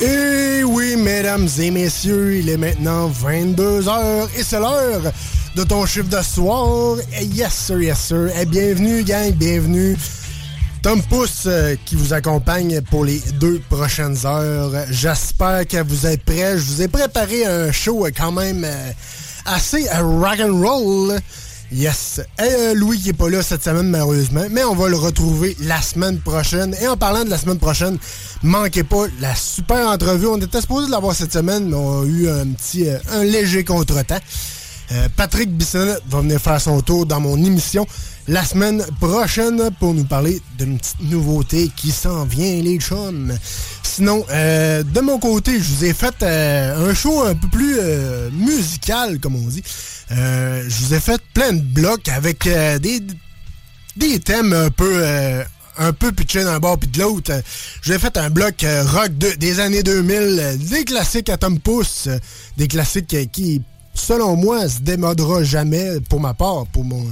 Et oui, mesdames et messieurs, il est maintenant 22h et c'est l'heure de ton chiffre de soir. Et yes, sir, yes, sir. Et bienvenue, gang, bienvenue. Tom Pousse euh, qui vous accompagne pour les deux prochaines heures. J'espère que vous êtes prêts. Je vous ai préparé un show quand même euh, assez euh, rock and roll. Yes. Et euh, Louis qui est pas là cette semaine malheureusement, mais on va le retrouver la semaine prochaine. Et en parlant de la semaine prochaine, manquez pas la super entrevue. On était supposé l'avoir cette semaine, mais on a eu un petit, euh, un léger contretemps. Euh, Patrick Bissonnette va venir faire son tour dans mon émission la semaine prochaine pour nous parler d'une petite nouveauté qui s'en vient, les chums. Sinon, euh, de mon côté, je vous ai fait un show un peu plus musical, comme on dit. Je vous ai fait plein de blocs avec des, des thèmes un peu un peu pitchés d'un bord puis de l'autre. J'ai fait un bloc euh, rock de- des années 2000, euh, des classiques à Tom Pouce, euh, des classiques euh, qui, selon moi, se démodera jamais pour ma part, pour mon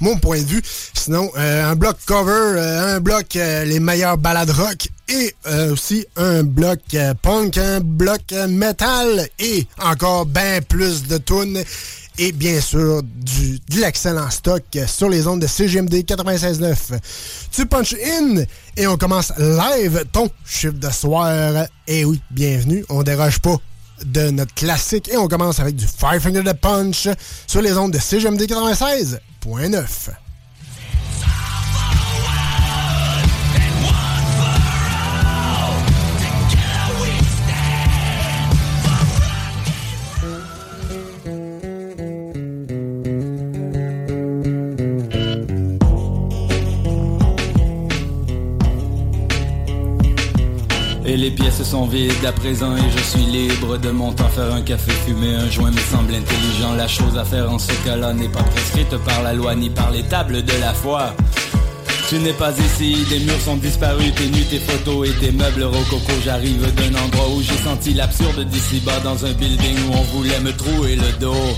mon point de vue. Sinon, un bloc cover, un bloc les meilleurs balades rock et aussi un bloc punk, un bloc metal et encore bien plus de tunes et bien sûr du, de l'excellent stock sur les ondes de CGMD 96.9. Tu punch in et on commence live ton chiffre de soir. Et oui, bienvenue, on déroge pas de notre classique et on commence avec du Five Finger de Punch sur les ondes de CGMD 96.9. Et les pièces sont vides à présent et je suis libre de mon temps faire un café fumer un joint me semble intelligent la chose à faire en ce cas-là n'est pas prescrite par la loi ni par les tables de la foi tu n'es pas ici, des murs sont disparus, tes nus, tes photos et tes meubles rococo. J'arrive d'un endroit où j'ai senti l'absurde d'ici-bas dans un building où on voulait me trouer le dos.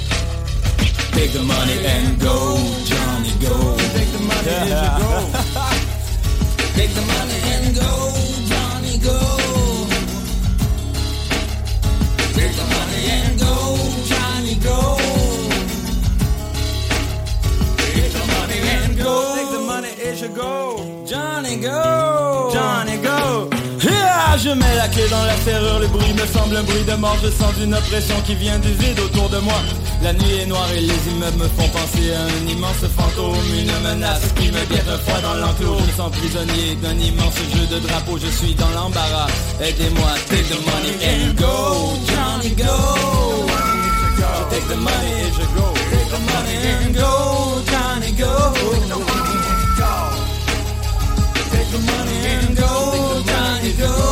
Take the money and go, Johnny go. Take the money and go. Take the money and go, Take the money and go, Johnny go. Take the money and go. Take the money et je go. Johnny go. Johnny je mets la clé dans la serrure, le bruit me semble un bruit de mort, je sens une oppression qui vient du vide autour de moi. La nuit est noire et les immeubles me font penser à un immense fantôme, une menace qui me guette froid dans l'enclos. Je sens prisonnier d'un immense jeu de drapeau, je suis dans l'embarras. Aidez-moi, take the money and go, Johnny go. Take the money. Take the money and go, Johnny go. Take the money and go, Johnny go.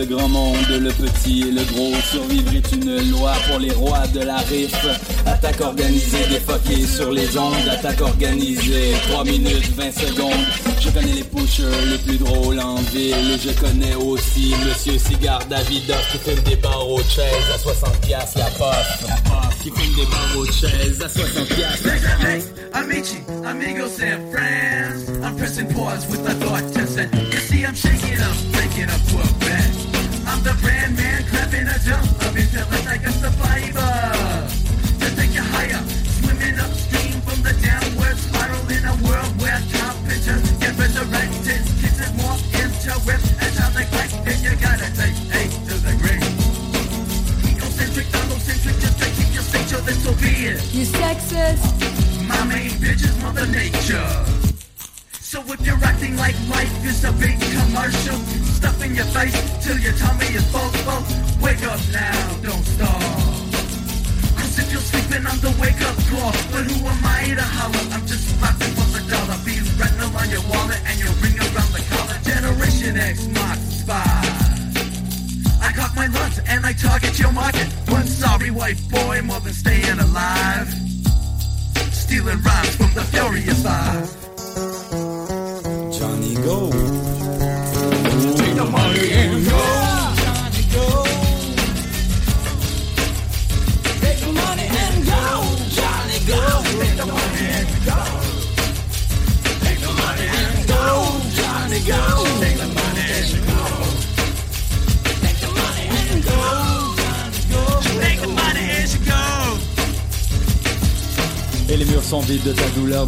Le grand monde, le petit et le gros. Survivre est une loi pour les rois de la riff. Attaque organisée, défoquée sur les ondes. Attaque organisée, 3 minutes, 20 secondes. Je connais les pushers les plus drôles en ville. Je connais aussi Monsieur Cigare Davidoff qui fume des barreaux de chaise à 60 piastres la pof. La pof qui fume des barreaux de chaise à 60 piastres. Hey, amici, amigos and friends. I'm pressing pause with the thought to send. You see, I'm shaking up, making up for a. I'm the brand man, clapping a jump. I've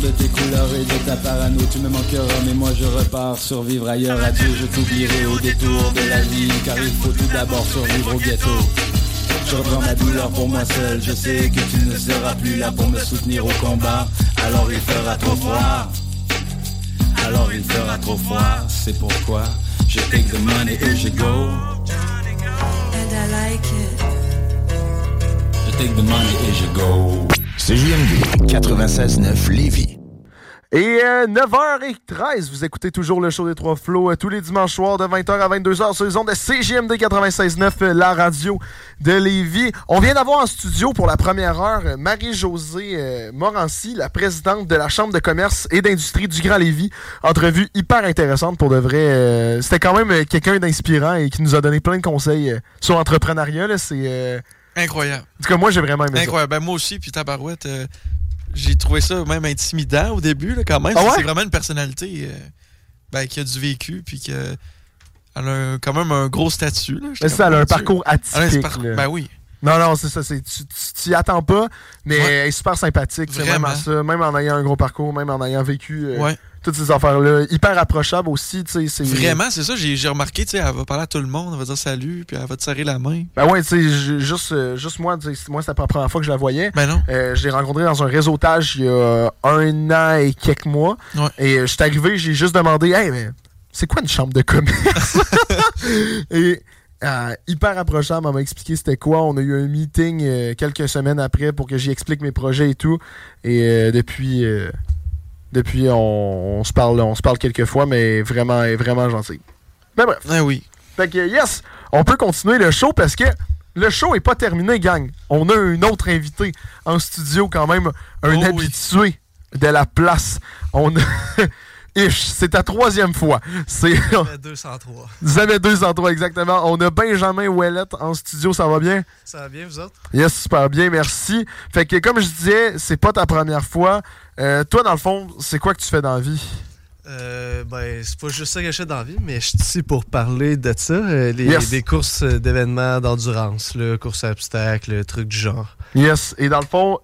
de tes couleurs et de ta parano. Tu me manqueras, mais moi je repars survivre ailleurs. Adieu, je t'oublierai au détour de la vie, car il faut tout d'abord survivre au ghetto. Je reprends ma douleur pour moi seul. Je sais que tu ne seras plus là pour me soutenir au combat. Alors il fera trop froid. Alors il fera trop froid. C'est pourquoi je take the money et je go. And I like it. Je take the money et je go. CJMD 96.9 Lévis. Et euh, 9h13, vous écoutez toujours le show des Trois Flots euh, tous les dimanches soirs de 20h à 22h sur les ondes de CGMD 96.9, euh, la radio de Lévis. On vient d'avoir en studio pour la première heure euh, Marie-Josée euh, Morancy, la présidente de la Chambre de commerce et d'industrie du Grand Lévis. Entrevue hyper intéressante pour de vrai. euh, C'était quand même euh, quelqu'un d'inspirant et qui nous a donné plein de conseils euh, sur l'entrepreneuriat. C'est... euh, Incroyable. En tout cas, moi, j'ai vraiment aimé ça. Incroyable. Ben, moi aussi, puis Tabarouette, euh, j'ai trouvé ça même intimidant au début, là, quand même. Ah ouais? C'est vraiment une personnalité euh, ben, qui a du vécu, puis qui a elle a quand même un gros statut. Là. Mais ça, elle a un Dieu. parcours atypique. par- là. Ben oui. Non, non, c'est ça. c'est- Tu t'y attends pas, mais Ouais. elle est super sympathique. c'est Vraiment. ça, même en ayant un gros parcours, même en ayant vécu euh, Ouais. Toutes ces affaires-là. Hyper approchable aussi. tu sais, c'est- Vraiment, c'est ça. J'ai remarqué, tu sais, elle va parler à tout le monde, elle va dire salut, puis elle va te serrer la main. Ben ouais, tu sais, ju- juste, euh, juste moi, moi, pas la première fois que je la voyais. Ben non. Euh, je l'ai rencontrée dans un réseautage il y a un an et quelques mois. Ouais. Et euh, je suis arrivé, j'ai juste demandé, hey, mais c'est quoi une chambre de commerce? et euh, hyper approchable, elle m'a expliqué c'était quoi. On a eu un meeting euh, quelques semaines après pour que j'y explique mes projets et tout. Et euh, depuis, depuis on, on se parle, on se parle quelques fois, mais vraiment, vraiment gentil. Ben bref. Ah oui. Fait que yes, on peut continuer le show parce que le show est pas terminé, gang. On a un autre invité en studio quand même, un Oh oui. habitué de la place. On a... Ish, c'est ta troisième fois. C'est 203. Vous avez 203 exactement. On a Benjamin Ouellette en studio, ça va bien? Ça va bien, vous autres? Yes, super bien, merci. Fait que comme je disais, c'est pas ta première fois. Euh, toi, dans le fond, c'est quoi que tu fais dans la vie? Euh, ben, c'est pas juste ça que je fais dans la vie, mais je suis ici pour parler de ça. euh, les, Yes. Des courses d'événements d'endurance, là, courses à obstacles, trucs du genre. Yes. Et dans le fond,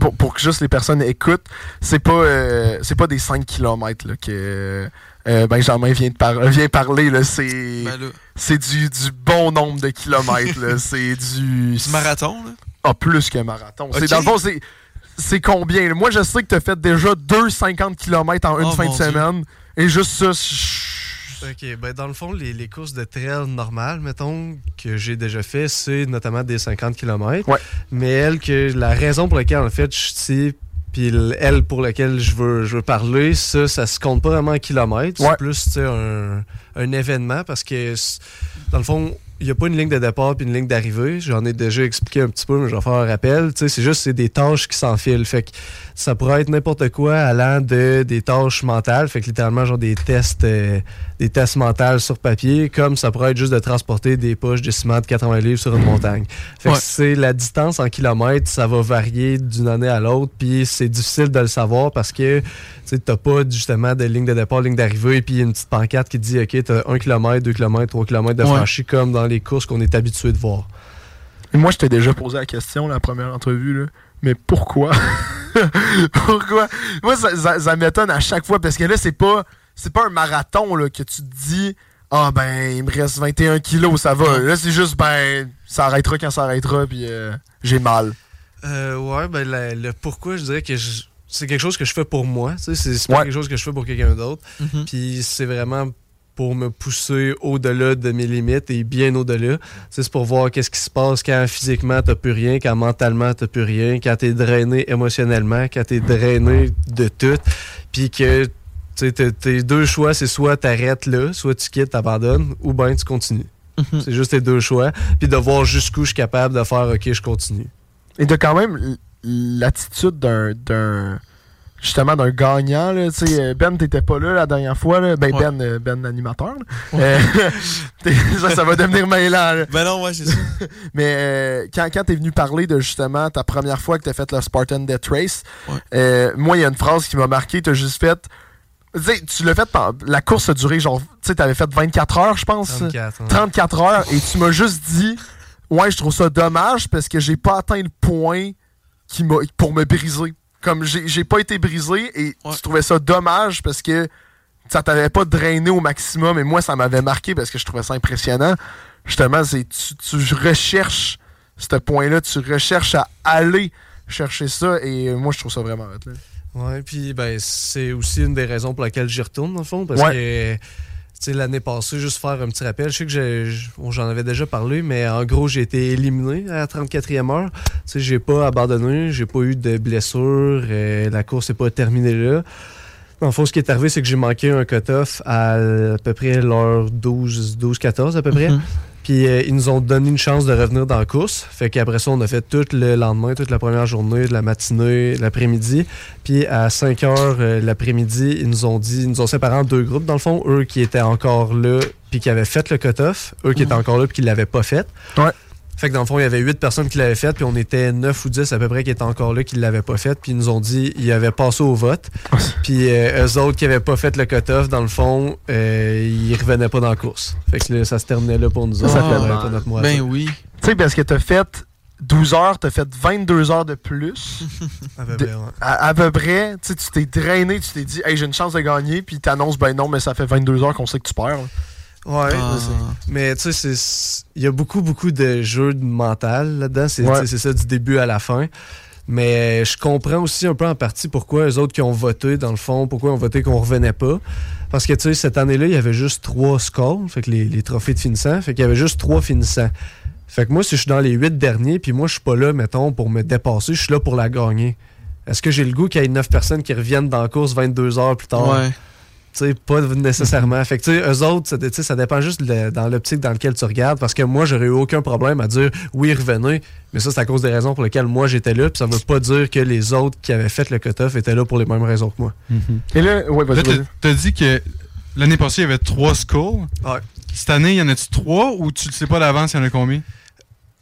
Pour, pour que juste les personnes écoutent, c'est pas, euh, c'est pas des 5 km là, que euh, Benjamin vient, de par- vient parler. là. C'est, Ben c'est du, du bon nombre de kilomètres. c'est du. Du marathon, là? Ah, plus qu'un marathon. C'est, dans le fond, c'est, c'est combien? Moi, je sais que tu as fait déjà 2,50 km en une Oh, fin de Dieu. semaine. Et juste ça, je- Ok, ben dans le fond, les, les courses de trail normales, mettons, que j'ai déjà fait, c'est notamment des 50 km. Mais elle, que la raison pour laquelle, en fait, je suis puis elle pour laquelle je veux, je veux parler, ça, ça se compte pas vraiment en kilomètres. C'est plus, tu sais, un, un événement parce que, dans le fond, il n'y a pas une ligne de départ puis une ligne d'arrivée. J'en ai déjà expliqué un petit peu, mais je vais faire un rappel. Tu sais, c'est juste c'est des tâches qui s'enfilent. Fait que ça pourrait être n'importe quoi allant de des tâches mentales, fait que littéralement genre des tests euh, des tests mentaux sur papier, comme ça pourrait être juste de transporter des poches de ciment de 80 livres sur une montagne. Fait que c'est la distance en kilomètres, ça va varier d'une année à l'autre, puis c'est difficile de le savoir parce que tu t'as pas justement de ligne de départ, ligne d'arrivée, puis une petite pancarte qui dit OK, t'as 1 km, 2 km, 3 km de Ouais. franchi comme dans les courses qu'on est habitué de voir. Et moi, je t'ai déjà posé la question, la première entrevue, là. Mais pourquoi? pourquoi? Moi, ça, ça- ça m'étonne à chaque fois parce que là, c'est pas, c'est pas un marathon là, que tu te dis Ah, ben, il me reste 21 kilos, ça va. Là, c'est juste, ben, ça arrêtera quand ça arrêtera, puis euh, j'ai mal. Euh, ouais, ben la- le pourquoi, je dirais que je- c'est quelque chose que je fais pour moi. tu sais, C'est c'est pas quelque chose que je fais pour quelqu'un d'autre. Mhm. Puis c'est vraiment pour me pousser au-delà de mes limites et bien au-delà. Tu sais, C'est pour voir qu'est-ce qui se passe quand physiquement t'as plus rien, quand mentalement t'as plus rien, quand t'es drainé émotionnellement, quand t'es drainé de tout. Puis que tu sais, t'as- tes deux choix, c'est soit t'arrêtes là, soit tu quittes, t'abandonnes, ou bien tu continues. C'est juste tes deux choix. Puis de voir jusqu'où je suis capable de faire OK, je continue. Et t'as quand même l'attitude d'un. d'un justement d'un gagnant là, tu sais Ben t'étais pas là la dernière fois là. ben Ben euh, Ben l'animateur là. Euh, t'es- ça, ça va devenir mêlant là. Ben non ouais c'est ça mais euh, quand, quand t'es venu parler de justement ta première fois que t'as fait le Spartan Death Race euh, moi il y a une phrase qui m'a marqué t'as juste fait tu sais, tu l'as fait la course a duré genre tu sais t'avais fait 24 heures je pense. 34, ouais. 34 heures et tu m'as juste dit ouais je trouve ça dommage parce que j'ai pas atteint le point qui pour me briser. Comme j'ai pas été brisé et tu trouvais ça dommage parce que ça t'avait pas drainé au maximum et moi ça m'avait marqué parce que je trouvais ça impressionnant. Justement c'est tu, tu recherches ce point là tu recherches à aller chercher ça et moi je trouve ça vraiment hot, Ouais, puis ben, c'est aussi une des raisons pour laquelle j'y retourne, dans le fond, parce Ouais. que l'année passée, juste faire un petit rappel, je sais que j'en avais déjà parlé, mais en gros, j'ai été éliminé à la 34e heure. Sais, j'ai pas abandonné, j'ai pas eu de blessure, euh, la course n'est pas terminée là. Dans le fond, ce qui est arrivé, c'est que j'ai manqué un cut-off à, à peu près l'heure 12, 12-14 à peu près. Mhm. Puis euh, ils nous ont donné une chance de revenir dans la course. Fait qu'après ça, on a fait tout le lendemain, toute la première journée, de la matinée, de l'après-midi. Puis à 5 heures euh, l'après-midi, ils nous ont dit, ils nous ont séparé en deux groupes, dans le fond. Eux qui étaient encore là, puis qui avaient fait le cut-off. Eux qui étaient encore là, puis qui l'avaient pas fait. Ouais. Fait que dans le fond, il y avait 8 personnes qui l'avaient fait, puis on était 9 ou 10 à peu près qui étaient encore là, qui l'avaient pas fait. Puis ils nous ont dit, ils avaient passé au vote. Puis euh, eux autres qui avaient pas fait le cut-off, dans le fond, euh, ils revenaient pas dans la course. Fait que là, ça se terminait là pour nous Ça, autres. ça fait mal. pour notre mois. Ben oui. tu sais parce que t'as fait 12 heures t'as fait 22 heures de plus À peu près, ouais. à, à peu près, tu t'es drainé, tu t'es dit, hey, j'ai une chance de gagner, puis t'annonces, ben non, mais ça fait 22 heures qu'on sait que tu perds. là. Ouais, Ah. mais tu sais, il y a beaucoup, beaucoup de jeux de mental là-dedans. C'est Ouais. ça du début à la fin. Mais je comprends aussi un peu en partie pourquoi les autres qui ont voté, dans le fond, pourquoi ils ont voté qu'on revenait pas. Parce que, tu sais, cette année-là, il y avait juste trois scores, fait que les, les trophées de finissants, fait qu'il y avait juste trois finissants. Fait que moi, si je suis dans les huit derniers, puis moi, je suis pas là, mettons, pour me dépasser, je suis là pour la gagner. Est-ce que j'ai le goût qu'il y ait neuf personnes qui reviennent dans la course 22 heures plus tard? Ouais. Tu sais, pas nécessairement. fait que, tu sais, eux autres, ça, ça dépend juste dans l'optique dans laquelle tu regardes. Parce que moi, j'aurais eu aucun problème à dire oui, revenez. Mais ça, c'est à cause des raisons pour lesquelles moi j'étais là. Puis ça veut pas dire que les autres qui avaient fait le cut-off étaient là pour les mêmes raisons que moi. Et là, ouais, vas-y, Là, t'as- dit que l'année passée, il y avait trois skulls. Ouais. Cette année, il y en a-tu trois ou tu le sais pas d'avance, il y en a combien?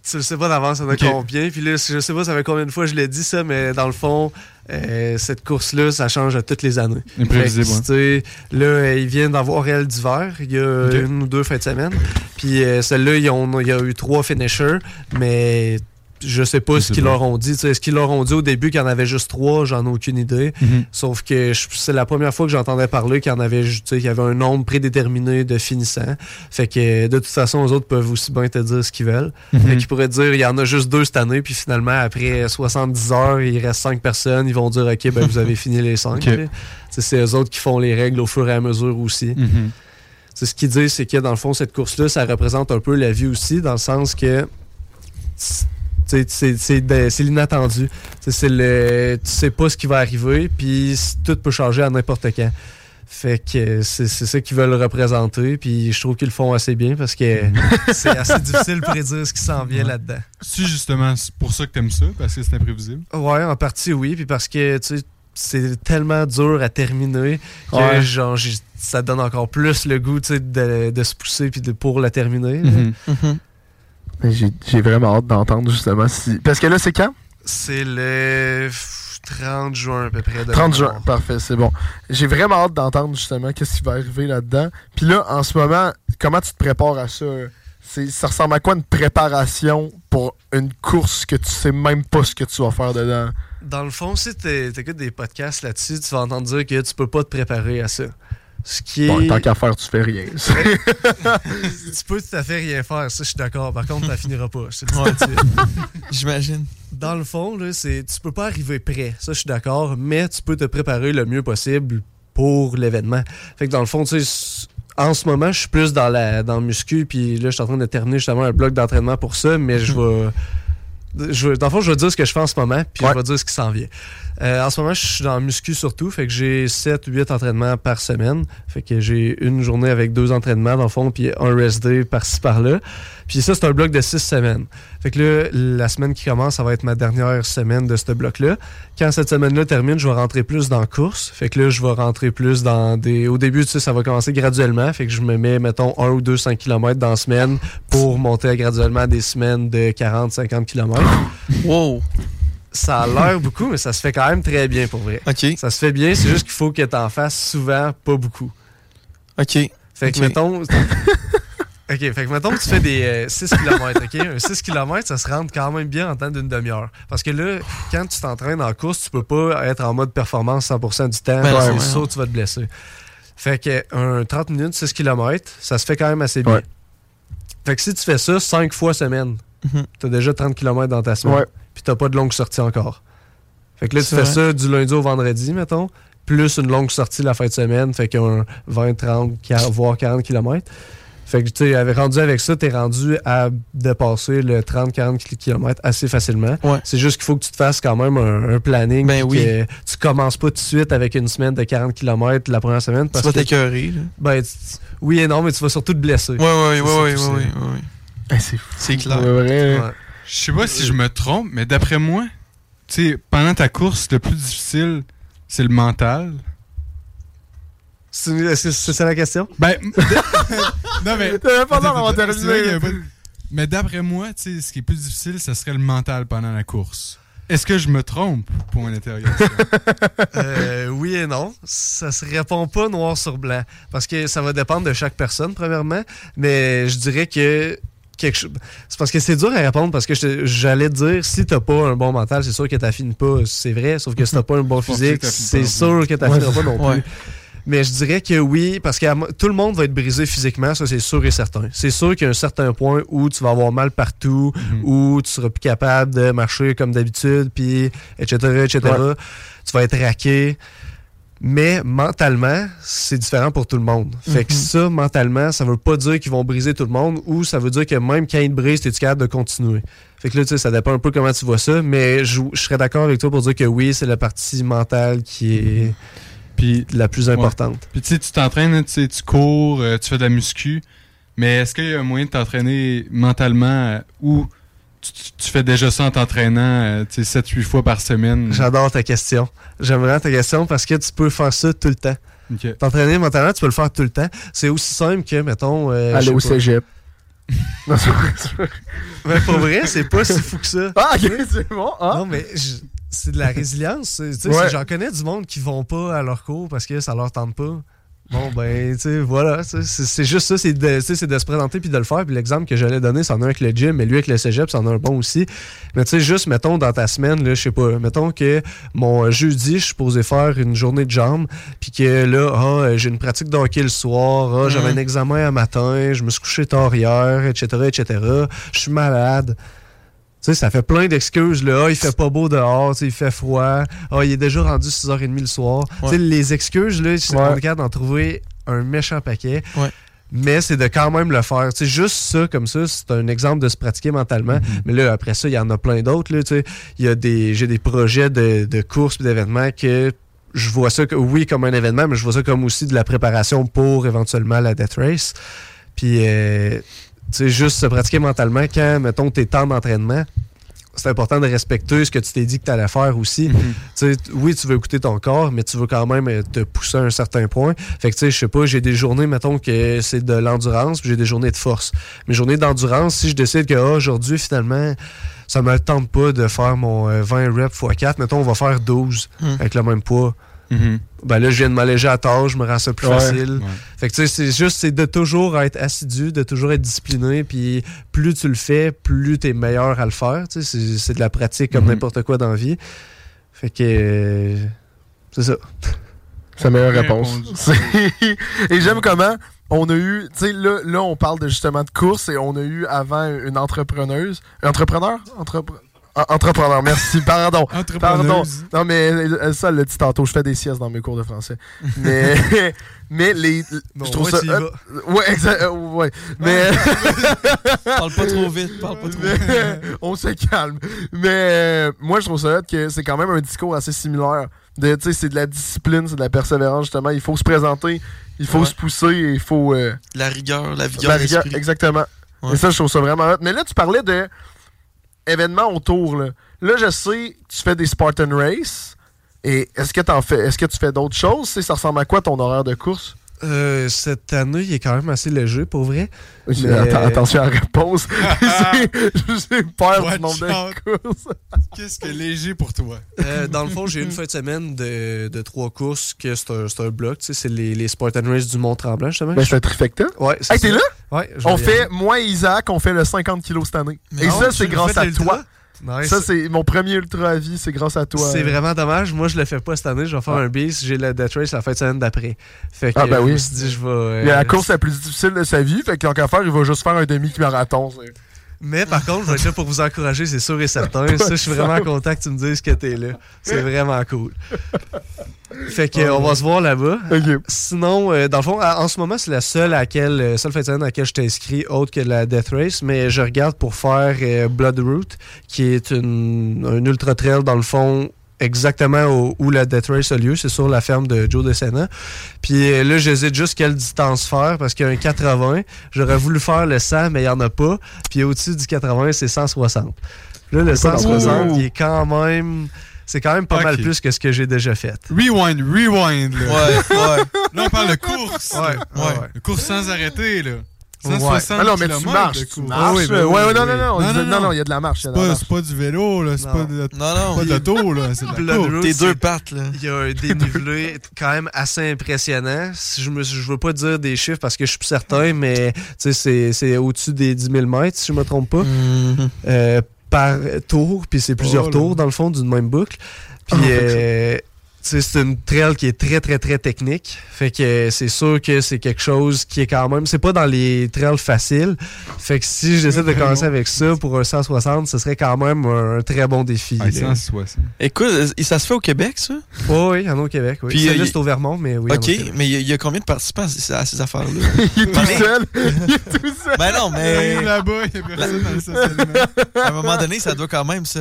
Tu le sais pas d'avance, ça va Ok. combien? Puis là, je sais pas ça fait combien de fois je l'ai dit ça, mais dans le fond, euh, cette course-là, ça change à toutes les années. Imprévisible, Là, euh, ils viennent d'avoir Réel d'hiver, il y a une ou deux fins de semaine. Puis euh, celle-là, il y a eu trois finishers, mais je sais pas ce qu'ils leur ont dit. Est-ce qu'ils leur ont dit au début qu'il y en avait juste trois? J'en ai aucune idée. Mhm. Sauf que c'est la première fois que j'entendais parler qu'il y en avait, qu'il y avait un nombre prédéterminé de finissants. Fait que de toute façon, les autres peuvent aussi bien te dire ce qu'ils veulent. Mhm. Fait qu'ils pourraient te dire il y en a juste deux cette année, puis finalement, après 70 heures, il reste cinq personnes. Ils vont dire OK, ben vous avez fini les cinq. C'est eux autres qui font les règles au fur et à mesure aussi. C'est ce qu'ils disent, c'est que dans le fond, cette course-là, ça représente un peu la vie aussi, dans le sens que c'est c'est c'est l'inattendu. C'est le, tu sais pas ce qui va arriver, puis tout peut changer à n'importe quand. Fait que c'est c'est ça qu'ils veulent représenter, puis je trouve qu'ils le font assez bien parce que c'est assez difficile de prédire ce qui s'en vient là-dedans. C'est justement pour ça que t'aimes ça, parce que c'est imprévisible. Ouais, en partie oui, puis parce que tu sais, c'est tellement dur à terminer que Ouais. genre ça donne encore plus le goût tu sais, de, de se pousser puis de pour la terminer. J'ai vraiment hâte d'entendre justement si. Parce que là, c'est quand? C'est le 30 juin à peu près. de 30 juin, parfait, c'est bon. J'ai vraiment hâte d'entendre justement qu'est-ce qui va arriver là-dedans. Puis là, en ce moment, comment tu te prépares à ça? Ça ressemble à quoi une préparation pour une course que tu sais même pas ce que tu vas faire dedans? Dans le fond, si t'é- t'écoutes des podcasts là-dessus, tu vas entendre dire que tu peux pas te préparer à ça. Ce qui est. Bon, tant qu'à faire, tu fais rien. tu peux tout à fait rien faire, ça je suis d'accord. Par contre, ça finira pas. J'imagine. Dans le fond, là, c'est tu peux pas arriver prêt, ça je suis d'accord, mais tu peux te préparer le mieux possible pour l'événement. Fait que dans le fond, tu sais, en ce moment, je suis plus dans la dans le muscu, puis là, je suis en train de terminer justement un bloc d'entraînement pour ça, mais je vais. Je, vais- dans le fond, je vais dire ce que je fais en ce moment, puis je vais dire ce qui s'en vient. Euh, en ce moment, je suis dans muscu surtout, fait que j'ai 7-8 entraînements par semaine. Fait que j'ai une journée avec deux entraînements, dans le fond, puis un rest day par-ci par-là. Puis ça, c'est un bloc de 6 semaines. Fait que là, la semaine qui commence, ça va être ma dernière semaine de ce bloc-là. Quand cette semaine-là termine, je vais rentrer plus dans course. Fait que là, je vais rentrer plus dans des... Au début, tu sais, ça va commencer graduellement. Fait que je me mets, mettons, un ou deux 5 km dans la semaine pour monter à graduellement des semaines de 40-50 km. Wow! Ça a l'air beaucoup, mais ça se fait quand même très bien pour vrai. OK. Ça se fait bien, c'est juste qu'il faut que tu en fasses souvent, pas beaucoup. OK. Fait que, mettons. OK, fait que mettons que tu fais des euh, 6 km, OK? Un 6 km, ça se rentre quand même bien en temps d'une demi-heure. Parce que là, quand tu t'entraînes en course, tu peux pas être en mode performance 100% du temps. Ben, ouais, ouais, tu vas te blesser. Fait que un 30 minutes, 6 km, ça se fait quand même assez bien. Ouais. Fait que si tu fais ça 5 fois semaine, Mhm. t'as déjà 30 km dans ta semaine. Ouais. Puis t'as pas de longue sortie encore. Fait que là, tu fais vrai. ça du lundi au vendredi, mettons, plus une longue sortie la fin de semaine, fait qu'un 20, 30, 40, voire 40 km. Fait que tu sais, avec- rendu avec ça, t'es rendu à dépasser le 30-40 km assez facilement. Ouais. C'est juste qu'il faut que tu te fasses quand même un, un planning. Ben oui. que tu commences pas tout de suite avec une semaine de 40 km la première semaine. Tu Parce vas que, t'écœurer, là. ben, tu- oui et non, mais tu vas surtout te blesser. Ouais, ouais, C'est ouais, ça ouais, que ouais, c'est. ouais, ouais. Eh, c'est fou. C'est clair. Ouais, vrai. Ouais. Je sais pas si je me trompe, mais d'après moi, tu sais, pendant ta course, le plus difficile, c'est le mental. C'est c'est- c'est ça la question? Ben, non, mais. Attends, attends, vrai pas Mais d'après moi, tu sais, ce qui est plus difficile, ce serait le mental pendant la course. Est-ce que je me trompe? Point d'interrogation. Euh, oui et non. Ça se répond pas noir sur blanc. Parce que ça va dépendre de chaque personne, premièrement. Mais je dirais que quelque chose. C'est parce que c'est dur à répondre parce que j'allais te dire si t'as pas un bon mental, c'est sûr que t'affines pas. C'est vrai. Sauf que si t'as pas un bon physique, c'est sûr que t'affineras Ouais. pas non plus. Ouais. Mais je dirais que oui, parce que tout le monde va être brisé physiquement, ça c'est sûr et certain. C'est sûr qu'il y a un certain point où tu vas avoir mal partout, Mhm. où tu seras plus capable de marcher comme d'habitude, puis etc., etc. Tu vas être raqué. Mais mentalement, c'est différent pour tout le monde. Fait que Mhm. ça, mentalement, ça veut pas dire qu'ils vont briser tout le monde ou ça veut dire que même quand ils te brisent, t'es capable de continuer? Fait que là, tu sais, ça dépend un peu comment tu vois ça, mais je, je serais d'accord avec toi pour dire que oui, c'est la partie mentale qui est Puis, la plus importante. puis tu sais, tu t'entraînes, tu cours, euh, tu fais de la muscu, mais est-ce qu'il y a un moyen de t'entraîner mentalement euh, ou tu, tu- tu fais déjà ça en t'entraînant, euh, tu sais, 7-8 fois par semaine? J'adore ta question. J'aime vraiment ta question parce que tu peux faire ça tout le temps. T'entraîner mentalement, tu peux le faire tout le temps. C'est aussi simple que, mettons. euh, Aller je au pas. cégep. Non. Mais pour vrai, c'est pas si fou que ça. Ah, ok, c'est bon. Ah. Non, mais c'est de la résilience. c'est- tu sais, Ouais. J'en connais du monde qui vont pas à leur cours parce que ça leur tente pas. Bon, ben, tu sais, voilà. C'est juste ça, c'est de, se présenter puis de le faire. Puis l'exemple que j'allais donner, c'en a un avec le gym, mais lui avec le cégep, c'en a un bon aussi. Mais tu sais, juste, mettons, dans ta semaine, là, je sais pas, mettons que mon euh, jeudi, je suis supposé faire une journée de jambes, puis que là, ah, euh, j'ai une pratique de hockey le soir, ah, j'avais Mhm. un examen à matin, je me suis couché tard hier, etc., etc., je suis malade. Tu sais, ça fait plein d'excuses, là. Ah, il fait pas beau dehors, il fait froid. Ah, il est déjà rendu 6h30 le soir. Tu sais, les excuses, là, on est capable d'en trouver un méchant paquet. Mais c'est de quand même le faire. Sais, juste ça, comme ça, c'est un exemple de se pratiquer mentalement. Mais là, après ça, il y en a plein d'autres. j'ai des projets de, de courses et d'événements que je vois ça, que, oui, comme un événement, mais je vois ça comme aussi de la préparation pour éventuellement la Death Race. Puis, euh, sais, juste se pratiquer mentalement quand, mettons, tes temps d'entraînement, c'est important de respecter ce que tu t'es dit que tu allais faire aussi. T- oui, tu veux écouter ton corps, mais tu veux quand même euh, te pousser à un certain point. Fait que, tu sais, je sais pas, j'ai des journées, mettons, que c'est de l'endurance, puis j'ai des journées de force. Mes journées d'endurance, si je décide que, ah, aujourd'hui, finalement, ça me tente pas de faire mon euh, 20 reps x 4, mettons, on va faire 12 Mm. avec le même poids. Mhm. Ben là, je viens de m'alléger à tâche, je me rends ça plus Ouais. facile. Ouais. Fait que tu sais, c'est juste c'est de toujours être assidu, de toujours être discipliné, puis plus tu le fais, plus tu es meilleur à le faire. Tu sais, c'est- de la pratique comme Mhm. n'importe quoi dans la vie. Fait que euh, c'est ça. C'est la meilleure réponse. Et j'aime comment on a eu, tu sais, là, là, on parle de, justement de course et on a eu avant une entrepreneuse. Un entrepreneur? Ah, Entrepreneur, merci, pardon. Pardon. Non, mais elle, ça, elle l'a dit tantôt, je fais des siestes dans mes cours de français. Mais, mais les. Bon, je trouve ouais, ça. tu y hot. Ouais, exact. euh, ouais. Mais. Parle pas trop vite, parle pas trop Mais- on se calme. Mais euh, moi, je trouve ça hot que c'est quand même un discours assez similaire. De, tu sais, c'est de la discipline, c'est de la persévérance, justement. Il faut se présenter, il faut Ouais. se pousser, et il faut. euh, La rigueur, la vigueur la rigueur, exactement. Ouais. Et ça, je trouve ça vraiment hot. Mais là, tu parlais de événements autour. Là, là je sais, tu fais des Spartan Race. Et est-ce que, fais, est-ce que tu fais d'autres choses? Ça ressemble à quoi ton horaire de course? Euh, cette année, il est quand même assez léger, pour vrai. Mais- Attention à la réponse. J'ai peur du nombre out. de courses. Qu'est-ce que léger pour toi? Euh, dans le fond, j'ai une fin de semaine de, de trois courses que c'est un, un bloc. tu sais, C'est les, les Spartan Race du Mont-Tremblant, justement. Ben, c'est un trifecta. Ouais, c'est Hey, t'es là? Ouais, On fait, moi et Isaac, on fait le 50 kg cette année. Mais et non, ça, c'est le grâce à toi. Nice. Ça, c'est mon premier ultra à vie, c'est grâce à toi. C'est vraiment dommage. Moi, je le fais pas cette année. Je vais faire un bis. J'ai la Death Race la fin de semaine d'après. Fait que Ah, ben euh, oui. je me suis dit, je vais. euh, Il y a la course la plus difficile de sa vie, fait que qu'à faire, il va juste faire un demi-marathon. Mais par contre, je vais être là pour vous encourager, c'est sûr et certain. Ça, je suis vraiment content que tu me dises que t'es là. C'est vraiment cool. Fait que, on va se voir là-bas. Sinon, euh, dans le fond, à- en ce moment, c'est la seule à laquelle, euh, seule semaine à laquelle je t'ai inscrit, autre que la Death Race. Mais je regarde pour faire euh, Blood Route, qui est une, un ultra trail dans le fond exactement au- où la Death Race a lieu. C'est sur la ferme de Joe DeSena. Puis euh, là, j'hésite juste quelle distance faire parce qu'il y a un 80. J'aurais voulu faire le 100, mais il n'y en a pas. Puis au-dessus du 80, c'est 160. Là, le C'est pas 160, dans- il est quand même. C'est quand même pas mal plus que ce que j'ai déjà fait. Rewind, rewind. Là. Ouais, ouais. Là, on parle de course. Ouais, ouais. Course sans arrêter, là. Ouais. 160 Ah non, mais tu marches, de tu marches. Ouais, ouais, ouais, non, non, non, non, non, il y a de la marche. C'est pas, du vélo, là. C'est pas de, l'auto, là. C'est de la Tes deux pattes, là. Il y a un dénivelé quand même assez impressionnant. Si Je ne je veux pas dire des chiffres parce que je suis plus certain, mais tu sais, c'est c'est au-dessus des 10 000 mètres, si je me trompe pas, euh, par tour. Puis c'est plusieurs Oh tours, dans le fond, d'une même boucle. Puis Euh, c'est une trail qui est très, très, très technique. Fait que euh, c'est sûr que c'est quelque chose qui est quand même... C'est pas dans les trails faciles. Fait que si j'essaie de commencer avec ça pour un 160, ce serait quand même un, un très bon défi. Là. 160. Écoute, et ça se fait au Québec, ça? Oui, il y en a au Québec. Oui. Puis, C'est euh, juste au Vermont, mais oui. il y en a au ok, mais il y, a- il y a combien de participants à ces, à ces affaires-là? Il est tout seul. Il est tout seul. Ben non, mais. Là-bas, il y a personne dans le stationnement. À un moment donné, ça doit quand même se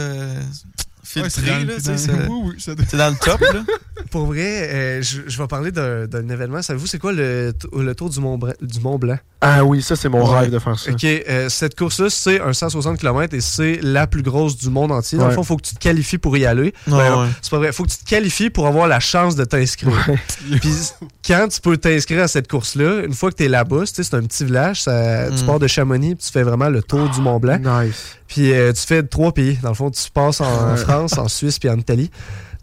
Ouais, c'est dans le- oui, oui, dans top, là. Pour vrai, euh, je, je vais parler d'un événement. Savez-vous, c'est quoi le, le tour du Mont, du Mont Blanc? Ah oui, ça, c'est mon Ouais. rêve de faire ça. Ok, euh, cette course-là, c'est un 160 km et c'est la plus grosse du monde entier. Dans le fond, il faut que tu te qualifies pour y aller. Ouais, Ben, ouais. C'est pas vrai. Il faut que tu te qualifies pour avoir la chance de t'inscrire. Puis quand tu peux t'inscrire à cette course-là, une fois que tu es là-bas, tu sais, c'est un petit village, ça- tu Mm. pars de Chamonix, puis tu fais vraiment le tour du Mont Blanc. Nice. Puis euh, tu fais trois pays. Dans le fond, tu passes en France, en Suisse, puis en Italie.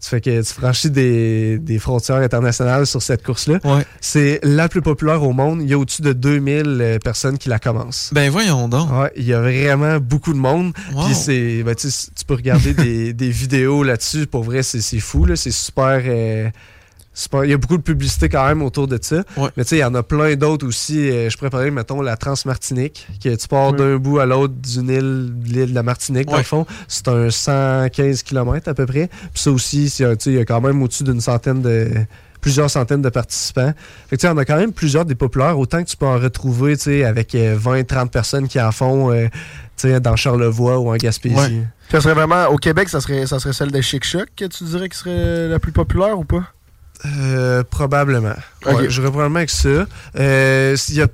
Tu fais que tu franchis des, des frontières internationales sur cette course-là. C'est la plus populaire au monde. Il y a au-dessus de 2000 euh, personnes qui la commencent. Ben voyons donc. Ouais, il y a vraiment beaucoup de monde. Wow. Puis c'est, ben, tu peux regarder des, des vidéos là-dessus. Pour vrai, c'est fou. là. C'est super. euh, Il y a beaucoup de publicité quand même autour de ça. Mais tu sais, il y en a plein d'autres aussi. Euh, je parler, mettons, la Transmartinique, que tu pars Ouais. d'un bout à l'autre d'une île, de l'île de la Martinique, dans le fond. C'est un 115 km à peu près. Puis ça aussi, il y a quand même au-dessus d'une centaine de plusieurs centaines de participants. Fait que, tu sais, on a quand même plusieurs des populaires, autant que tu peux en retrouver tu sais, avec 20-30 personnes qui en font euh, tu sais, dans Charlevoix ou en Gaspésie. Ouais. Ça serait vraiment. Au Québec, ça serait, ça serait celle de Chic Choc que tu dirais qui serait la plus populaire ou pas? Euh, probablement. Ouais, Ok. J'aurais probablement avec ça. Euh, y a-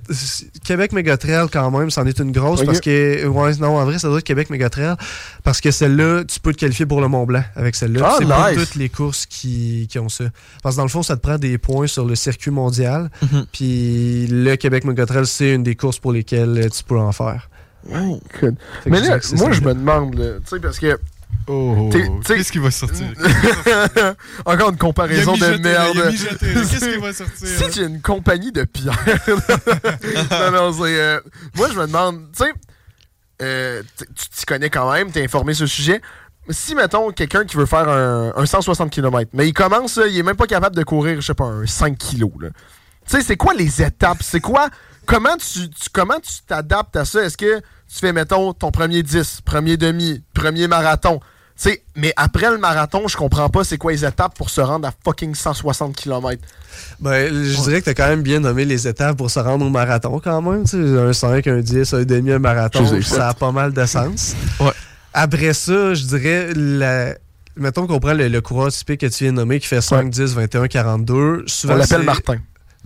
Québec Megatrail, quand même, c'en est une grosse parce que. Ouais, non, en vrai, ça doit être Québec Megatrail parce que celle-là, tu peux te qualifier pour le Mont Blanc avec celle-là. Ah, c'est pas nice. toutes les courses qui, qui ont ça. Parce que dans le fond, ça te prend des points sur le circuit mondial. Mhm. Puis le Québec Megatrail, c'est une des courses pour lesquelles euh, tu peux en faire. Mais je là, moi, je me demande, tu sais, parce que. Oh, qu'est-ce qui va sortir? Encore une comparaison de merde. Qu'est-ce qui va sortir, Si là? j'ai une compagnie de pierre. non, non, c'est. euh, moi, je me demande, tu sais, euh, tu t'y connais quand même, t'es informé sur le sujet. Si, mettons, quelqu'un qui veut faire un, un 160 km, mais il commence, là, il est même pas capable de courir, je sais pas, un 5 kg. Tu sais, c'est quoi les étapes? C'est quoi. Comment tu tu- comment tu t'adaptes à ça? Est-ce que tu fais, mettons, ton premier 10, premier demi, premier marathon? Mais après le marathon, je comprends pas c'est quoi les étapes pour se rendre à fucking 160 km. Ben, je dirais que tu as quand même bien nommé les étapes pour se rendre au marathon quand même. tu sais, Un 5, un 10, un demi, un marathon, ça a pas mal de sens. Après ça, je dirais, la... mettons qu'on prend le, le coureur typique que tu viens de nommer qui fait 5, 10, 21, 42. Souvent, On l'appelle Martin.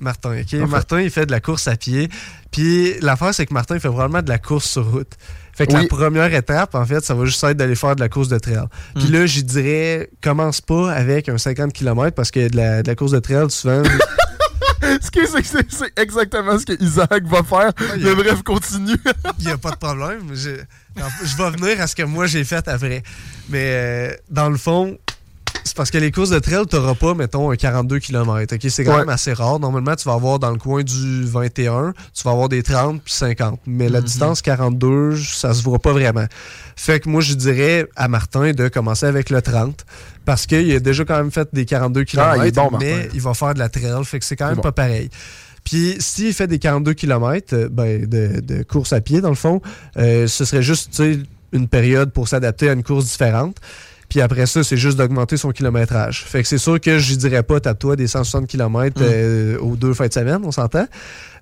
Martin, OK? Martin, il fait de la course à pied. Puis l'affaire, c'est que Martin, il fait vraiment de la course sur route. Fait que Oui. la première étape, en fait, ça va juste être d'aller faire de la course de trail. Puis Mm. là, j'y dirais, commence pas avec un 50 km parce que de la, de la course de trail, souvent, c'est exactement ce que Isaac va faire. Mais bref, continue. Il n'y a pas de problème. Je, je vais venir à ce que moi j'ai fait après. Mais euh, dans le fond, c'est parce que les courses de trail, tu n'auras pas, mettons, un 42 km. C'est quand Ouais. même assez rare. Normalement, tu vas avoir dans le coin du 21, tu vas avoir des 30 puis 50. Mais la Mhm. distance 42, ça se voit pas vraiment. Fait que moi, je dirais à Martin de commencer avec le 30 parce qu'il a déjà quand même fait des 42 km, Ah, il bon, mais Martin. il va faire de la trail. Fait que c'est quand même bon. pas pareil. Puis s'il fait des 42 km ben, de, de course à pied, dans le fond, euh, ce serait juste une période pour s'adapter à une course différente. Puis après ça, c'est juste d'augmenter son kilométrage. Fait que c'est sûr que je dirais pas, tape-toi des 160 km Mm. aux deux fins de semaine, on s'entend.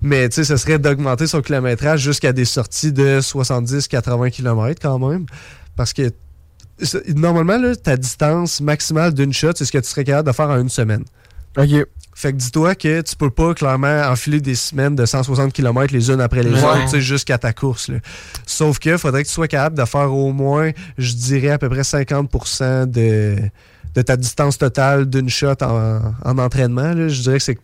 Mais tu sais, ce serait d'augmenter son kilométrage jusqu'à des sorties de 70-80 km quand même. Parce que normalement, là, ta distance maximale d'une shot, c'est ce que tu serais capable de faire en une semaine. OK. Fait que dis-toi que tu peux pas clairement enfiler des semaines de 160 km les unes après les Ouais. autres, tu sais, jusqu'à ta course. là. Sauf que faudrait que tu sois capable de faire au moins, je dirais, à peu près 50% de, de ta distance totale d'une shot en, en entraînement. là. Je dirais que c'est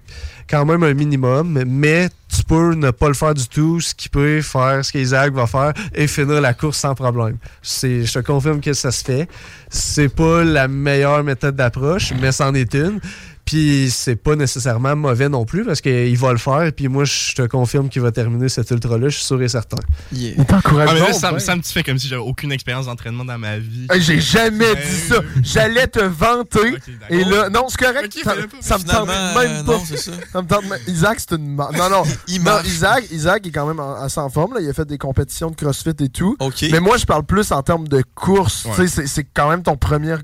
quand même un minimum, mais tu peux ne pas le faire du tout, ce qui peut faire ce qu'Isaac va faire et finir la course sans problème. C'est- Je te confirme que ça se fait. C'est pas la meilleure méthode d'approche, mais c'en est une. Puis c'est pas nécessairement mauvais non plus parce qu'il va le faire. Puis moi, je te confirme qu'il va terminer cet ultra-là, je suis sûr et certain. Il t'encourage Ah, mais là, ça, me- ben. ça me fait comme si j'avais aucune expérience d'entraînement dans ma vie. J'ai jamais dit ça. J'allais te vanter. et là, non, c'est correct. ça, ça me tente même euh, pas. non, ça. Ça me tente même- Isaac, c'est une. Non, non. Il non, marche. Isaac, Isaac est quand même en- assez en forme. Là. Il a fait des compétitions de CrossFit et tout. OK. Mais moi, je parle plus en termes de course. Ouais. Tu sais, c'est- quand même ton premier,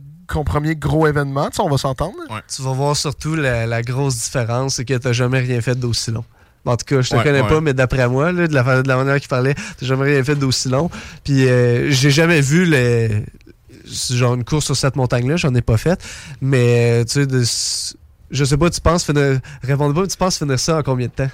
premier gros événement. Tu sais, on va s'entendre. Tu vas voir surtout la, la grosse différence, c'est que t'as jamais rien fait d'aussi long. En tout cas, je te Ouais, connais ouais. pas, mais d'après moi, là, de, la, fa- de la manière qu'il parlait, t'as jamais rien fait d'aussi long. Puis euh, j'ai jamais vu le, genre une course sur cette montagne-là, j'en ai pas fait. Mais euh, tu sais, de- je sais pas, tu penses finir. Répondez pas, tu penses finir ça en combien de temps?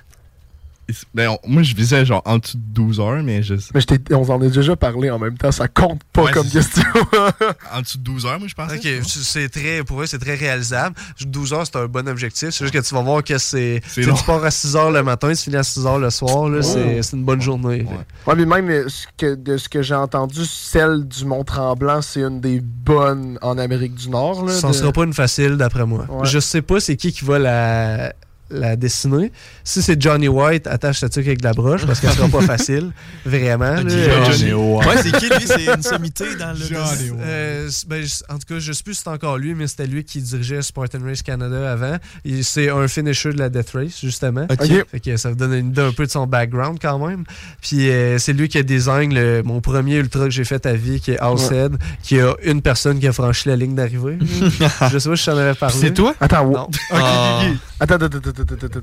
Ben, on- moi, je visais genre en dessous de 12 heures, mais je. Mais je on en a déjà parlé en même temps, ça compte pas Ouais, comme question. en dessous de 12 heures, moi, je pensais. Ok, c'est très, pour eux, c'est très réalisable. 12 heures, c'est un bon objectif. C'est juste que tu vas voir que c'est. Tu pars à 6 heures le matin, tu finis à 6 heures le soir, là, Oh. c'est c'est une bonne journée. Ouais, mais même euh, ce que, de ce que j'ai entendu, celle du Mont-Tremblant, c'est une des bonnes en Amérique du Nord. Là, Ça ne de- sera pas une facile, d'après moi. Ouais. Je sais pas c'est qui qui va la, la dessiner. Si c'est Johnny White, attache ta tuque avec de la broche parce qu'elle sera pas facile. Vraiment. là. Johnny Euh, White. Ouais, c'est qui, lui? C'est une sommité dans le- Johnny White. Euh, ben, en tout cas, je sais plus si c'est encore lui, mais c'était lui qui dirigeait Spartan Race Canada avant. C'est un finisher de la Death Race, justement. Ok. Fait que ça vous donne une idée un peu de son background quand même. Puis euh, c'est lui qui a design le- mon premier ultra que j'ai fait à vie, qui est Househead, qui a une personne qui a franchi la ligne d'arrivée. je sais pas si je t'en avais parlé. C'est toi? Attends. Non. Attends, attends, attends, attends, attends,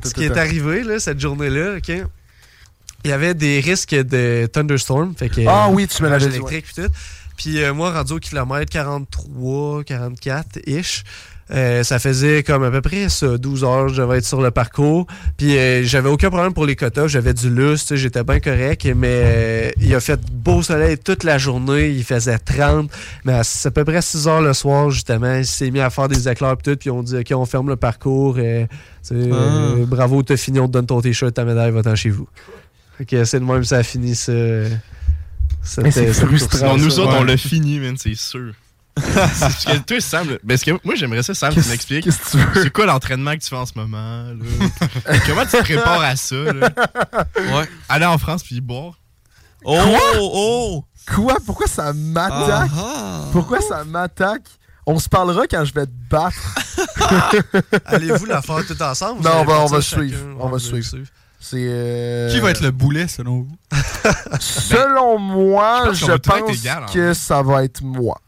Ce qui est arrivé, là, cette journée-là, OK? Il y avait des risques de thunderstorm. Fait que, Ah oui, tu me l'avais orage dit, électrique puis tout. Puis euh, moi, rendu au kilomètre 43, 44-ish, euh, ça faisait comme à peu près ça, 12 heures, je devais être sur le parcours. Puis euh, j'avais aucun problème pour les quotas, j'avais du lustre, j'étais bien correct. Mais euh, il a fait beau soleil toute la journée, il faisait 30. Mais à, à peu près 6 heures le soir, justement, il s'est mis à faire des éclairs puis tout. Puis on dit, OK, on ferme le parcours. tu sais, euh, bravo, t'as fini, on te donne ton t-shirt, ta médaille, va-t'en chez vous. Que c'est le même, ça a fini ça. c'est frustrant, nous autres, on l'a fini, man, c'est sûr. C'est parce que toi, Sam, là- parce que moi, j'aimerais ça, Sam, tu m'expliques. qu'est-ce que tu veux? C'est quoi l'entraînement que tu fais en ce moment, là? Comment tu te prépares à ça, là? Ouais. Aller en France puis boire? Oh, Quoi? oh! Quoi? Pourquoi ça m'attaque? Ah, Pourquoi ça m'attaque? On se parlera quand je vais te battre. Allez-vous la faire tout ensemble? Non, on allez va, faire on va suivre. On va suivre. C'est. euh, Qui va être le boulet, selon vous? Selon moi, je je pense que ça va être moi.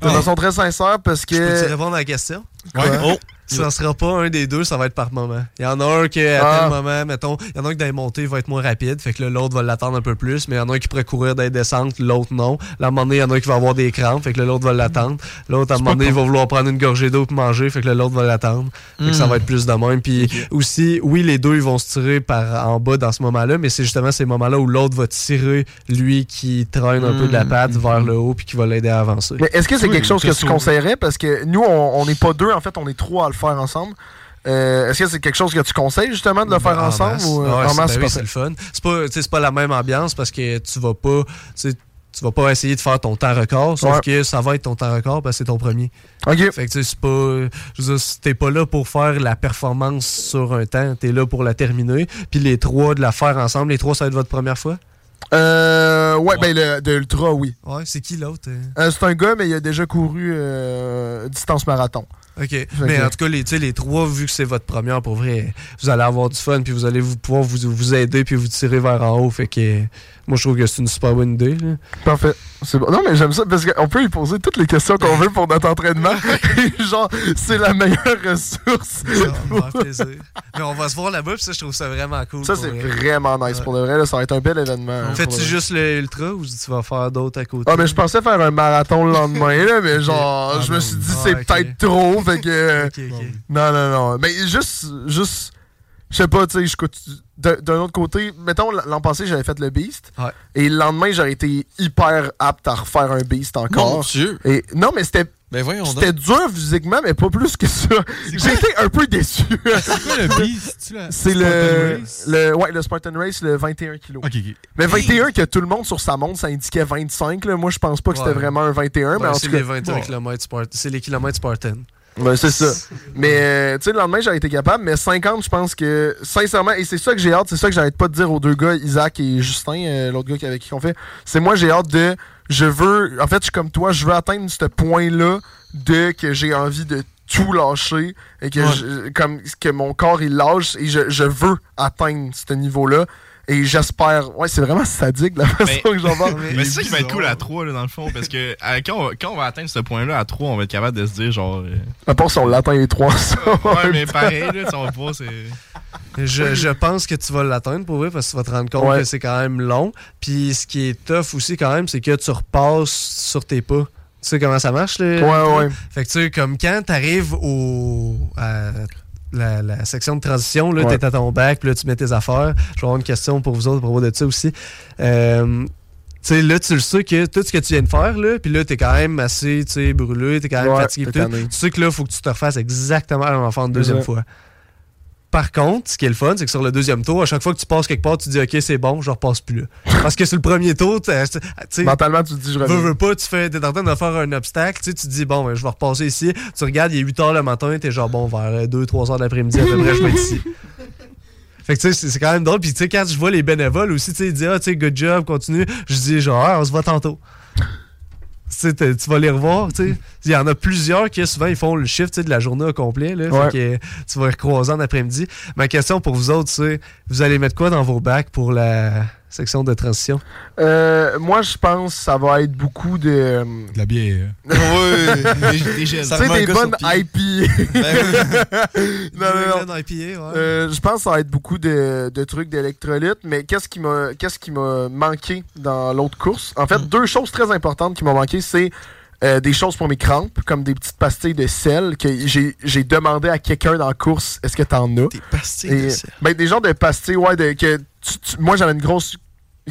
De façon très sincère, parce Je peux-tu que. répondre à la question? Quoi? Oh, ça sera pas un des deux, ça va être par moment. Il y en a un qui, à Ah. tel moment, mettons, il y en a un qui dans les montées va être moins rapide, fait que là, l'autre va l'attendre un peu plus, mais il y en a un qui pourrait courir dans les descentes, l'autre non. Là, à un moment donné, il y en a un qui va avoir des crampes, fait que l'autre va l'attendre. L'autre, à un moment donné, il va vouloir prendre une gorgée d'eau pour manger, fait que l'autre va l'attendre. Fait que ça Mm. va être plus de même. Puis aussi, oui, les deux, ils vont se tirer par en bas dans ce moment-là, mais c'est justement ces moments-là où l'autre va tirer lui qui traîne un peu de la Mm. patte vers le haut puis qui va l'aider à avancer. Mais est-ce que c'est Oui, quelque chose que tu conseillerais? Parce que nous, on on n'est pas deux, en fait, on est trois à le faire ensemble. Euh, est-ce que c'est quelque chose que tu conseilles, justement, de le faire En ensemble? masse. Ou, euh, Ah ouais, en c'est- masse, ben c'est oui, le fun. C'est pas, pas la même ambiance parce que tu vas pas. tu vas pas essayer de faire ton temps record, sauf Ouais. que ça va être ton temps record parce que c'est ton premier. OK. Fait que tu sais, c'est pas. Je veux dire, t'es pas là pour faire la performance sur un temps, t'es là pour la terminer. Puis les trois de la faire ensemble, les trois, ça va être votre première fois? Euh, ouais, ben, le, de oui. Ouais, c'est qui l'autre? euh? Euh, c'est un gars, mais il a déjà couru euh, distance marathon. OK. Mais que- en tout cas, les, les trois, vu que c'est votre première, pour vrai, vous allez avoir du fun, puis vous allez vous, pouvoir vous, vous aider, puis vous tirer vers en haut. Fait que moi, je trouve que c'est une super bonne idée. là. Parfait. C'est bon. Non, mais j'aime ça parce qu'on peut lui poser toutes les questions qu'on veut pour notre entraînement. Et genre, c'est la meilleure ressource. Ça va me faire plaisir. Mais on va se voir là-bas, puis ça, je trouve ça vraiment cool. Ça, c'est vrai. vraiment nice. Pour de vrai, là, ça va être un bel événement. hein, Fais-tu juste le ultra ou tu vas faire d'autres à côté? Ah, mais je pensais faire un marathon le lendemain, là, mais genre, Ah, je me suis dit, Ah, c'est peut-être trop, fait que. Ok, ok. Non, non, non. Mais juste, juste, je sais pas, tu sais, je coûte- d'un autre côté, mettons, l'an passé, j'avais fait le Beast. Ouais. Et le lendemain, j'aurais été hyper apte à refaire un Beast encore. Mon Dieu. Et, non, mais c'était. Ben. C'était dur physiquement, mais pas plus que ça. J'ai été un peu déçu. C'est quoi le Beast? C'est Spartan le, Race? le. Ouais, le Spartan Race, le 21 kg. Ok, ok. Mais 21 que tout le monde sur sa montre, ça indiquait 25. Là. Moi, je pense pas que c'était vraiment un 21, mais Ouais, c'est les 21 km Spartan. C'est les kilomètres Spartan. Ouais, c'est ça. Mais, euh, tu sais, le lendemain, j'aurais été capable. Mais 50, je pense que, sincèrement, et c'est ça que j'ai hâte, c'est ça que j'arrête pas de dire aux deux gars, Isaac et Justin, euh, l'autre gars avec qui on fait. C'est moi, j'ai hâte de. Je veux. En fait, je suis comme toi, je veux atteindre ce point-là de que j'ai envie de tout lâcher et que, Ouais. je- comme, que mon corps il lâche et je, je veux atteindre ce niveau-là. Et j'espère. Ouais, c'est vraiment sadique la façon Mais- que j'en parle. Mais c'est ça qui va être cool à 3 là, dans le fond, parce que euh, quand, on va, quand on va atteindre ce point-là à 3, on va être capable de se dire genre. euh, À part si on l'atteint les trois, ça. ouais, mais pareil, là, tu sais, on va pas, c'est. Je, je pense que tu vas l'atteindre pour vrai parce que tu vas te rendre compte Ouais. que c'est quand même long. Puis ce qui est tough aussi quand même, c'est que tu repasses sur tes pas. Tu sais comment ça marche? le- Ouais, ouais. Fait que tu sais, comme quand t'arrives au. à la, la section de transition, là, Ouais. t'es à ton bac, puis là, tu mets tes affaires. Je vais avoir une question pour vous autres à propos de ça aussi. Euh, tu sais, là, tu le sais que tout ce que tu viens de faire, là, puis là, t'es quand même assez, tu brûlé, t'es quand même Ouais, fatigué. Tu sais que là, faut que tu te refasses exactement la même affaire une deuxième fois. Par contre, ce qui est le fun, c'est que sur le deuxième tour, à chaque fois que tu passes quelque part, tu dis OK, c'est bon, je repasse plus là. Parce que sur le premier tour, tu sais, Mentalement, tu te dis, je veux, veux pas, tu fais, t'es en train de faire un obstacle, tu te dis, bon, ben, je vais repasser ici. Tu regardes, il est 8 h le matin, t'es genre, bon, vers 2-3 heures d'après-midi, à peu près, je vais être ici. Fait que tu sais, c'est- c'est quand même drôle. Puis tu sais, quand je vois les bénévoles aussi, tu sais, ils disent, ah, tu sais, good job, continue. Je dis, genre, Ah, on se voit tantôt. Tu vas les revoir, tu sais. Il y en a plusieurs qui, souvent, ils font le shift, tu sais, de la journée au complet, là. Ouais. Fait que tu vas les recroiser en après-midi. Ma question pour vous autres, c'est, vous allez mettre quoi dans vos bacs pour la section de transition? Euh, moi, je pense que ça va être beaucoup de. De la bière. Ouais, des, des gels. Tu sais, des bonnes IPA. Ben non, non, IPA, ouais. Euh, je pense que ça va être beaucoup de, de trucs d'électrolytes, mais qu'est-ce qui m'a qu'est-ce qui m'a manqué dans l'autre course? En fait, deux choses très importantes qui m'ont manqué, c'est euh, des choses pour mes crampes, comme des petites pastilles de sel que j'ai j'ai demandé à quelqu'un dans la course, est-ce que t'en as? Des pastilles de sel. Ben, des genres de pastilles, ouais, de, que tu- tu- moi j'avais une grosse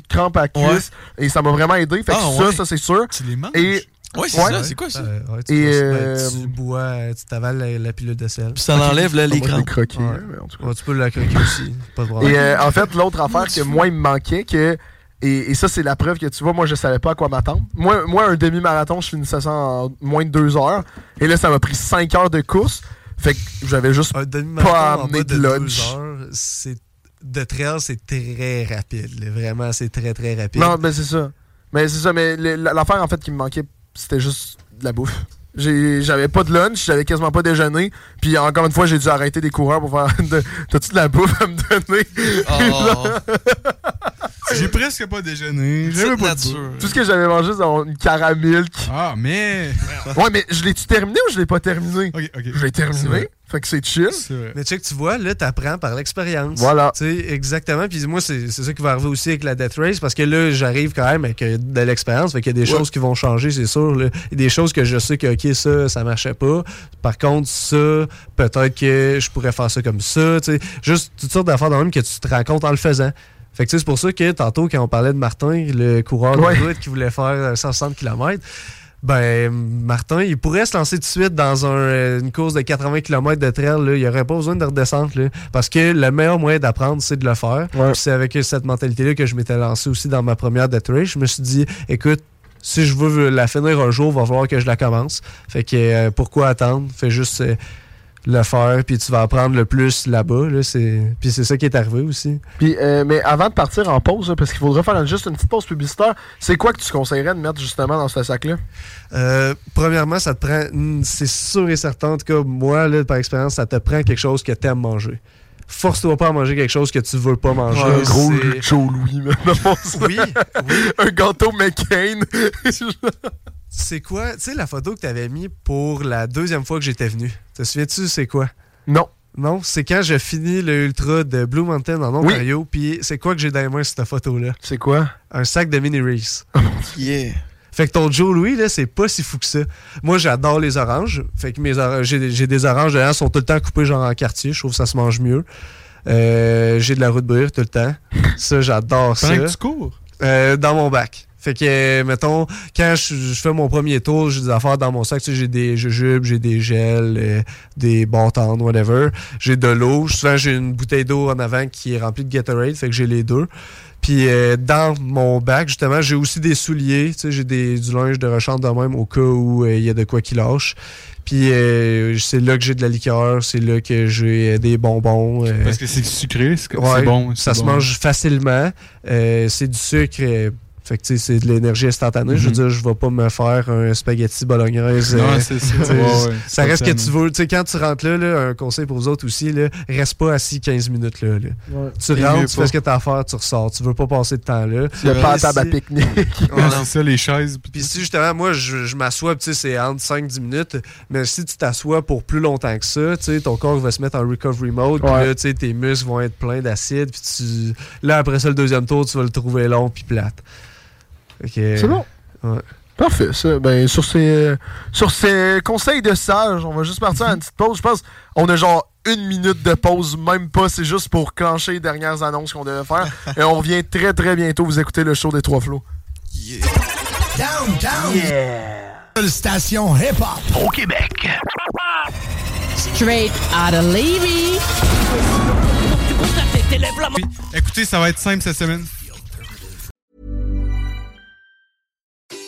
crampe à la cuisse et ça m'a vraiment aidé. Fait que Ah, ça, ouais. ça c'est sûr. Tu les manges? Et Ouais, c'est ça, c'est quoi ça? Euh, ouais, tu, Et, bois- euh, ben, tu bois, tu t'avales la, la pilule de sel. Puis ça enlève là, les je l'ai crampes. croqué, Ouais. mais en tout cas. Ouais, tu peux la croquer aussi, pas de problème. Et euh, en fait, l'autre affaire que moi, il me manquait, que, et, et ça, c'est la preuve que tu vois, moi, je savais pas à quoi m'attendre. Moi, moi, un demi-marathon, je finissais ça en moins de deux heures. Et là, ça m'a pris cinq heures de course. Fait que j'avais juste pas en amené de de lunch. heures, c'est de trail, c'est très rapide. là. Vraiment, c'est très très rapide. Non, ben c'est ça. Mais c'est ça, mais l'affaire, en fait, qui me manquait, c'était juste de la bouffe. J'avais pas de lunch, j'avais quasiment pas déjeuné. Puis encore une fois, j'ai dû arrêter des coureurs pour faire. de- T'as-tu de la bouffe à me donner? J'ai presque pas déjeuné. J'avais pas de. Tout ce que j'avais mangé, c'est une caramilk. Ah, mais. Ouais, mais je l'ai-tu terminé ou je l'ai pas terminé? Ok, ok. Je l'ai terminé. Fait que c'est chill. Mais tu sais que tu vois, là, t'apprends par l'expérience. Voilà. Tu sais, exactement. Puis moi, c'est c'est ça qui va arriver aussi avec la Death Race, parce que là, j'arrive quand même avec euh, de l'expérience. Fait qu'il y a des Ouais. choses qui vont changer, c'est sûr. là. Il y a des choses que je sais que, OK, ça, ça marchait pas. Par contre, ça, peut-être que je pourrais faire ça comme ça. Tu sais, juste toutes sortes d'affaires dans même que tu te rends compte en le faisant. Fait que tu sais, c'est pour ça que tantôt, quand on parlait de Martin, le coureur Ouais. de route qui voulait faire euh, 160 km, ben, Martin, il pourrait se lancer tout de suite dans un, euh, une course de 80 km de trail. Là. Il n'y aurait pas besoin de redescendre. Là, parce que le meilleur moyen d'apprendre, c'est de le faire. C'est avec cette mentalité-là que je m'étais lancé aussi dans ma première Death Race. Je me suis dit, écoute, si je veux la finir un jour, il va falloir que je la commence. Fait que euh, pourquoi attendre? Fais juste euh, le faire, puis tu vas apprendre le plus là-bas. Là, c'est... Puis c'est ça qui est arrivé aussi. Puis, euh, mais avant de partir en pause, là, parce qu'il faudrait faire juste une petite pause publicitaire, c'est quoi que tu conseillerais de mettre justement dans ce sac-là? Euh, premièrement, ça te prend, c'est sûr et certain, en tout cas, moi, là, par expérience, ça te prend quelque chose que tu aimes manger. Force-toi pas à manger quelque chose que tu veux pas manger. un gros Joe Louis, maintenant. Oui, un gâteau McCain. C'est quoi, tu sais, la photo que tu avais mis pour la deuxième fois que j'étais venu? Te souviens-tu, c'est quoi? Non. Non, c'est quand j'ai fini le ultra de Blue Mountain en Oui. Ontario, puis c'est quoi que j'ai dans les mains, cette photo-là? C'est quoi? Un sac de mini Reese. Yeah. Fait que ton Joe Louis, là, c'est pas si fou que ça. Moi, j'adore les oranges. Fait que mes oranges, j'ai, j'ai des oranges dedans, sont tout le temps coupées genre en quartier. Je trouve que ça se mange mieux. Euh, j'ai de la route brûlée tout le temps. Ça, j'adore ça. Pendant que tu cours? Euh, dans mon bac. Fait que, mettons, quand je, je fais mon premier tour, j'ai des affaires dans mon sac. Tu sais, j'ai des jujubes, j'ai des gels, euh, des bâtons, whatever. J'ai de l'eau. Souvent, j'ai une bouteille d'eau en avant qui est remplie de Gatorade. Fait que j'ai les deux. Puis euh, dans mon bac, justement, j'ai aussi des souliers. Tu sais, j'ai des, du linge de rechange de même au cas où euh, il y a de quoi qui lâche. Puis euh, c'est là que j'ai de la liqueur, c'est là que j'ai des bonbons. Parce que c'est sucré, c'est Ouais, bon. Ça se mange facilement. C'est du sucre. Fait que tu sais, c'est de l'énergie instantanée. Je veux Mhm. dire, je vais pas me faire un spaghetti bolognaise. Non, euh, c'est ça. tu sais, Ouais, ouais, ça reste que tu veux. Tu sais, quand tu rentres là, là, un conseil pour vous autres aussi, là, reste pas assis 15 minutes là. là. Ouais. Tu rentres, tu pas. fais ce que tu as à faire, tu ressors. Tu veux pas passer de temps là. Il y a pas à Puis table à si- pique-nique. Ouais, non. c'est ça, les chaises. Puis si justement, moi, je, je m'assois, tu sais, c'est entre 5-10 minutes, mais si tu t'assois pour plus longtemps que ça, tu sais, ton corps va se mettre en recovery mode, puis là, tu sais, tes muscles vont être pleins d'acide, puis tu... Là, après ça, le deuxième tour, tu vas le trouver long puis plate. C'est bon? Ouais. Parfait, ça. Ben, sur ces, sur ces conseils de sage, on va juste partir à une petite pause. Je pense on a genre une minute de pause, même pas. C'est juste pour clencher les dernières annonces qu'on devait faire. Et on revient très, très bientôt. Vous écoutez le show des Trois Flots. Downtown. Yeah. Seule station hip-hop au Québec. Straight out of Levy. Écoutez, ça va être simple cette semaine.